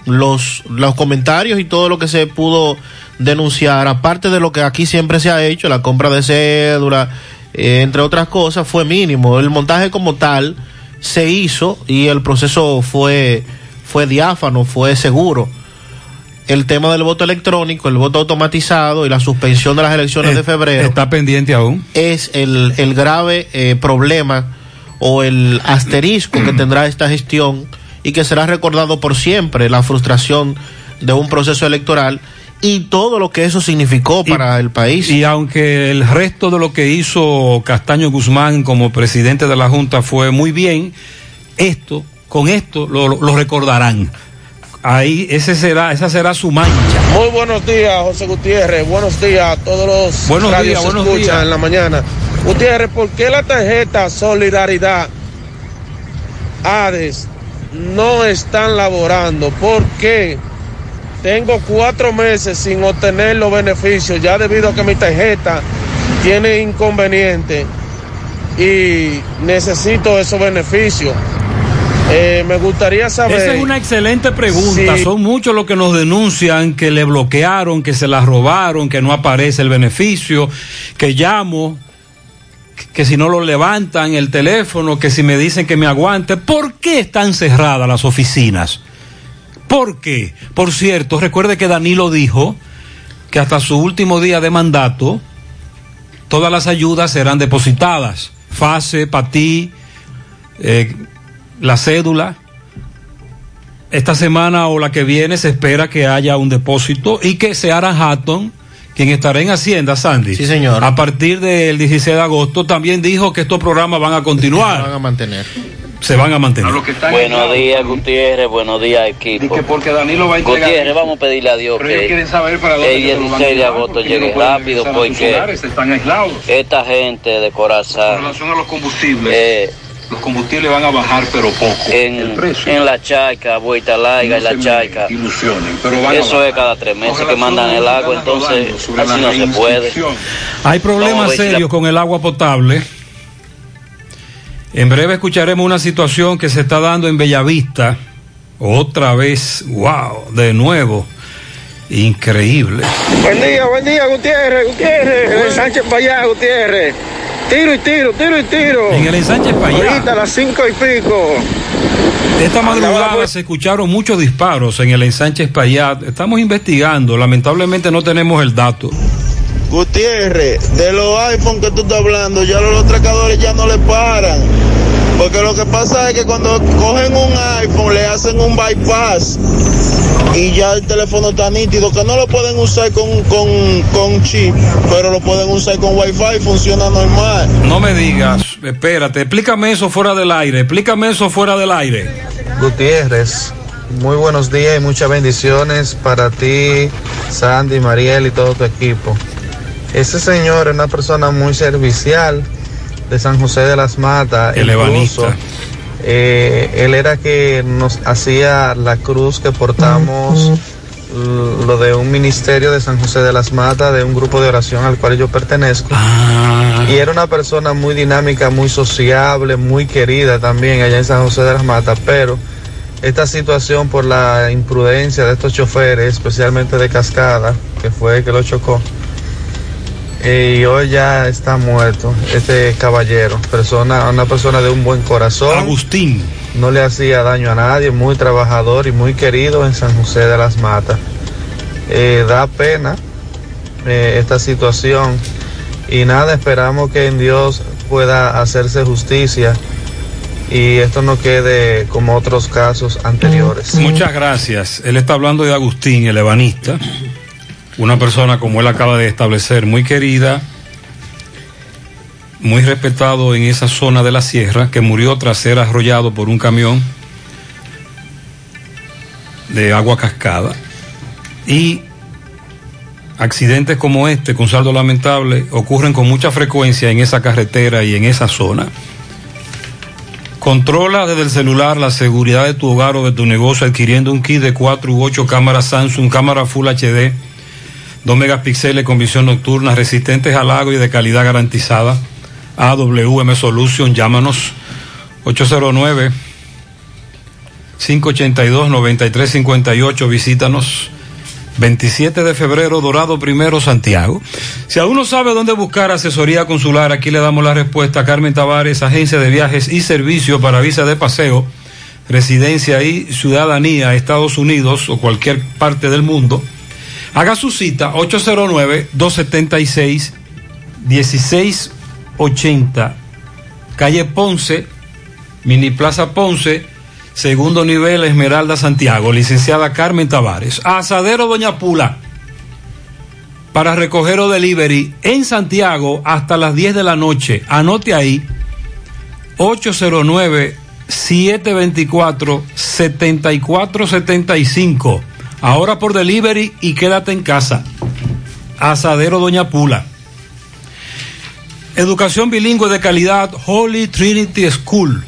los, los comentarios y todo lo que se pudo denunciar, aparte de lo que aquí siempre se ha hecho, la compra de cédula, eh, entre otras cosas, fue mínimo. El montaje como tal se hizo y el proceso fue, fue diáfano, fue seguro. El tema del voto electrónico, el voto automatizado y la suspensión de las elecciones de febrero Está pendiente aún. es el, el grave eh, problema o el asterisco que tendrá esta gestión y que será recordado por siempre la frustración de un proceso electoral y todo lo que eso significó para el país. Y aunque el resto de lo que hizo Castaño Guzmán como presidente de la Junta fue muy bien, esto, con esto lo, lo recordarán. Ahí, ese será, esa será su mancha. Muy buenos días, José Gutiérrez. Buenos días a todos los Buenos radios días, que buenos escuchan días. en la mañana. Gutiérrez, ¿por qué la tarjeta Solidaridad ADES no están laborando? ¿Por qué? Tengo cuatro meses sin obtener los beneficios ya debido a que mi tarjeta tiene inconveniente y necesito esos beneficios. Eh, me gustaría saber. Esa es una excelente pregunta. Sí. Son muchos los que nos denuncian que le bloquearon, que se la robaron, que no aparece el beneficio, que llamo, que si no lo levantan el teléfono, que si me dicen que me aguante. ¿Por qué están cerradas las oficinas? ¿Por qué? Por cierto, recuerde que Danilo dijo que hasta su último día de mandato todas las ayudas serán depositadas. FASE, PATI, eh, la cédula. Esta semana o la que viene se espera que haya un depósito y que Seara Hatton, quien estará en Hacienda, Sandy. Sí, señor. A partir del 16 de agosto también dijo que estos programas van a continuar. van a mantener. Se van a mantener. Buenos días, Gutiérrez. Buenos días, equipo. porque Danilo va a entregar- Gutiérrez, vamos a pedirle a Dios Pero ellos que quieren saber para dónde el que se lo van a 16 de agosto llegue no rápido porque están aislados. esta gente de Corazán Con relación a los combustibles, eh, los combustibles van a bajar, pero poco. el en, precio. en la larga, en No la se me charca. ilusionen, pero van a Eso bajar. es cada tres meses que mandan el agua, entonces así la no se puede. Hay problemas la- serios con el agua potable. En breve escucharemos una situación que se está dando en Bellavista. Otra vez, wow, de nuevo. Increíble. Buen día, buen día, Gutiérrez, Gutiérrez, el Sánchez para allá, Gutiérrez. Tiro y tiro, tiro y tiro. En el ensanche para allá. Ahorita a las cinco y pico. Esta madrugada se escucharon muchos disparos en el ensanche Espaillat. Estamos investigando. Lamentablemente no tenemos el dato. Gutiérrez, de los iPhone que tú estás hablando, ya los atracadores ya no le paran. Porque lo que pasa es que cuando cogen un iPhone le hacen un bypass y ya el teléfono está nítido, que no lo pueden usar con, con, con chip, pero lo pueden usar con wifi, funciona normal. No me digas, espérate, explícame eso fuera del aire, explícame eso fuera del aire. Gutiérrez, muy buenos días y muchas bendiciones para ti, Sandy, Mariel y todo tu equipo. Ese señor es una persona muy servicial de San José de las Matas. El ebanista. eh, él era que nos hacía la cruz que portamos, lo de un ministerio de San José de las Matas, de un grupo de oración al cual yo pertenezco. Y era una persona muy dinámica, muy sociable, muy querida también allá en San José de las Matas, pero esta situación por la imprudencia de estos choferes, especialmente de Cascada, que fue el que lo chocó, y hoy ya está muerto este caballero, persona, una persona de un buen corazón. Agustín. No le hacía daño a nadie, muy trabajador y muy querido en San José de las Matas. Eh, da pena eh, esta situación y nada, esperamos que en Dios pueda hacerse justicia y esto no quede como otros casos anteriores. Muchas gracias. Él está hablando de Agustín, el ebanista, una persona como él acaba de establecer, muy querida, muy respetado en esa zona de la sierra, que murió tras ser arrollado por un camión de agua cascada. Y accidentes como este, con saldo lamentable, ocurren con mucha frecuencia en esa carretera y en esa zona. Controla desde el celular la seguridad de tu hogar o de tu negocio adquiriendo un kit de 4 u 8 cámaras Samsung, cámara Full HD, 2 megapíxeles con visión nocturna, resistentes al agua y de calidad garantizada. AWM Solution, llámanos 809 582 9358, visítanos 27 de febrero, Dorado Primero, Santiago. Si aún no sabe dónde buscar asesoría consular, aquí le damos la respuesta. Carmen Tavares, agencia de viajes y servicio para visa de paseo, residencia y ciudadanía, Estados Unidos o cualquier parte del mundo. Haga su cita 809-276-1680, calle Ponce, Mini Plaza Ponce, segundo nivel Esmeralda Santiago, licenciada Carmen Tavares. Asadero Doña Pula, para recoger o delivery en Santiago hasta las 10 de la noche. Anote ahí, 809-724-7475. Ahora por delivery y quédate en casa. Asadero Doña Pula. Educación bilingüe de calidad, Holy Trinity School.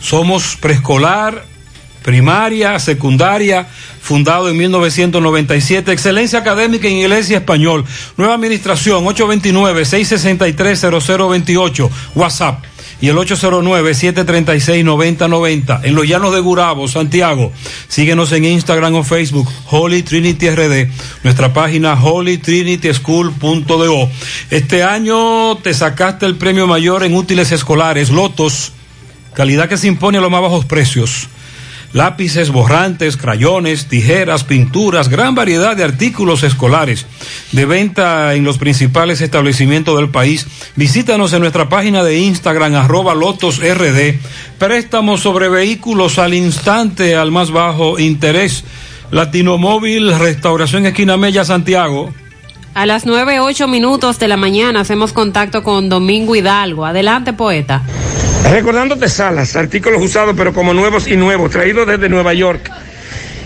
Somos preescolar, primaria, secundaria, fundado en 1997. Excelencia académica en y español. Nueva administración, 829-663-0028. WhatsApp. Y el 809-736-9090. En los llanos de Gurabo, Santiago. Síguenos en Instagram o Facebook, Holy Trinity RD. Nuestra página holytrinityschool.do. Este año te sacaste el premio mayor en útiles escolares, Lotos. Calidad que se impone a los más bajos precios. Lápices, borrantes, crayones, tijeras, pinturas, gran variedad de artículos escolares de venta en los principales establecimientos del país. Visítanos en nuestra página de Instagram, arroba lotosrd. Préstamos sobre vehículos al instante, al más bajo interés. Latino Móvil, Restauración Esquina Mella, Santiago. A las nueve ocho minutos de la mañana hacemos contacto con Domingo Hidalgo. Adelante, poeta. Recordándote salas, artículos usados pero como nuevos y nuevos, traídos desde Nueva York.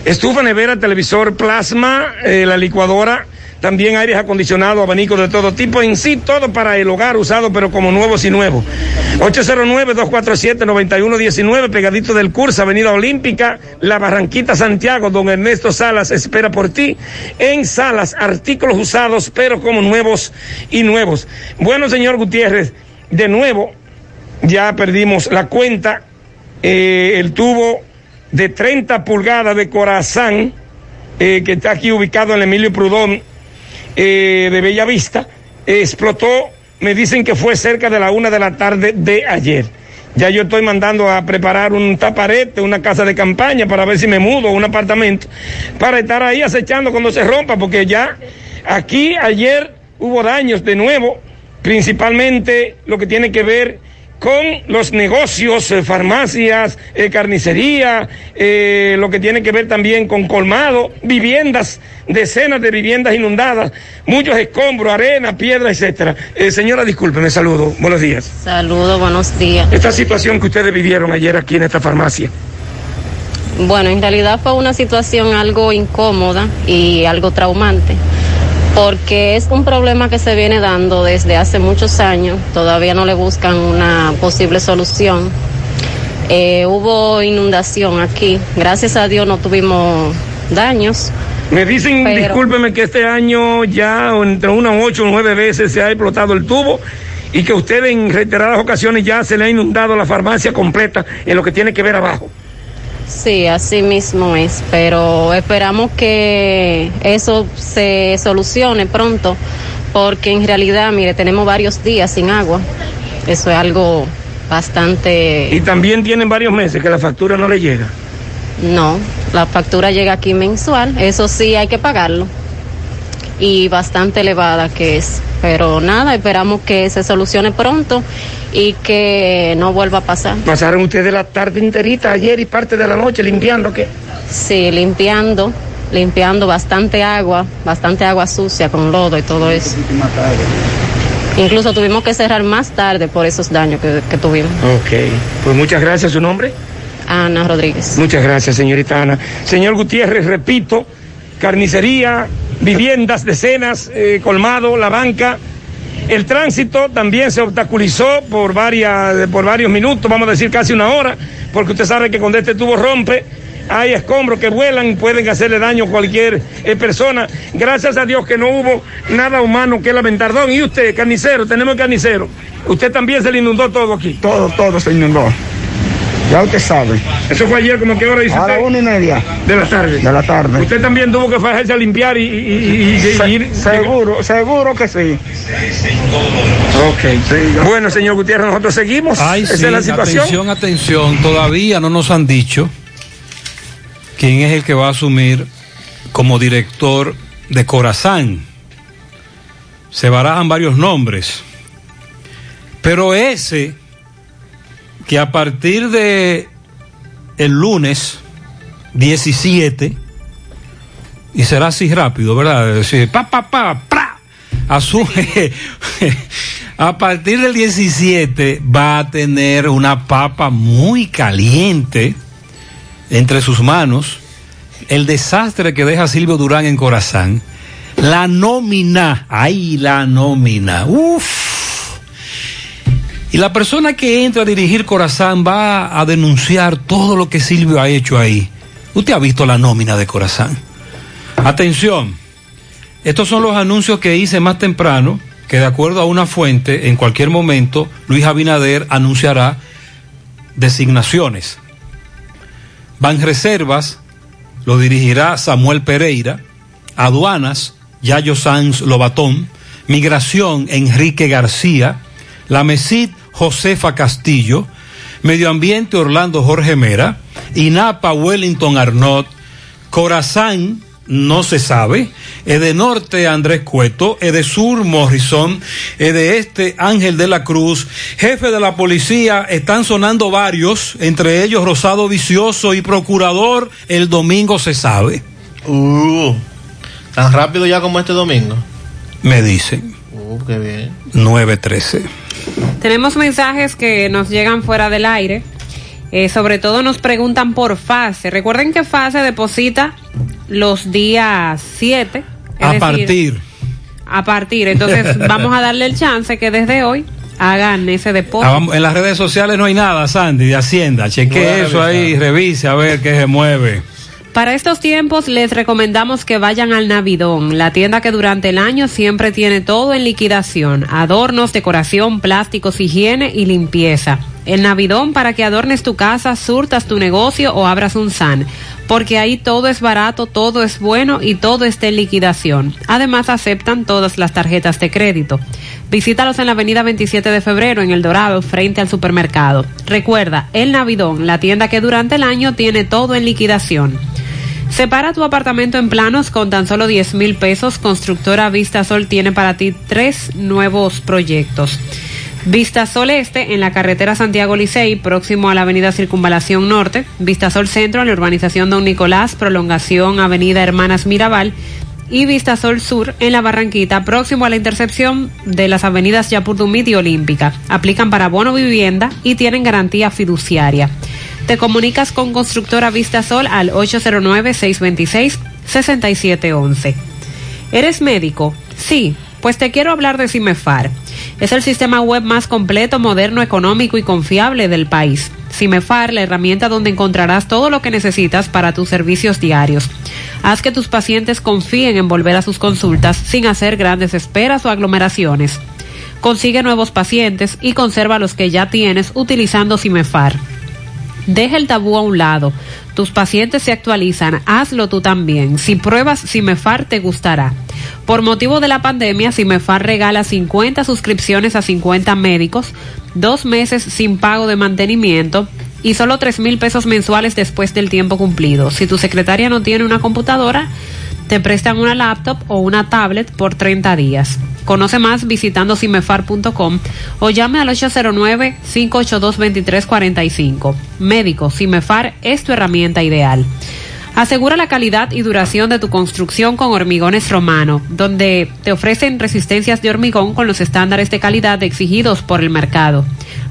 Estufa, nevera, televisor, plasma, eh, la licuadora, también aires acondicionados, abanicos de todo tipo, en sí todo para el hogar usado pero como nuevos y nuevos. 809-247-9119, pegadito del curso, Avenida Olímpica, La Barranquita, Santiago, don Ernesto Salas espera por ti. En Salas, artículos usados pero como nuevos y nuevos. Bueno, señor Gutiérrez, de nuevo ya perdimos la cuenta. Eh, el tubo de 30 pulgadas de Corazán, eh, que está aquí ubicado en Emilio Prudón eh, de Bella Vista, explotó, me dicen que fue cerca de la una de la tarde de ayer. Ya yo estoy mandando a preparar un taparete, una casa de campaña para ver si me mudo, un apartamento, para estar ahí acechando cuando se rompa, porque ya aquí ayer hubo daños de nuevo, principalmente lo que tiene que ver con los negocios, eh, farmacias, eh, carnicería, eh, lo que tiene que ver también con colmado, viviendas, decenas de viviendas inundadas, muchos escombros, arena, piedra, etcétera. señora, discúlpeme, saludo, buenos días. Saludo, buenos días. Esta situación que ustedes vivieron ayer aquí en esta farmacia. Bueno, en realidad fue una situación algo incómoda y algo traumante porque es un problema que se viene dando desde hace muchos años, todavía no le buscan una posible solución. Eh, hubo inundación aquí, gracias a Dios no tuvimos daños. Me dicen, discúlpeme, que este año ya entre unas ocho o nueve veces se ha explotado el tubo y que usted en reiteradas ocasiones ya se le ha inundado la farmacia completa en lo que tiene que ver abajo. Sí, así mismo es, pero esperamos que eso se solucione pronto, porque en realidad, mire, tenemos varios días sin agua. Eso es algo bastante... Y también tienen varios meses que la factura no le llega. No, la factura llega aquí mensual, eso sí hay que pagarlo. Y bastante elevada que es. Pero nada, esperamos que se solucione pronto y que no vuelva a pasar. ¿Pasaron ustedes la tarde enterita ayer y parte de la noche limpiando qué? Sí, limpiando, limpiando bastante agua, bastante agua sucia con lodo y todo eso. Incluso tuvimos que cerrar más tarde por esos daños que, que tuvimos. Ok, pues muchas gracias. ¿Su nombre? Ana Rodríguez. Muchas gracias, señorita Ana. Señor Gutiérrez, repito, carnicería, viviendas, decenas, eh, colmado, la banca. El tránsito también se obstaculizó por, varias, por varios minutos, vamos a decir casi una hora, porque usted sabe que cuando este tubo rompe, hay escombros que vuelan pueden hacerle daño a cualquier eh, persona. Gracias a Dios que no hubo nada humano que lamentar. Don, y usted, carnicero, tenemos carnicero. Usted también se le inundó todo aquí. Todo, todo se inundó. Ya usted sabe. Eso fue ayer, como qué hora dice A la usted? una y media De la tarde. de la tarde. Usted también tuvo que fajarse a limpiar y, y- y- y- Se- y ir. seguro, seguro que sí. Ok. Bueno, señor Gutiérrez, nosotros seguimos. Ay, Esa sí, es la situación. atención, atención. Todavía no nos han dicho quién es el que va a asumir como director de Corazán. Se barajan varios nombres. Pero ese que a partir de el lunes 17 y será así rápido, ¿verdad? Decir, pa pa pa pra, asume a partir del 17 va a tener una papa muy caliente entre sus manos. El desastre que deja Silvio Durán en Corazán. La nómina. Ay, la nómina. Uf. Y la persona que entra a dirigir Corazán va a denunciar todo lo que Silvio ha hecho ahí. Usted ha visto la nómina de Corazán. Atención. Estos son los anuncios que hice más temprano, que de acuerdo a una fuente, en cualquier momento, Luis Abinader anunciará designaciones. Banreservas lo dirigirá Samuel Pereira, Aduanas, Yayo Sanz Lobatón, Migración, Enrique García, La Mesid, Josefa Castillo, Medio Ambiente, Orlando Jorge Mera, INAPA, Wellington Arnott, Corazán, no se sabe, Edenorte, Andrés Cueto, Edesur, Morrison, Este Ángel de la Cruz, jefe de la policía, están sonando varios, entre ellos Rosado Vicioso y Procurador, el domingo se sabe. Uh, tan rápido ya como este domingo. Me dicen, Uh, qué bien. 913. Tenemos mensajes que nos llegan fuera del aire. Eh, sobre todo nos preguntan por fase. Recuerden que fase deposita los días 7. A partir. A partir. Entonces vamos a darle el chance que desde hoy hagan ese Ah, depósito. vamos, en las redes sociales no hay nada, Sandy, de Hacienda. Cheque eso ahí, revise a ver qué se mueve. Para estos tiempos les recomendamos que vayan al Navidón, la tienda que durante el año siempre tiene todo en liquidación, adornos, decoración, plásticos, higiene y limpieza. El Navidón para que adornes tu casa, surtas tu negocio o abras un SAN, porque ahí todo es barato, todo es bueno y todo está en liquidación. Además aceptan todas las tarjetas de crédito. Visítalos en la avenida 27 de febrero en El Dorado, frente al supermercado. Recuerda, El Navidón, la tienda que durante el año tiene todo en liquidación. Separa tu apartamento en planos con tan solo 10 mil pesos. Constructora Vista Sol tiene para ti tres nuevos proyectos. Vista Sol Este en la carretera Santiago Licey, próximo a la avenida Circunvalación Norte. Vista Sol Centro en la urbanización Don Nicolás, prolongación Avenida Hermanas Mirabal. Y Vista Sol Sur en la Barranquita, próximo a la intercepción de las avenidas Yapurdumit y Olímpica. Aplican para bono vivienda y tienen garantía fiduciaria. Te comunicas con Constructora Vista Sol al 809-626-6711. ¿Eres médico? Sí, pues te quiero hablar de Cimefar. Es el sistema web más completo, moderno, económico y confiable del país. Cimefar, la herramienta donde encontrarás todo lo que necesitas para tus servicios diarios. Haz que tus pacientes confíen en volver a sus consultas sin hacer grandes esperas o aglomeraciones. Consigue nuevos pacientes y conserva los que ya tienes utilizando Cimefar. Deja el tabú a un lado. Tus pacientes se actualizan, hazlo tú también. Si pruebas Cimefar te gustará. Por motivo de la pandemia, Cimefar regala 50 suscripciones a 50 médicos, dos meses sin pago de mantenimiento y solo 3 mil pesos mensuales después del tiempo cumplido. Si tu secretaria no tiene una computadora, te prestan una laptop o una tablet por 30 días. Conoce más visitando cimefar.com o llame al 809-582-2345. Médico, Cimefar es tu herramienta ideal. Asegura la calidad y duración de tu construcción con Hormigones Romano, donde te ofrecen resistencias de hormigón con los estándares de calidad exigidos por el mercado.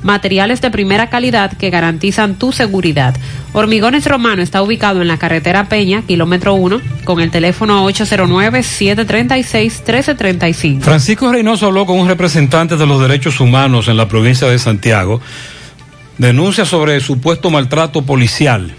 Materiales de primera calidad que garantizan tu seguridad. Hormigones Romano está ubicado en la carretera Peña, kilómetro 1, con el teléfono 809-736-1335. Francisco Reynoso habló con un representante de los derechos humanos en la provincia de Santiago. Denuncia sobre supuesto maltrato policial.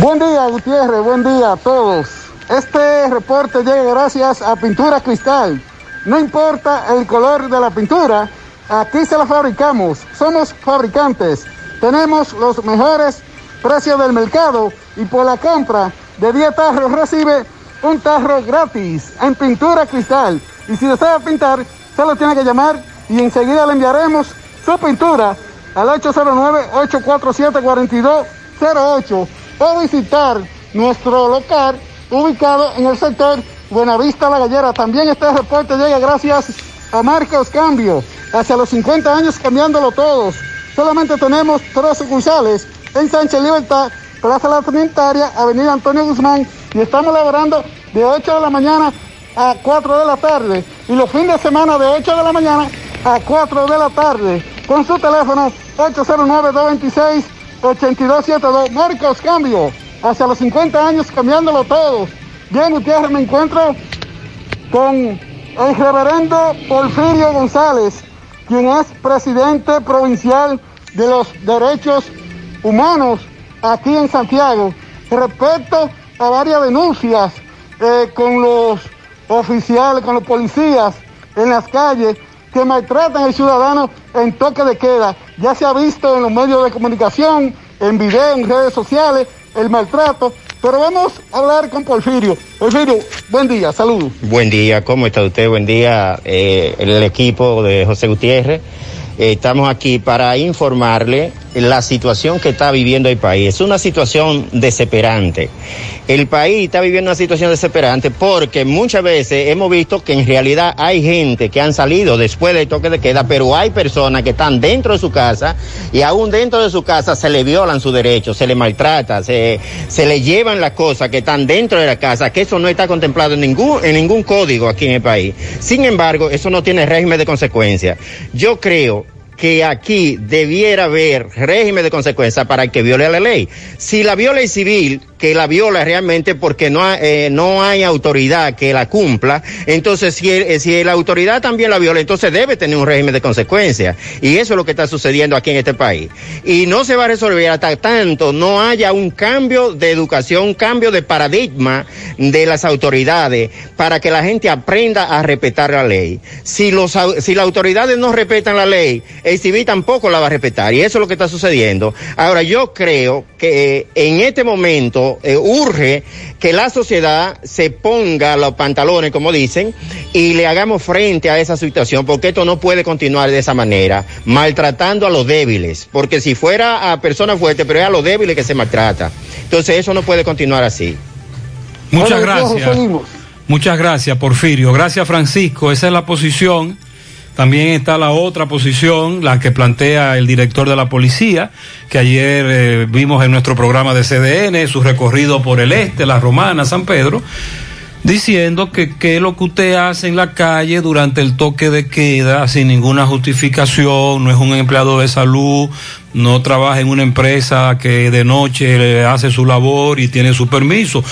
Buen día, Gutiérrez, buen día a todos. Este reporte llega gracias a Pintura Cristal. No importa el color de la pintura, aquí se la fabricamos. Somos fabricantes. Tenemos los mejores precios del mercado y por la compra de 10 tarros recibe un tarro gratis en Pintura Cristal. Y si desea pintar, solo tiene que llamar y enseguida le enviaremos su pintura al 809-847-4208 o visitar nuestro local ubicado en el sector Buenavista La Gallera. También este reporte llega gracias a Marcos Cambio, hacia los 50 años cambiándolo todos. Solamente tenemos tres sucursales en Sánchez Libertad, Plaza La Trinitaria, Avenida Antonio Guzmán y estamos laborando de 8 de la mañana a 4 de la tarde y los fines de semana de 8 de la mañana a 4 de la tarde con su teléfono 809-226-8272. Marcos Cambio, hacia los 50 años cambiándolo todo. Bien, Gutiérrez, me encuentro con el reverendo Porfirio González, quien es presidente provincial de los derechos humanos aquí en Santiago, respecto a varias denuncias eh, con los oficiales, con los policías en las calles que maltratan al ciudadano en toque de queda. Ya se ha visto en los medios de comunicación, en video, en redes sociales, el maltrato. Pero vamos a hablar con Porfirio. Porfirio, buen día, saludos. Buen día, ¿cómo está usted? Buen día, eh, el equipo de José Gutiérrez. Eh, estamos aquí para informarle la situación que está viviendo el país. Es una situación desesperante. El país está viviendo una situación desesperante porque muchas veces hemos visto que en realidad hay gente que han salido después del toque de queda, pero hay personas que están dentro de su casa y aún dentro de su casa se le violan sus derechos, se le maltrata, se, se le llevan las cosas que están dentro de la casa, que eso no está contemplado en ningún, en ningún código aquí en el país. Sin embargo, eso no tiene régimen de consecuencia. Yo creo que aquí debiera haber régimen de consecuencia para el que viole la ley. Si la viola civil, que la viola realmente porque no, ha- eh, no hay autoridad que la cumpla, entonces si, el- si la autoridad también la viola, entonces debe tener un régimen de consecuencia. Y eso es lo que está sucediendo aquí en este país. Y no se va a resolver hasta tanto no haya un cambio de educación, un cambio de paradigma de las autoridades para que la gente aprenda a respetar la ley. Si, los, si las autoridades no respetan la ley, el civil tampoco la va a respetar. Y eso es lo que está sucediendo. Ahora, yo creo que eh, en este momento eh, urge que la sociedad se ponga los pantalones, como dicen, y le hagamos frente a esa situación, porque esto no puede continuar de esa manera, maltratando a los débiles, porque si fuera a personas fuertes, pero es a los débiles que se maltrata. Entonces eso no puede continuar así. Muchas gracias. Muchas gracias, Porfirio. Gracias, Francisco. Esa es la posición. También está la otra posición, la que plantea el director de la policía, que ayer eh, vimos en nuestro programa de CDN, su recorrido por el este, la Romana, San Pedro, diciendo que qué es lo que usted hace en la calle durante el toque de queda sin ninguna justificación, no es un empleado de salud, no trabaja en una empresa que de noche hace su labor y tiene su permiso.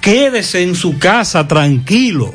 Quédese en su casa tranquilo.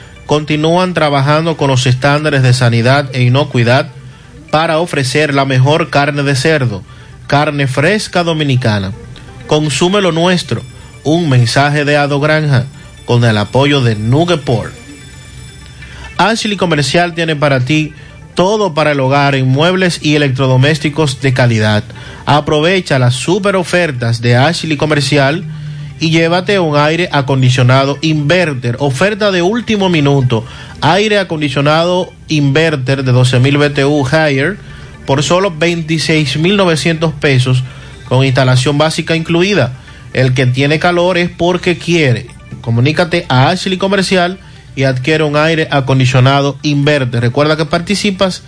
continúan trabajando con los estándares de sanidad e inocuidad para ofrecer la mejor carne de cerdo, carne fresca dominicana. Consume lo nuestro. Un mensaje de Ado Granja con el apoyo de Nugeport. Ashley Comercial tiene para ti todo para el hogar en muebles y electrodomésticos de calidad. Aprovecha las super ofertas de Ashley Comercial y llévate un aire acondicionado inverter, oferta de último minuto, aire acondicionado inverter de 12.000 BTU Higher por solo 26.900 pesos con instalación básica incluida. El que tiene calor es porque quiere. Comunícate a Ashley Comercial y adquiere un aire acondicionado inverter. Recuerda que participas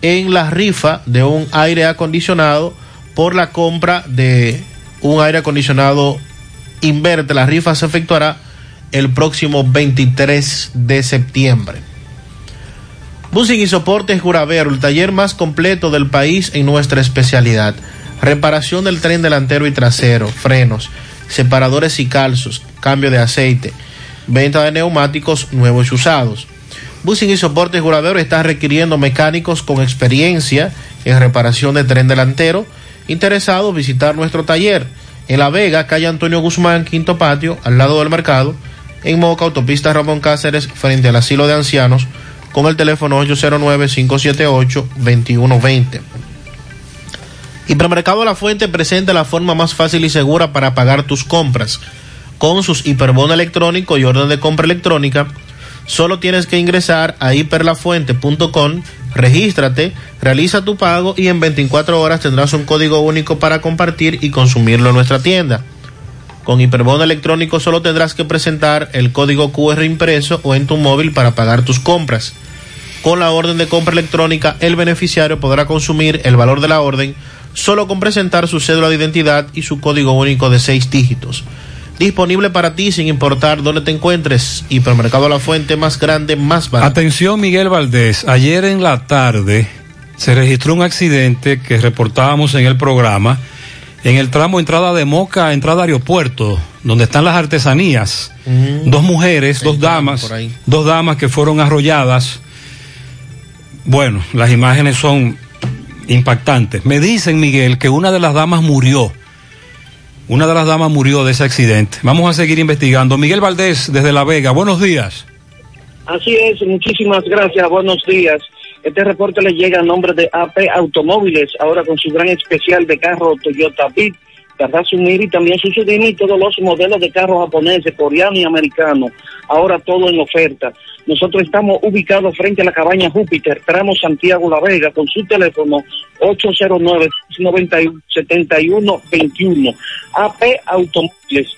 en la rifa de un aire acondicionado por la compra de un aire acondicionado Inverte. La rifa se efectuará el próximo 23 de septiembre. Busing y Soportes Juravero, el taller más completo del país en nuestra especialidad. Reparación del tren delantero y trasero, frenos, separadores y calzos, cambio de aceite, venta de neumáticos nuevos y usados. Busing y Soportes Juravero está requiriendo mecánicos con experiencia en reparación de tren delantero. Interesados visitar nuestro taller en La Vega, calle Antonio Guzmán, quinto patio, al lado del mercado, en Moca, autopista Ramón Cáceres, frente al asilo de ancianos, con el teléfono 809-578-2120. Hipermercado La Fuente presenta la forma más fácil y segura para pagar tus compras. Con sus hiperbono electrónico y orden de compra electrónica, solo tienes que ingresar a hiperlafuente.com, regístrate, realiza tu pago y en 24 horas tendrás un código único para compartir y consumirlo en nuestra tienda. Con hiperbono electrónico solo tendrás que presentar el código QR impreso o en tu móvil para pagar tus compras. Con la orden de compra electrónica, el beneficiario podrá consumir el valor de la orden solo con presentar su cédula de identidad y su código único de seis dígitos. Disponible para ti sin importar dónde te encuentres. Hipermercado La Fuente más grande, más barato. Atención Miguel Valdés, ayer en la tarde se registró un accidente que reportábamos en el programa en el tramo entrada de Moca, entrada aeropuerto, donde están las artesanías. Dos mujeres, dos damas, dos damas que fueron arrolladas. Bueno, las imágenes son impactantes. Me dicen, Miguel, que una de las damas murió. Una de las damas murió de ese accidente. Vamos a seguir investigando. Miguel Valdés, desde La Vega, buenos días. Así es, muchísimas gracias, buenos días. Este reporte le llega a nombre de AP Automóviles, ahora con su gran especial de carro Toyota Beat, Miri, también Suzuki y todos los modelos de carros japoneses, coreano y americano. Ahora todo en oferta. Nosotros estamos ubicados frente a la cabaña Júpiter, tramo Santiago La Vega, con su teléfono 809-91-7121. AP Automóviles.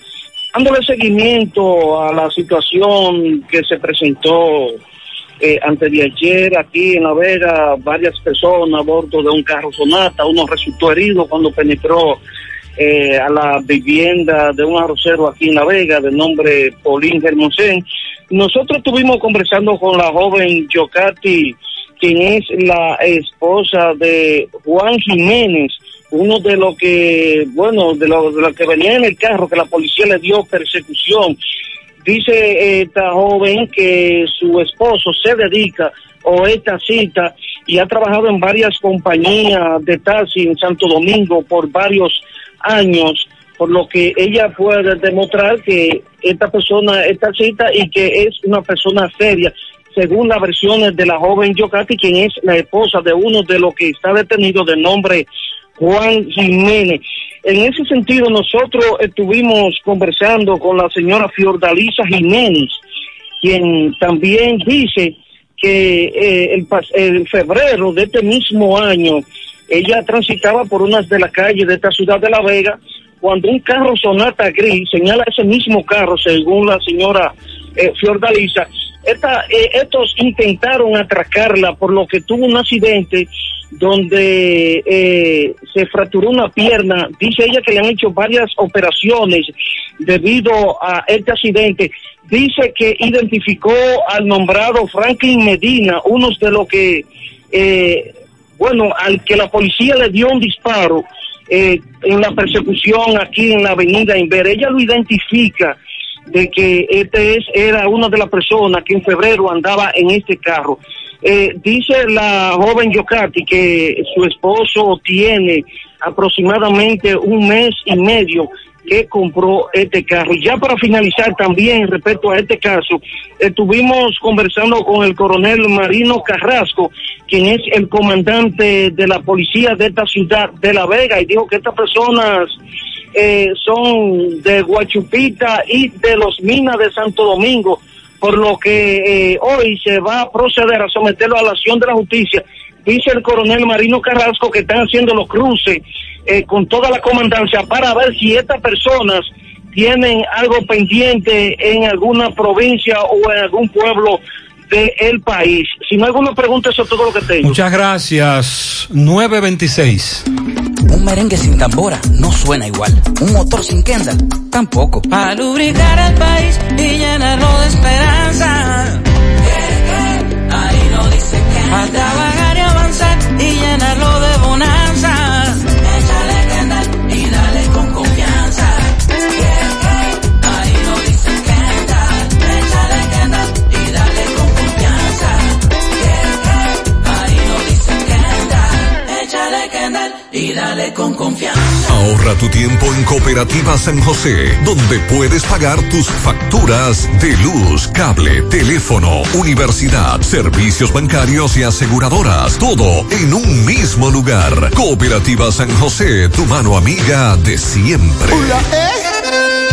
Dándole seguimiento a la situación que se presentó eh, antes de ayer aquí en La Vega, varias personas a bordo de un carro Sonata, uno resultó herido cuando penetró eh, a la vivienda de un arrocero aquí en La Vega de nombre Paulín Germosén. Nosotros estuvimos conversando con la joven Yocati, quien es la esposa de Juan Jiménez, uno de los que, bueno, de los lo que venía en el carro, que la policía le dio persecución. Dice esta joven que su esposo se dedica o esta cita y ha trabajado en varias compañías de taxi en Santo Domingo por varios años, por lo que ella puede demostrar que esta persona esta cita y que es una persona seria, según las versiones de la joven Yocati, quien es la esposa de uno de los que está detenido de nombre Juan Jiménez. En ese sentido, nosotros estuvimos conversando con la señora Fiordalisa Jiménez, quien también dice que eh, el, febrero de este mismo año ella transitaba por unas de las calles de esta ciudad de La Vega cuando un carro Sonata gris señala ese mismo carro según la señora eh, Fiordalisa esta, eh, estos intentaron atracarla por lo que tuvo un accidente donde eh, se fracturó una pierna. Dice ella que le han hecho varias operaciones debido a este accidente. Dice que identificó al nombrado Franklin Medina, uno de los que, eh, bueno, al que la policía le dio un disparo eh, en la persecución aquí en la avenida Inver. Ella lo identifica de que este es, era una de las personas que en febrero andaba en este carro. Eh, dice la joven Yocati que su esposo tiene aproximadamente un mes y medio que compró este carro. Y ya para finalizar también respecto a este caso, estuvimos conversando con el coronel Marino Carrasco, quien es el comandante de la policía de esta ciudad de La Vega, y dijo que estas personas eh, son de Guachupita y de los Minas de Santo Domingo, por lo que eh, hoy se va a proceder a someterlo a la acción de la justicia. Dice el coronel Marino Carrasco que están haciendo los cruces eh, con toda la comandancia para ver si estas personas tienen algo pendiente en alguna provincia o en algún pueblo del país. Si no hay alguna pregunta, eso es todo lo que tengo. Muchas gracias. 926. Un merengue sin tambora no suena igual. Un motor sin Kendall tampoco. Para lubricar el país y llenarlo de esperanza. Ahí no dice que. Dale con confianza. Ahorra tu tiempo en Cooperativa San José, donde puedes pagar tus facturas de luz, cable, teléfono, universidad, servicios bancarios y aseguradoras, todo en un mismo lugar. Cooperativa San José, tu mano amiga de siempre.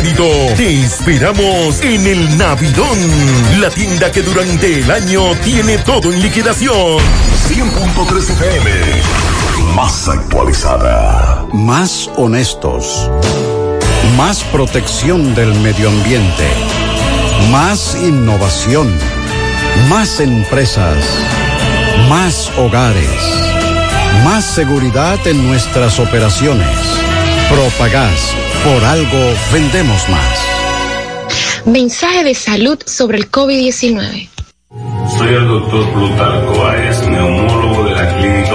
Te esperamos en el Navidón, la tienda que durante el año tiene todo en liquidación. 100.3 FM, más actualizada. Más honestos. Más protección del medio ambiente. Más innovación. Más empresas. Más hogares. Más seguridad en nuestras operaciones. Propagás. Por algo vendemos más. Mensaje de salud sobre el COVID-19. Soy el doctor Plutarco Arias, neumólogo de la Clínica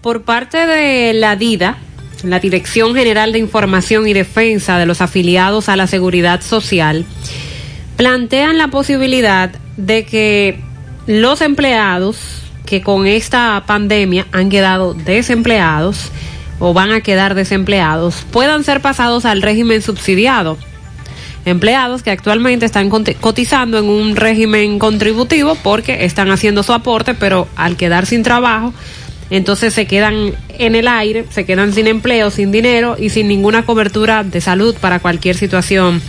Por parte de la DIDA, la Dirección General de Información y Defensa de los afiliados a la Seguridad Social, plantean la posibilidad de que los empleados que con esta pandemia han quedado desempleados o van a quedar desempleados puedan ser pasados al régimen subsidiado. Empleados que actualmente están cotizando en un régimen contributivo porque están haciendo su aporte, pero al quedar sin trabajo, entonces se quedan en el aire, se quedan sin empleo, sin dinero y sin ninguna cobertura de salud para cualquier situación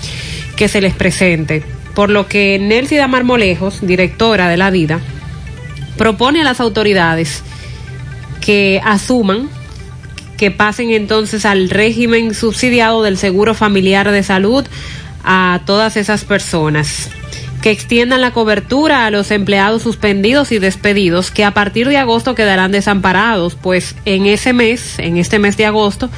que se les presente. Por lo que Nelcy Marmolejos, directora de la DIDA, propone a las autoridades que asuman que pasen entonces al régimen subsidiado del Seguro Familiar de Salud a todas esas personas que extiendan la cobertura a los empleados suspendidos y despedidos que a partir de agosto quedarán desamparados, pues en ese mes, en este mes de agosto,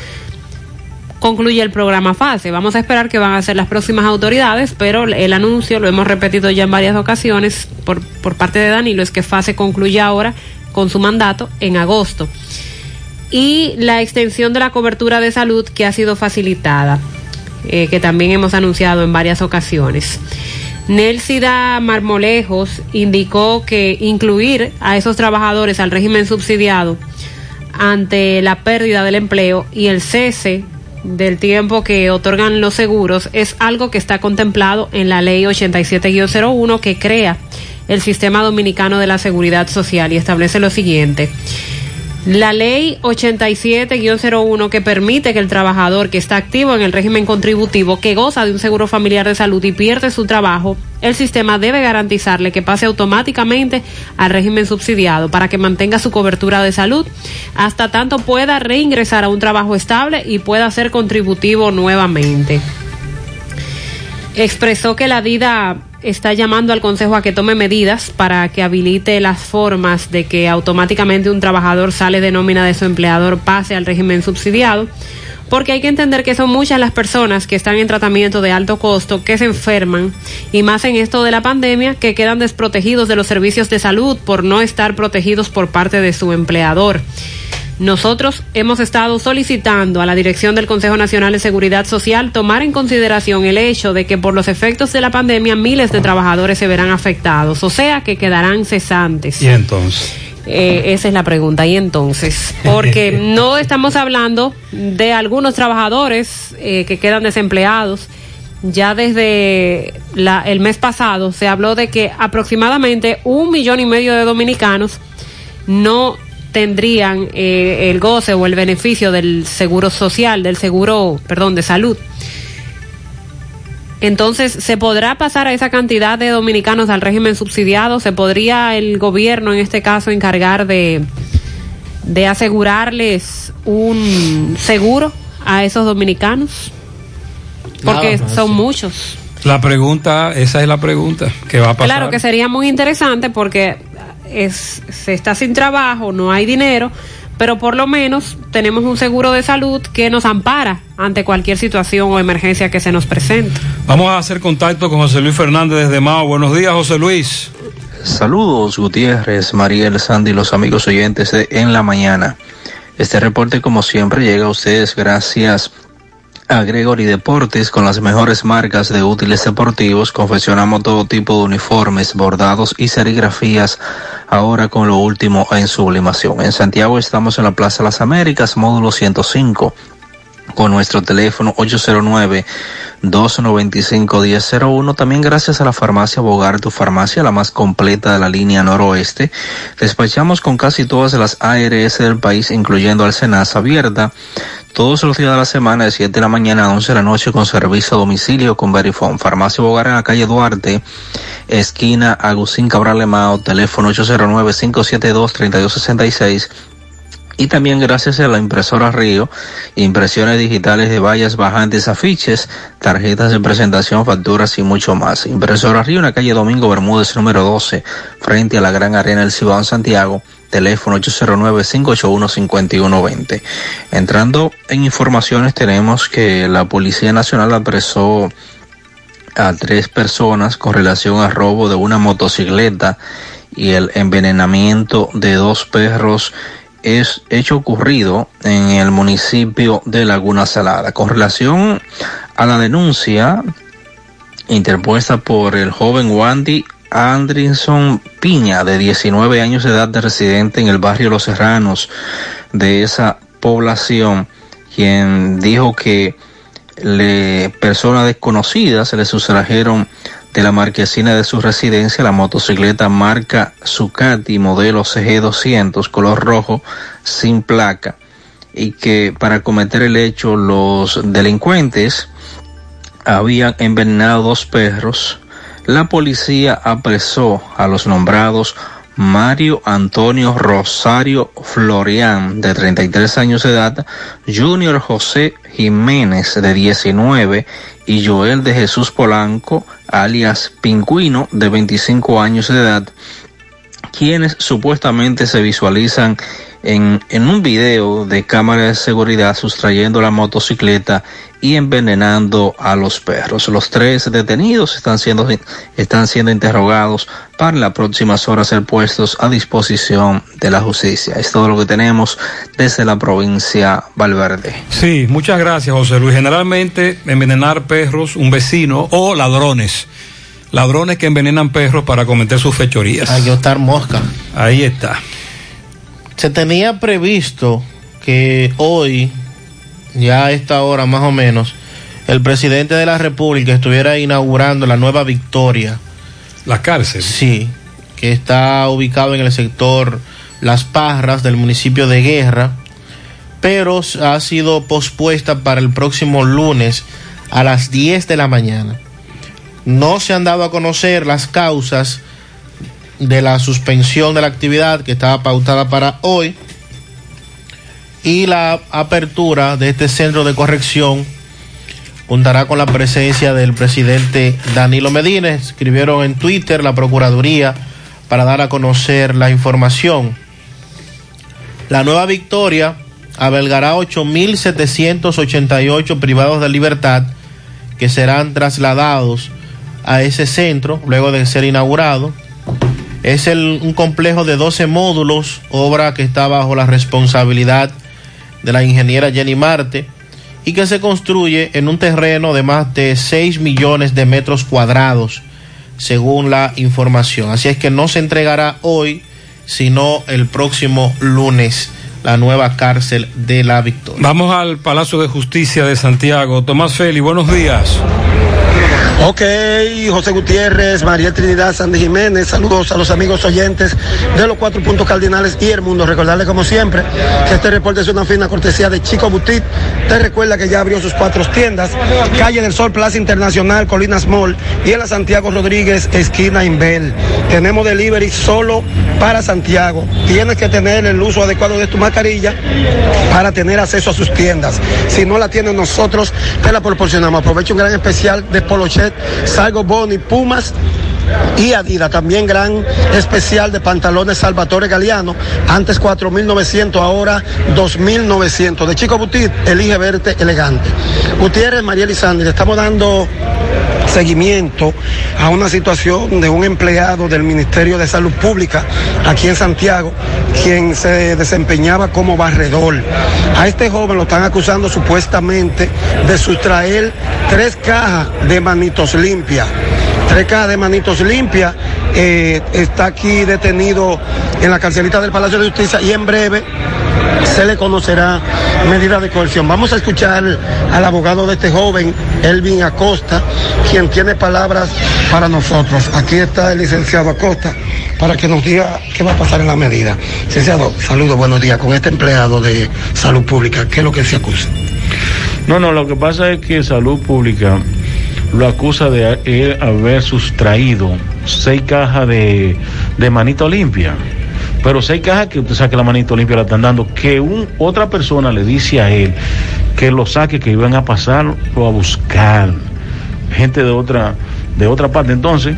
concluye el programa fase. Vamos a esperar que van a ser las próximas autoridades, pero el anuncio, lo hemos repetido ya en varias ocasiones por, por parte de Danilo, es que fase concluye ahora con su mandato en agosto. Y la extensión de la cobertura de salud que ha sido facilitada eh, que también hemos anunciado en varias ocasiones. Nelsida Marmolejos indicó que incluir a esos trabajadores al régimen subsidiado ante la pérdida del empleo y el cese del tiempo que otorgan los seguros es algo que está contemplado en la ley 87-01 que crea el sistema dominicano de la seguridad social y establece lo siguiente. La ley 87-01 que permite que el trabajador que está activo en el régimen contributivo, que goza de un seguro familiar de salud y pierde su trabajo, el sistema debe garantizarle que pase automáticamente al régimen subsidiado para que mantenga su cobertura de salud hasta tanto pueda reingresar a un trabajo estable y pueda ser contributivo nuevamente. Expresó que la DIDA está llamando al Consejo a que tome medidas para que habilite las formas de que automáticamente un trabajador sale de nómina de su empleador pase al régimen subsidiado, porque hay que entender que son muchas las personas que están en tratamiento de alto costo, que se enferman, y más en esto de la pandemia, que quedan desprotegidos de los servicios de salud por no estar protegidos por parte de su empleador. Nosotros hemos estado solicitando a la dirección del Consejo Nacional de Seguridad Social tomar en consideración el hecho de que por los efectos de la pandemia miles de trabajadores se verán afectados, o sea que quedarán cesantes. Y entonces. Eh, esa es la pregunta. Y entonces, porque no estamos hablando de algunos trabajadores eh, que quedan desempleados. Ya desde la- el mes pasado se habló de que aproximadamente un millón y medio de dominicanos no tendrían eh, el goce o el beneficio del seguro social, del seguro, perdón, de salud. Entonces, ¿se podrá pasar a esa cantidad de dominicanos al régimen subsidiado? ¿Se podría el gobierno, en este caso, encargar de, de asegurarles un seguro a esos dominicanos? Porque más, son sí. muchos. La pregunta, esa es la pregunta que va a pasar. Claro que sería muy interesante porque es, se está sin trabajo, no hay dinero, pero por lo menos tenemos un seguro de salud que nos ampara ante cualquier situación o emergencia que se nos presente. Vamos a hacer contacto con José Luis Fernández desde Mao. Buenos días, José Luis. Saludos Gutiérrez, Mariel, Sandy, los amigos oyentes de En la Mañana. Este reporte como siempre llega a ustedes gracias a Gregory Deportes con las mejores marcas de útiles deportivos. Confeccionamos todo tipo de uniformes, bordados y serigrafías. Ahora con lo último en sublimación. En Santiago estamos en la Plaza Las Américas, módulo 105 con nuestro teléfono 809-295-1001. También gracias a la farmacia Bogar, tu farmacia, la más completa de la línea noroeste. Despachamos con casi todas las ARS del país, incluyendo al Senasa abierta todos los días de la semana de 7 de la mañana a 11 de la noche con servicio a domicilio con Verifone. Farmacia Bogar en la calle Duarte, esquina Agustín Cabral Lemao, teléfono 809-572-3266 y también gracias a la impresora Río, impresiones digitales de vallas bajantes, afiches, tarjetas de presentación, facturas y mucho más. Impresora Río en la calle Domingo Bermúdez número 12, frente a la Gran Arena del Cibao en Santiago, teléfono 809-581-5120. Entrando en informaciones tenemos que la Policía Nacional apresó a tres personas con relación al robo de una motocicleta y el envenenamiento de dos perros es hecho ocurrido en el municipio de Laguna Salada. Con relación a la denuncia interpuesta por el joven Wandy Andrinson Piña, de 19 años de edad, de residente en el barrio Los Serranos de esa población, quien dijo que le, personas desconocidas se le sustrajeron de la marquesina de su residencia la motocicleta marca Zucati modelo CG200 color rojo sin placa y que para cometer el hecho los delincuentes habían envenenado dos perros. La policía apresó a los nombrados Mario Antonio Rosario Florian, de 33 años de edad, Junior José Jiménez, de 19, y Joel de Jesús Polanco, alias Pingüino, de 25 años de edad, quienes supuestamente se visualizan en, en un video de cámara de seguridad sustrayendo la motocicleta y envenenando a los perros. Los tres detenidos están siendo, están siendo interrogados para en las próximas horas ser puestos a disposición de la justicia. Es todo lo que tenemos desde la provincia Valverde. Sí, muchas gracias, José Luis. Generalmente envenenar perros, un vecino o ladrones. Ladrones que envenenan perros para cometer sus fechorías. Hay que estar mosca. Ahí está. Se tenía previsto que hoy, ya a esta hora más o menos, el presidente de la República estuviera inaugurando la nueva Victoria. La cárcel. Sí, que está ubicado en el sector Las Parras del municipio de Guerra, pero ha sido pospuesta para el próximo lunes a las 10 de la mañana. No se han dado a conocer las causas de la suspensión de la actividad que estaba pautada para hoy y la apertura de este centro de corrección contará con la presencia del presidente Danilo Medina. Escribieron en Twitter la Procuraduría para dar a conocer la información. La nueva victoria albergará 8.788 privados de libertad que serán trasladados a ese centro luego de ser inaugurado. Es el, un complejo de 12 módulos, obra que está bajo la responsabilidad de la ingeniera Jenny Marte y que se construye en un terreno de más de 6 millones de metros cuadrados, según la información. Así es que no se entregará hoy, sino el próximo lunes, la nueva cárcel de la Victoria. Vamos al Palacio de Justicia de Santiago. Tomás Feli, buenos días. Ok, José Gutiérrez, María Trinidad, Sandy Jiménez, saludos a los amigos oyentes de los cuatro puntos cardinales y el mundo. Recordarles como siempre que este reporte es una fina cortesía de Chico Butit. Te recuerda que ya abrió sus cuatro tiendas, Calle del Sol, Plaza Internacional, Colinas Mall y en la Santiago Rodríguez, esquina Inbel. Tenemos delivery solo para Santiago. Tienes que tener el uso adecuado de tu mascarilla para tener acceso a sus tiendas. Si no la tienen nosotros, te la proporcionamos. Aprovecho un gran especial de Salgo Boni, Pumas y Adidas, también gran especial de pantalones Salvatore Galeano, antes 4.900, ahora 2.900. De Chico Butit, elige verte elegante. Gutiérrez, María le estamos dando seguimiento a una situación de un empleado del Ministerio de Salud Pública aquí en Santiago, quien se desempeñaba como barredor. A este joven lo están acusando supuestamente de sustraer tres cajas de manitos limpias. Tres cajas de manitos limpias. Eh, está aquí detenido en la carcelita del Palacio de Justicia y en breve se le conocerá medida de coerción. Vamos a escuchar al abogado de este joven, Elvin Acosta, quien tiene palabras para nosotros. Aquí está el licenciado Acosta para que nos diga qué va a pasar en la medida. Licenciado, saludos, buenos días. Con este empleado de salud pública, ¿qué es lo que se acusa? No, no, lo que pasa es que Salud Pública lo acusa de haber sustraído seis cajas de, de manito limpia. Pero seis cajas que usted sabe que la manito limpia la están dando, que un, otra persona le dice a él que lo saque, que iban a pasar o a buscar gente de otra, de otra parte. Entonces,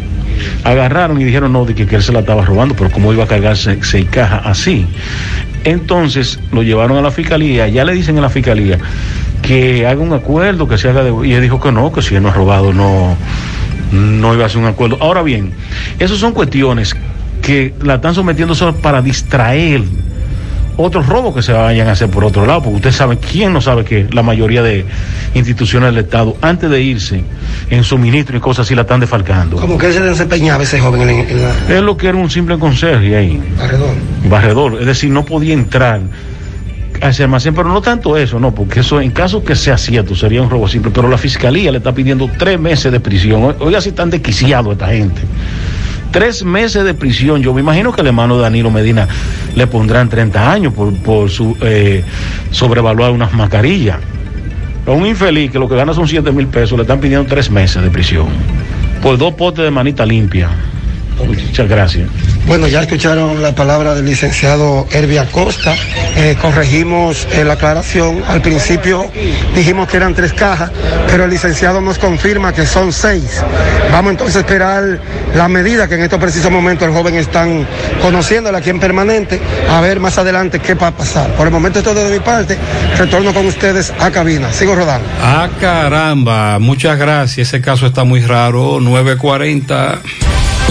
agarraron y dijeron no, de que, que él se la estaba robando, pero cómo iba a cargarse seis cajas así. Entonces lo llevaron a la fiscalía, ya le dicen a la fiscalía que haga un acuerdo, que se haga de... Y él dijo que no, que si él no ha robado, no, no iba a hacer un acuerdo. Ahora bien, esas son cuestiones que la están sometiendo solo para distraer otros robos que se vayan a hacer por otro lado, porque usted sabe, ¿quién no sabe que la mayoría de instituciones del Estado, antes de irse en suministro y cosas así, la están defalcando? ¿Cómo que se desempeñaba ese joven en, en la... Es lo que era un simple conserje ahí. Barredor. Barredor, es decir, no podía entrar a ese almacén, pero no tanto eso, no, porque eso en caso que sea cierto sería un robo simple, pero la fiscalía le está pidiendo tres meses de prisión. Oiga, si están desquiciados esta gente. Tres meses de prisión. Yo me imagino que el hermano Danilo Medina le pondrán 30 años por, por su eh, sobrevaluar unas mascarillas. A un infeliz que lo que gana son 7 mil pesos le están pidiendo tres meses de prisión por dos potes de manita limpia. Muchas gracias. Bueno, ya escucharon la palabra del licenciado Herbie Acosta. Eh, corregimos eh, la aclaración. Al principio dijimos que eran tres cajas, pero el licenciado nos confirma que son seis. Vamos entonces a esperar la medida que en estos precisos momentos el joven están conociéndola aquí en permanente, a ver más adelante qué va a pasar. Por el momento es todo de mi parte. Retorno con ustedes a cabina. Sigo rodando. Ah, caramba, muchas gracias. Ese caso está muy raro. 940.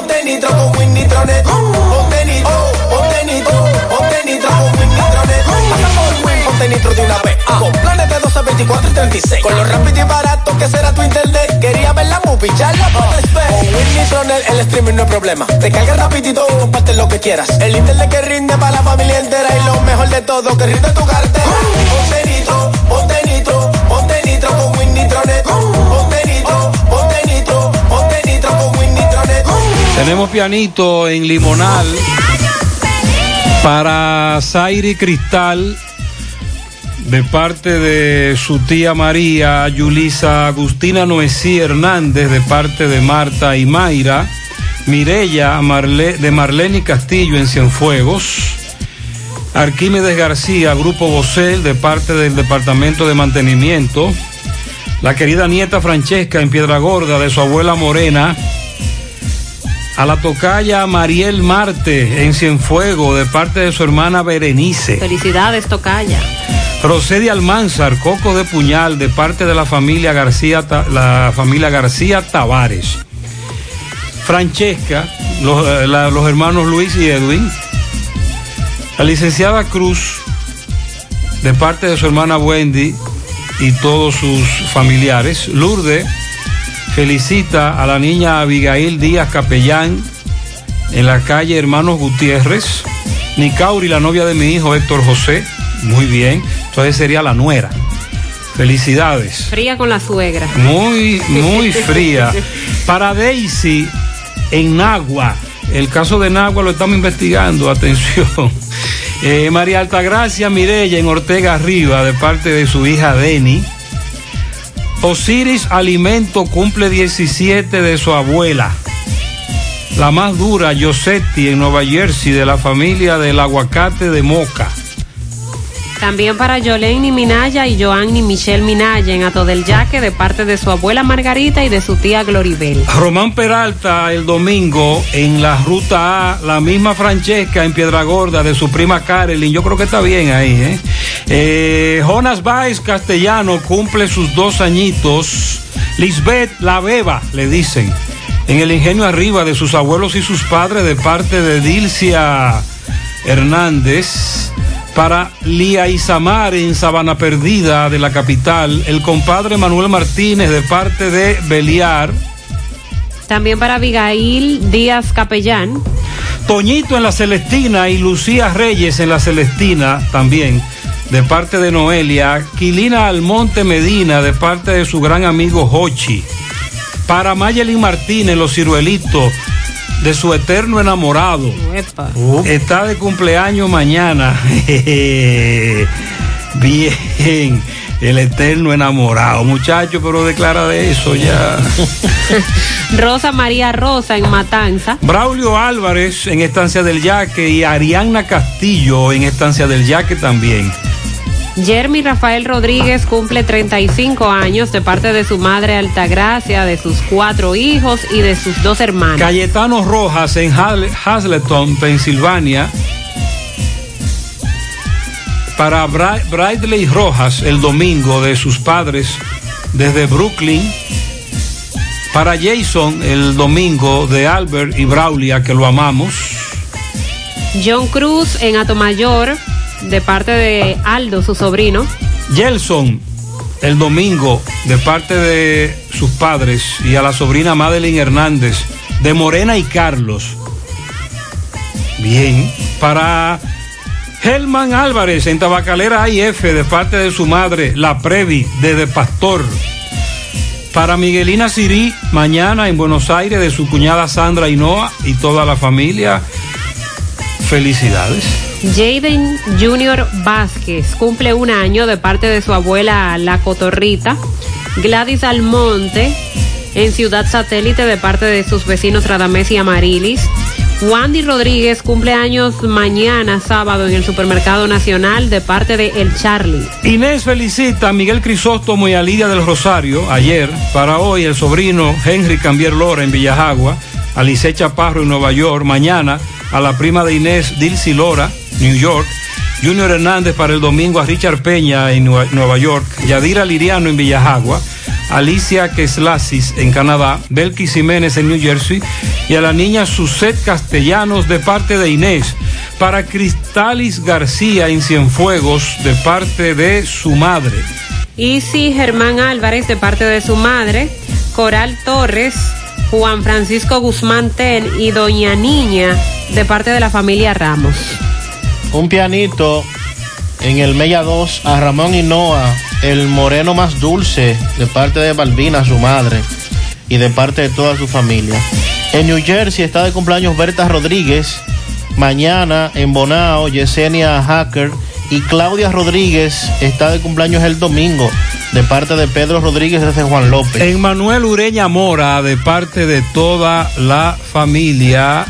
ponte nitro con Win Nitronet. Ponte nitro, ponte nitro, ponte nitro con Win Nitronet. Win, ponte nitro de una vez. Con planes de 12, 24 y 36. Con lo rápido y barato que será tu internet. Quería ver la movie, ya la. Con Win Nitronet el streaming no hay problema. Te carga rapidito y comparte lo que quieras. El internet que rinde para la familia entera. Y lo mejor de todo, que rinde tu cartera. Ponte Tenemos pianito en Limonal para Zairi Cristal de parte de su tía María, Yulisa Agustina Noesí Hernández de parte de Marta y Mayra, Mirella de Marlene Castillo en Cienfuegos, Arquímedes García, Grupo Bocel de parte del Departamento de Mantenimiento, la querida nieta Francesca en Piedra Gorda de su abuela Morena, a la tocaya Mariel Marte en Cienfuego de parte de su hermana Berenice. Felicidades, Tocaya. Procede Almanzar, Coco de Puñal, de parte de la familia García, la familia García Tavares. Francesca, los, eh, la- los hermanos Luis y Edwin. La licenciada Cruz, de parte de su hermana Wendy y todos sus familiares. Lourdes felicita a la niña Abigail Díaz Capellán en la calle Hermanos Gutiérrez. Nicauri, la novia de mi hijo Héctor José. Muy bien. Entonces sería la nuera. Felicidades. Fría con la suegra. Muy, muy fría. Para Daisy en Nagua. El caso de Nagua lo estamos investigando. Atención. Eh, María Altagracia Mirella en Ortega Arriba de parte de su hija Deni. Osiris Alimento cumple 17 de su abuela. La más dura, Yosetti en Nueva Jersey de la familia del aguacate de Moca. También para Yoleni Minaya y Joanny Michelle Minaya en Ato del Yaque de parte de su abuela Margarita y de su tía Gloribel. Román Peralta el domingo en la ruta A, la misma Francesca en Piedra Gorda de su prima Carolyn, yo creo que está bien ahí, ¿eh? Eh, Jonas Baez Castellano cumple sus dos añitos, Lisbeth La Beba, le dicen, en el ingenio arriba de sus abuelos y sus padres de parte de Dilcia Hernández. Para Lía Isamar en Sabana Perdida de la capital, el compadre Manuel Martínez de parte de Beliar. También para Abigail Díaz Capellán. Toñito en la Celestina y Lucía Reyes en la Celestina también, de parte de Noelia. Quilina Almonte Medina, de parte de su gran amigo Hochi. Para Mayelin Martínez, los ciruelitos, de su eterno enamorado. Está de cumpleaños mañana. Bien. El eterno enamorado, muchacho, pero declara de eso ya. Rosa María Rosa en Matanza. Braulio Álvarez en Estancia del Yaque y Arianna Castillo en Estancia del Yaque también. Jeremy Rafael Rodríguez cumple 35 años de parte de su madre Altagracia, de sus cuatro hijos y de sus dos hermanos. Cayetano Rojas en Hazleton, Pensilvania. Para Bra- Bradley Rojas el domingo de sus padres desde Brooklyn. Para Jason el domingo de Albert y Braulia, que lo amamos. John Cruz en Atomayor de parte de Aldo, su sobrino. Gelson el domingo de parte de sus padres y a la sobrina Madeline Hernández de Morena y Carlos. Bien. Para Helman Álvarez en Tabacalera IF de parte de su madre, la Previ, desde Pastor. Para Miguelina Sirí, mañana en Buenos Aires, de su cuñada Sandra Hinoa y toda la familia. Felicidades. Jaden Junior Vázquez cumple un año de parte de su abuela La Cotorrita. Gladys Almonte en Ciudad Satélite de parte de sus vecinos Radamés y Amarilis. Wandy Rodríguez cumple años mañana sábado en el Supermercado Nacional de parte de El Charlie. Inés felicita a Miguel Crisóstomo y a Lidia del Rosario ayer. Para hoy el sobrino Henry Cambier Lora en Villajagua, a Lice Chaparro en Nueva York. Mañana a la prima de Inés Dilcy Lora, New York. Junior Hernández para el domingo a Richard Peña en Nueva York. Yadira Liriano en Villajagua. Alicia Keslasis en Canadá, Belkis Jiménez en New Jersey y a la niña Suset Castellanos de parte de Inés. Para Cristalis García en Cienfuegos de parte de su madre. Isi Germán Álvarez de parte de su madre. Coral Torres, Juan Francisco Guzmán Ten y Doña Niña de parte de la familia Ramos. Un pianito en el Mella 2 a Ramón Hinoa, el moreno más dulce, de parte de Balbina, su madre, y de parte de toda su familia. En New Jersey está de cumpleaños Berta Rodríguez. Mañana en Bonao, Yesenia Hacker y Claudia Rodríguez está de cumpleaños el domingo, de parte de Pedro Rodríguez desde Juan López. En Manuel Ureña Mora, de parte de toda la familia.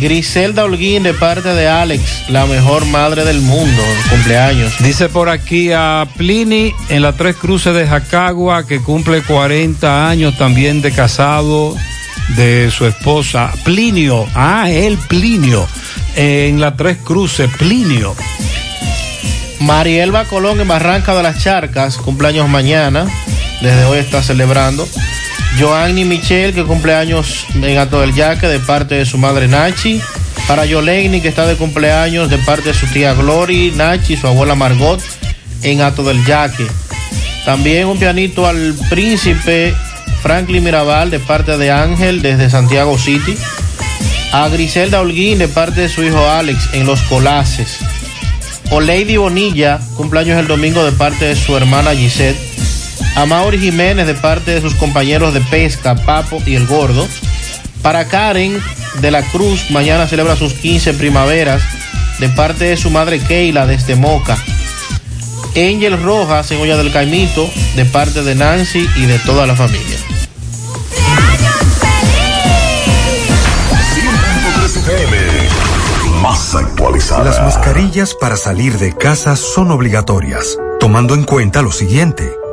Griselda Holguín de parte de Alex, la mejor madre del mundo, cumpleaños. Dice por aquí a Plini en la Tres Cruces de Jacagua, que cumple 40 años también de casado de su esposa. Plinio, ah, él Plinio, en la Tres Cruces, Plinio. Marielba Colón en Barranca de las Charcas, cumpleaños mañana, desde hoy está celebrando. Joanny Michel, que cumple años en Gato del Yaque, de parte de su madre Nachi. Para Yoleini, que está de cumpleaños, de parte de su tía Glory, Nachi, su abuela Margot, en Gato del Yaque. También un pianito al príncipe Franklin Mirabal, de parte de Ángel, desde Santiago City. A Griselda Holguín, de parte de su hijo Alex, en Los Colaces. O Lady Bonilla, cumpleaños el domingo, de parte de su hermana Gisette a Mauri Jiménez de parte de sus compañeros de pesca, Papo y El Gordo. Para Karen de la Cruz, mañana celebra sus 15 primaveras de parte de su madre Keila desde Moca. Angel Rojas en Olla del Caimito de parte de Nancy y de toda la familia. Actualizada. Las mascarillas para salir de casa son obligatorias, tomando en cuenta lo siguiente.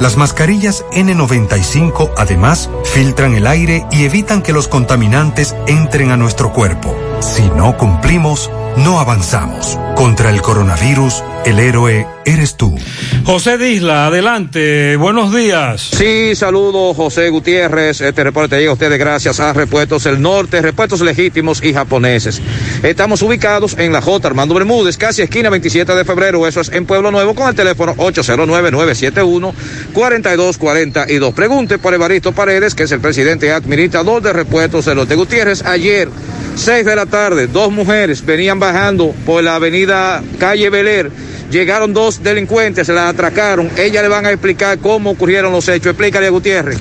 Las mascarillas N95 además filtran el aire y evitan que los contaminantes entren a nuestro cuerpo. Si no cumplimos, no avanzamos. Contra el coronavirus, el héroe eres tú. José Disla, adelante, buenos días. Sí, saludos José Gutiérrez. Este reporte llega a ustedes gracias a Repuestos El Norte, Repuestos Legítimos y Japoneses. Estamos ubicados en la J. Armando Bermúdez, casi esquina 27 de febrero. Eso es en Pueblo Nuevo con el teléfono 809-971-4242. Pregunte por Evaristo Paredes, que es el presidente administrador de Repuestos El Norte Gutiérrez. Ayer 6 de la tarde, dos mujeres venían bajando por la avenida Calle Beler. Llegaron dos delincuentes, se la atracaron. Ella le van a explicar cómo ocurrieron los hechos. Explícale a Gutiérrez.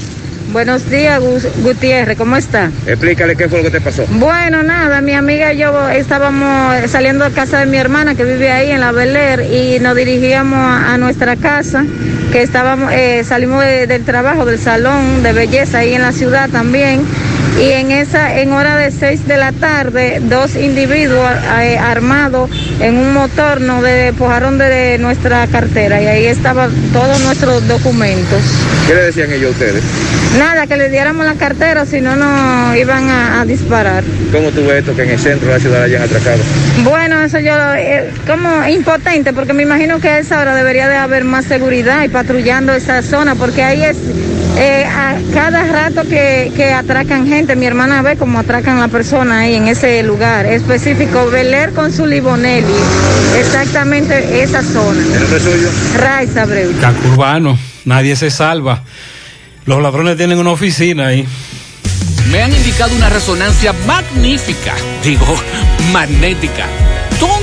Buenos días, Gutiérrez, ¿cómo está? Explícale qué fue lo que te pasó. Bueno, nada, mi amiga y yo estábamos saliendo de casa de mi hermana que vive ahí en la Beler y nos dirigíamos a, a nuestra casa, que estábamos, eh, salimos de- del trabajo, del salón de belleza ahí en la ciudad también. Y en esa, en hora de 6 de la tarde, dos individuos eh, armados en un motor nos despojaron de nuestra cartera y ahí estaban todos nuestros documentos. ¿Qué le decían ellos a ustedes? Nada, que le diéramos la cartera, si no nos iban a, a disparar. ¿Cómo tú ves esto que en el centro de la ciudad hayan atracado? Bueno, eso yo, eh, como impotente, porque me imagino que a esa hora debería de haber más seguridad y patrullando esa zona, porque ahí es eh, a cada rato que, que atracan gente mi hermana ve cómo atracan a la persona ahí en ese lugar específico, Beler con su Libonelli, exactamente esa zona. ¿El suyo? Raiza Abreu. Cacurbano, nadie se salva. Los ladrones tienen una oficina ahí. Me han indicado una resonancia magnífica, digo, magnética. ¿Dónde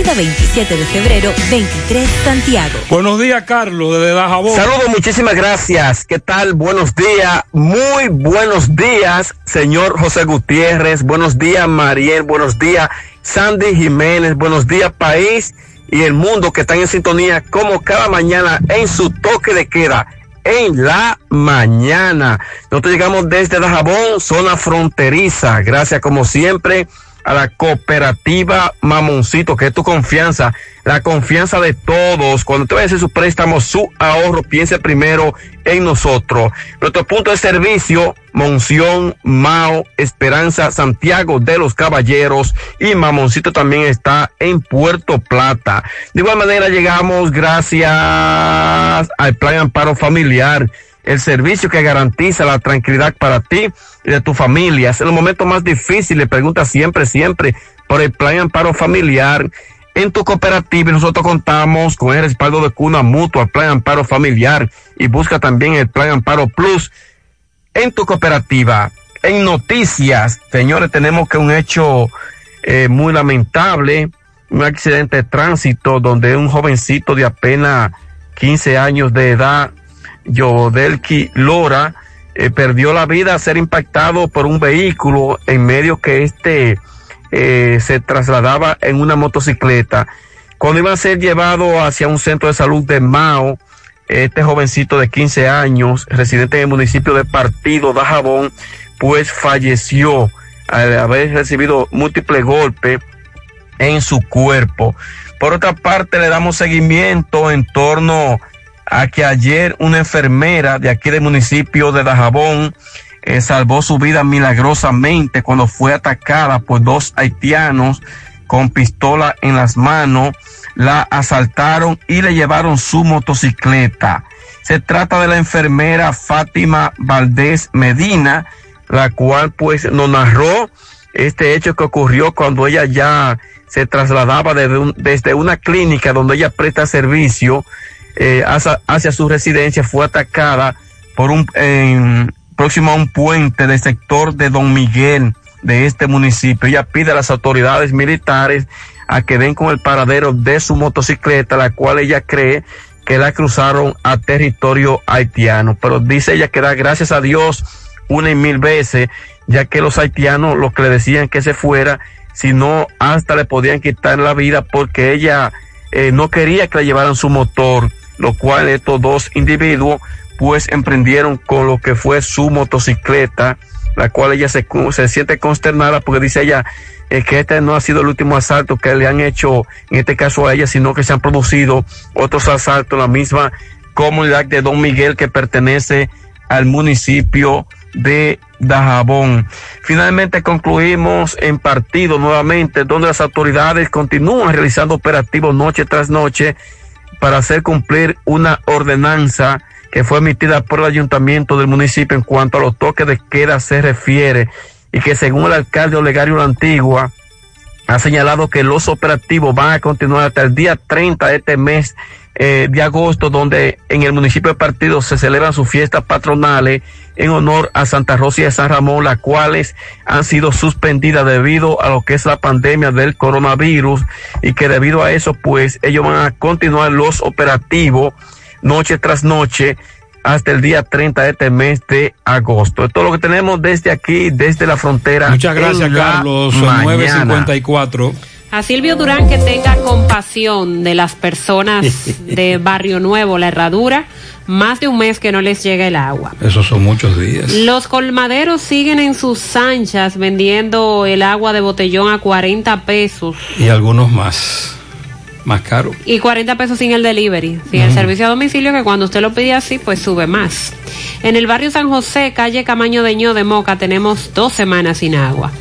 27 de febrero, 23, Santiago. Buenos días, Carlos, desde Dajabón. Saludos, muchísimas gracias. ¿Qué tal? Buenos días, muy buenos días, señor José Gutiérrez. Buenos días, Mariel. Buenos días, Sandy Jiménez. Buenos días, país y el mundo que están en sintonía como cada mañana en su toque de queda en la mañana. Nosotros llegamos desde Dajabón, zona fronteriza. Gracias como siempre a la cooperativa Mamoncito, que es tu confianza, la confianza de todos. Cuando te vayas a su préstamo, su ahorro, piense primero en nosotros. Nuestro punto de servicio, Monción, Mao, Esperanza, Santiago de los Caballeros y Mamoncito también está en Puerto Plata. De igual manera llegamos gracias al Plan Amparo Familiar el servicio que garantiza la tranquilidad para ti de tu familia. Es el momento más difícil, le pregunta siempre, siempre por el plan amparo familiar. En tu cooperativa nosotros contamos con el respaldo de cuna mutua, plan amparo familiar y busca también el plan amparo plus en tu cooperativa. En noticias, señores, tenemos que un hecho eh, muy lamentable, un accidente de tránsito donde un jovencito de apenas 15 años de edad Yodelki Lora eh, perdió la vida al ser impactado por un vehículo en medio que este eh, se trasladaba en una motocicleta. Cuando iba a ser llevado hacia un centro de salud de Mao, este jovencito de 15 años, residente en el municipio de Partido de Jabón, pues falleció al haber recibido múltiples golpes en su cuerpo. Por otra parte, le damos seguimiento en torno a que ayer una enfermera de aquí del municipio de Dajabón eh, salvó su vida milagrosamente cuando fue atacada por dos haitianos con pistola en las manos, la asaltaron y le llevaron su motocicleta. Se trata de la enfermera Fátima Valdés Medina, la cual pues nos narró este hecho que ocurrió cuando ella ya se trasladaba desde, un, desde una clínica donde ella presta servicio eh, hacia, su residencia fue atacada por un próximo a un puente del sector de Don Miguel de este municipio. Ella pide a las autoridades militares a que den con el paradero de su motocicleta, la cual ella cree que la cruzaron a territorio haitiano. Pero dice ella que da gracias a Dios una y mil veces, ya que los haitianos lo que le decían que se fuera, si no hasta le podían quitar la vida porque ella eh, no quería que le llevaran su motor lo cual estos dos individuos pues emprendieron con lo que fue su motocicleta, la cual ella se, se siente consternada porque dice ella eh, que este no ha sido el último asalto que le han hecho, en este caso a ella, sino que se han producido otros asaltos en la misma comunidad de Don Miguel que pertenece al municipio de Dajabón. Finalmente concluimos en partido nuevamente donde las autoridades continúan realizando operativos noche tras noche para hacer cumplir una ordenanza que fue emitida por el ayuntamiento del municipio en cuanto a los toques de queda se refiere y que según el alcalde Olegario La Antigua ha señalado que los operativos van a continuar hasta el día 30 de este mes eh, de agosto, donde en el municipio de Partido se celebran sus fiestas patronales en honor a Santa Rosa y de San Ramón, las cuales han sido suspendidas debido a lo que es la pandemia del coronavirus y que debido a eso, pues ellos van a continuar los operativos noche tras noche hasta el día 30 de este mes de agosto. Esto es lo que tenemos desde aquí, desde la frontera. Muchas gracias, Carlos. 954. A Silvio Durán que tenga compasión de las personas de Barrio Nuevo, La Herradura, más de un mes que no les llega el agua. Esos son muchos días. Los colmaderos siguen en sus anchas vendiendo el agua de botellón a 40 pesos Y algunos más, más caros. y 40 pesos sin el delivery, sin el servicio a domicilio que cuando usted lo pide así pues sube más. En el barrio San José, calle Camaño de Ño de Moca, tenemos dos semanas sin agua.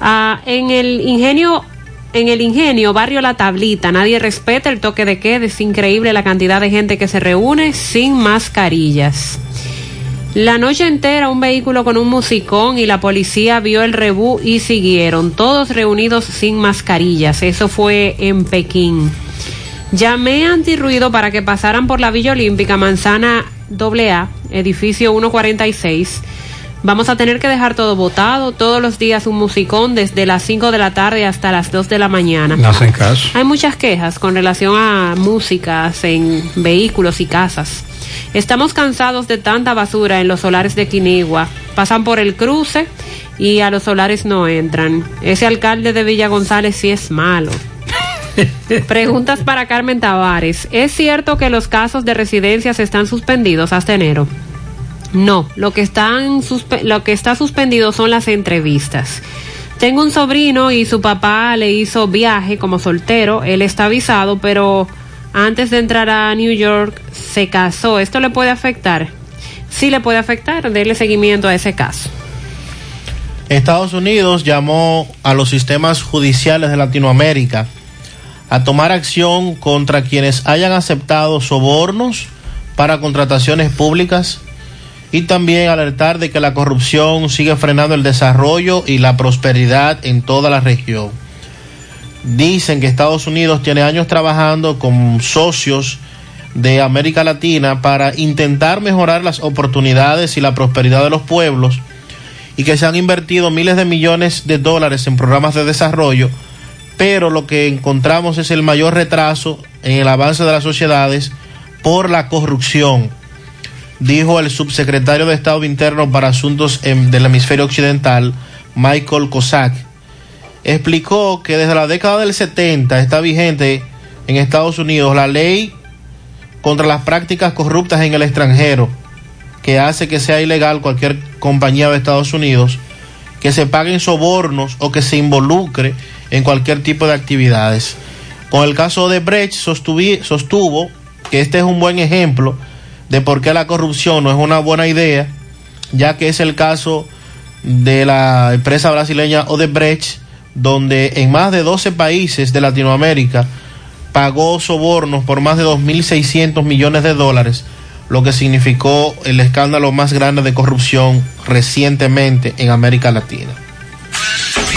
Ah, en el ingenio en el ingenio, barrio La Tablita, nadie respeta el toque de queda. Es increíble la cantidad de gente que se reúne sin mascarillas. La noche entera un vehículo con un musicón y la policía vio el rebú y siguieron, todos reunidos sin mascarillas. Eso fue en Pekín. Llamé a antirruido para que pasaran por la Villa Olímpica, manzana AA, edificio 146. Vamos a tener que dejar todo botado, todos los días un musicón desde las 5 de la tarde hasta las 2 de la mañana. No hacen caso. Hay muchas quejas con relación a músicas en vehículos y casas. Estamos cansados de tanta basura en los solares de Quinigua. Pasan por el cruce y a los solares no entran. Ese alcalde de Villa González sí es malo. Preguntas para Carmen Tavares. ¿Es cierto que los casos de residencias están suspendidos hasta enero? No, lo que, está suspendido son las entrevistas. Tengo un sobrino y su papá le hizo viaje como soltero. Él está avisado, pero antes de entrar a New York se casó. ¿Esto le puede afectar? Sí le puede afectar. Dele seguimiento a ese caso. Estados Unidos llamó a los sistemas judiciales de Latinoamérica a tomar acción contra quienes hayan aceptado sobornos para contrataciones públicas y también alertar de que la corrupción sigue frenando el desarrollo y la prosperidad en toda la región. Dicen que Estados Unidos tiene años trabajando con socios de América Latina para intentar mejorar las oportunidades y la prosperidad de los pueblos y que se han invertido miles de millones de dólares en programas de desarrollo, pero lo que encontramos es el mayor retraso en el avance de las sociedades por la corrupción, dijo el subsecretario de Estado Interno para Asuntos em, del Hemisferio Occidental, Michael Cossack. Explicó que desde la década del 70 está vigente en Estados Unidos la ley contra las prácticas corruptas en el extranjero, que hace que sea ilegal cualquier compañía de Estados Unidos que se paguen sobornos o que se involucre en cualquier tipo de actividades. Con el caso de Brecht sostuvo que este es un buen ejemplo de por qué la corrupción no es una buena idea, ya que es el caso de la empresa brasileña Odebrecht, donde en más de 12 países de Latinoamérica pagó sobornos por más de 2.600 millones de dólares, lo que significó el escándalo más grande de corrupción recientemente en América Latina.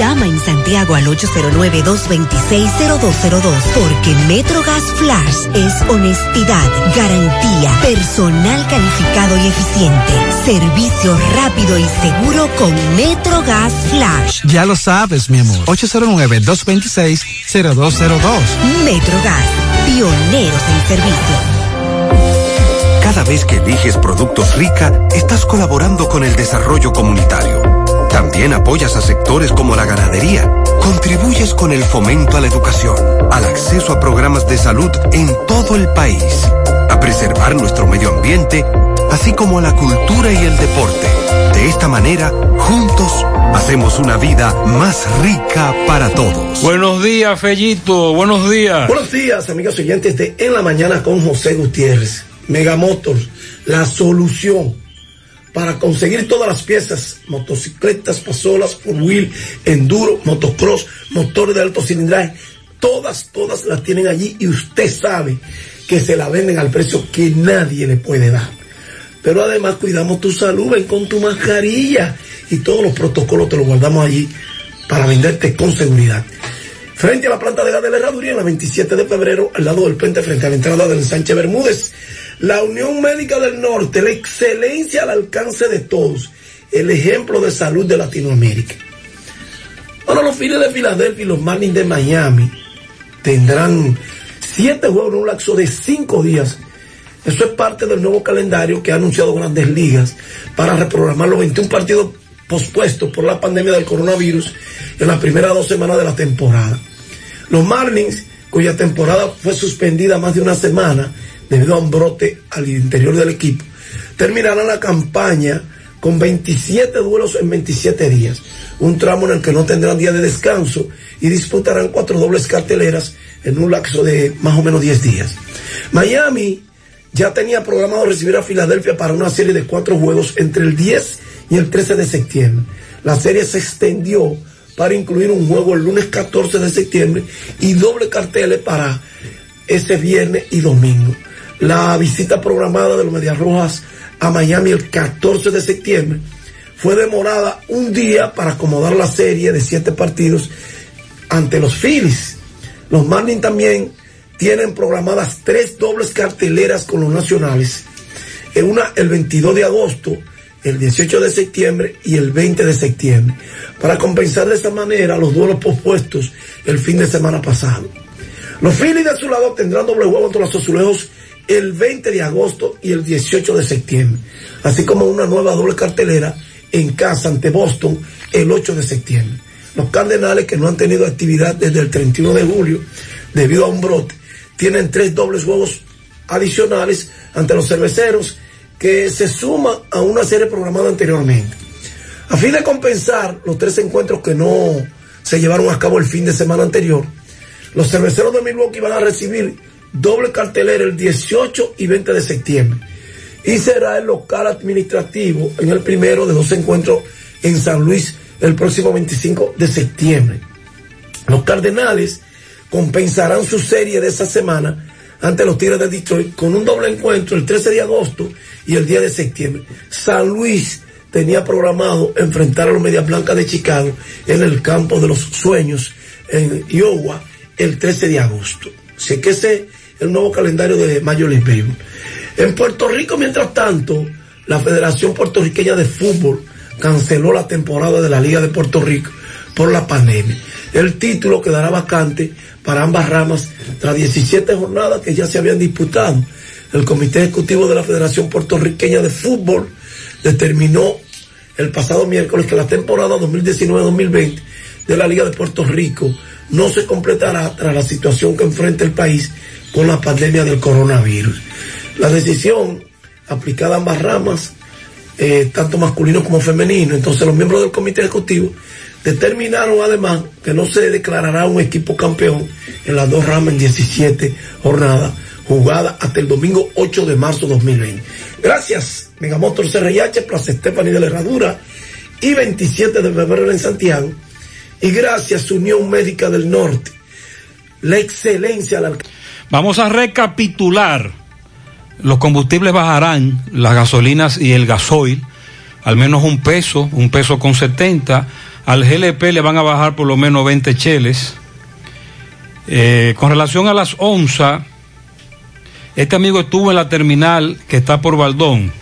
Llama en Santiago al 809-226-0202 porque MetroGas Flash es honestidad, garantía, personal calificado y eficiente, servicio rápido y seguro con MetroGas Flash. Ya lo sabes, mi amor. 809-226-0202. MetroGas, pioneros en servicio. Cada vez que eliges productos rica, estás colaborando con el desarrollo comunitario. También apoyas a sectores como la ganadería. Contribuyes con el fomento a la educación, al acceso a programas de salud en todo el país, a preservar nuestro medio ambiente, así como a la cultura y el deporte. De esta manera, juntos, hacemos una vida más rica para todos. Buenos días, Fellito. Buenos días. Buenos días, amigos oyentes de En la Mañana con José Gutiérrez. Megamotors, la solución para conseguir todas las piezas, motocicletas, pasolas, four wheel, enduro, motocross, motores de alto cilindraje, todas, todas las tienen allí y usted sabe que se la venden al precio que nadie le puede dar. Pero además cuidamos tu salud, ven con tu mascarilla y todos los protocolos te los guardamos allí para venderte con seguridad. Frente a la planta de gas de la herraduría, en la 27 de febrero, al lado del puente, frente a la entrada del Sánchez Bermúdez. La Unión Médica del Norte, la excelencia al alcance de todos, el ejemplo de salud de Latinoamérica. Ahora los Phillies de Filadelfia y los Marlins de Miami tendrán siete juegos en un lapso de cinco días Eso es parte del nuevo calendario que ha anunciado Grandes Ligas para reprogramar los 21 partidos pospuestos por la pandemia del coronavirus en las primeras dos semanas de la temporada. Los Marlins, cuya temporada fue suspendida más de una semana debido a un brote al interior del equipo, terminarán la campaña con 27 duelos en 27 días, un tramo en el que no tendrán día de descanso y disputarán cuatro dobles carteleras en un lapso de más o menos 10 días. Miami ya tenía programado recibir a Filadelfia para una serie de cuatro juegos entre el 10 y el 13 de septiembre. La serie se extendió para incluir un juego el lunes 14 de septiembre y doble carteles para ese viernes y domingo. La visita programada de los Medias Rojas a Miami el 14 de septiembre fue demorada un día para acomodar la serie de siete partidos ante los Phillies. Los Marlins también tienen programadas tres dobles carteleras con los nacionales. Una el 22 de agosto, el 18 de septiembre y el 20 de septiembre, para compensar de esa manera los duelos pospuestos el fin de semana pasado. Los Phillies de su lado tendrán doble juego contra los azulejos el 20 de agosto y el 18 de septiembre, así como una nueva doble cartelera en casa ante Boston el 8 de septiembre. Los Cardenales, que no han tenido actividad desde el 31 de julio debido a un brote, tienen tres dobles juegos adicionales ante los cerveceros que se suman a una serie programada anteriormente. A fin de compensar los tres encuentros que no se llevaron a cabo el fin de semana anterior, los cerveceros de Milwaukee van a recibir doble cartelera el 18 y 20 de septiembre. Y será el local administrativo en el primero de dos encuentros en San Luis el próximo 25 de septiembre. Los Cardenales compensarán su serie de esa semana ante los Tigres de Detroit con un doble encuentro el 13 de agosto y el 10 de septiembre. San Luis tenía programado enfrentar a los Medias Blancas de Chicago en el campo de los sueños en Iowa el 13 de agosto. Así que el nuevo calendario de Major League Baseball. En Puerto Rico, mientras tanto, la Federación Puertorriqueña de Fútbol canceló la temporada de la Liga de Puerto Rico por la pandemia. El título quedará vacante para ambas ramas tras 17 jornadas que ya se habían disputado. El Comité Ejecutivo de la Federación Puertorriqueña de Fútbol determinó el pasado miércoles que la temporada 2019-2020 de la Liga de Puerto Rico no se completará tras la situación que enfrenta el país con la pandemia del coronavirus. La decisión aplicada a ambas ramas, eh, tanto masculino como femenino, entonces los miembros del comité ejecutivo determinaron además que no se declarará un equipo campeón en las dos ramas en 17 jornadas jugadas hasta el domingo 8 de marzo 2020. Gracias, Megamotor CRIH, Plaza Estefani de la Herradura y 27 de febrero en Santiago. Y gracias, Unión Médica del Norte, la excelencia, la Vamos a recapitular. Los combustibles bajarán, las gasolinas y el gasoil, al menos un peso, un peso con 70. Al GLP le van a bajar por lo menos 20 cheles. Eh, con relación a las onzas, este amigo estuvo en la terminal que está por Baldón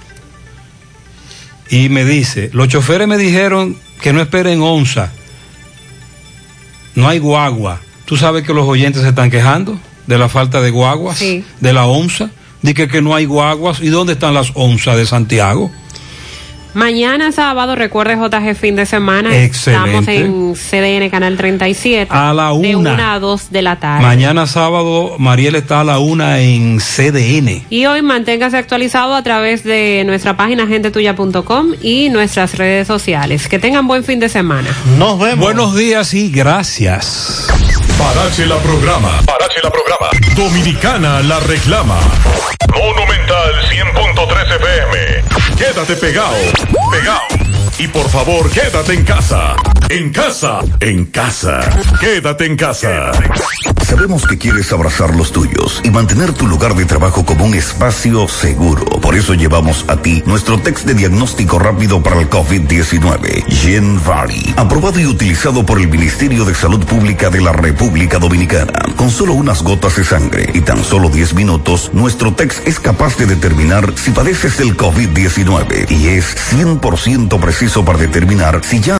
y me dice, los choferes me dijeron que no esperen onza, no hay guagua. ¿Tú sabes que los oyentes se están quejando de la falta de guaguas, Sí. de la onza? Dice que no hay guaguas. ¿Y dónde están las onzas de Santiago? Mañana sábado, recuerde JG fin de semana. Excelente. Estamos en CDN Canal 37. A la De una. 1 a 2 de la tarde. Mañana sábado, Mariel está a la una en CDN. Y hoy manténgase actualizado a través de nuestra página gentetuya.com y nuestras redes sociales. Que tengan buen fin de semana. Nos vemos. Buenos días y gracias. Parache la programa. Parache la programa. Dominicana la reclama. Monumental 100.13 FM. Quédate pegado. Pegado. Y por favor, quédate en casa. En casa. En casa. Quédate en casa. Sabemos que quieres abrazar los tuyos y mantener tu lugar de trabajo como un espacio seguro. Por eso llevamos a ti nuestro test de diagnóstico rápido para el COVID-19, Genvari, aprobado y utilizado por el Ministerio de Salud Pública de la República Dominicana. Con solo unas gotas de sangre y tan solo 10 minutos, nuestro test es capaz de determinar si padeces el COVID-19 y es 100% preciso para determinar si ya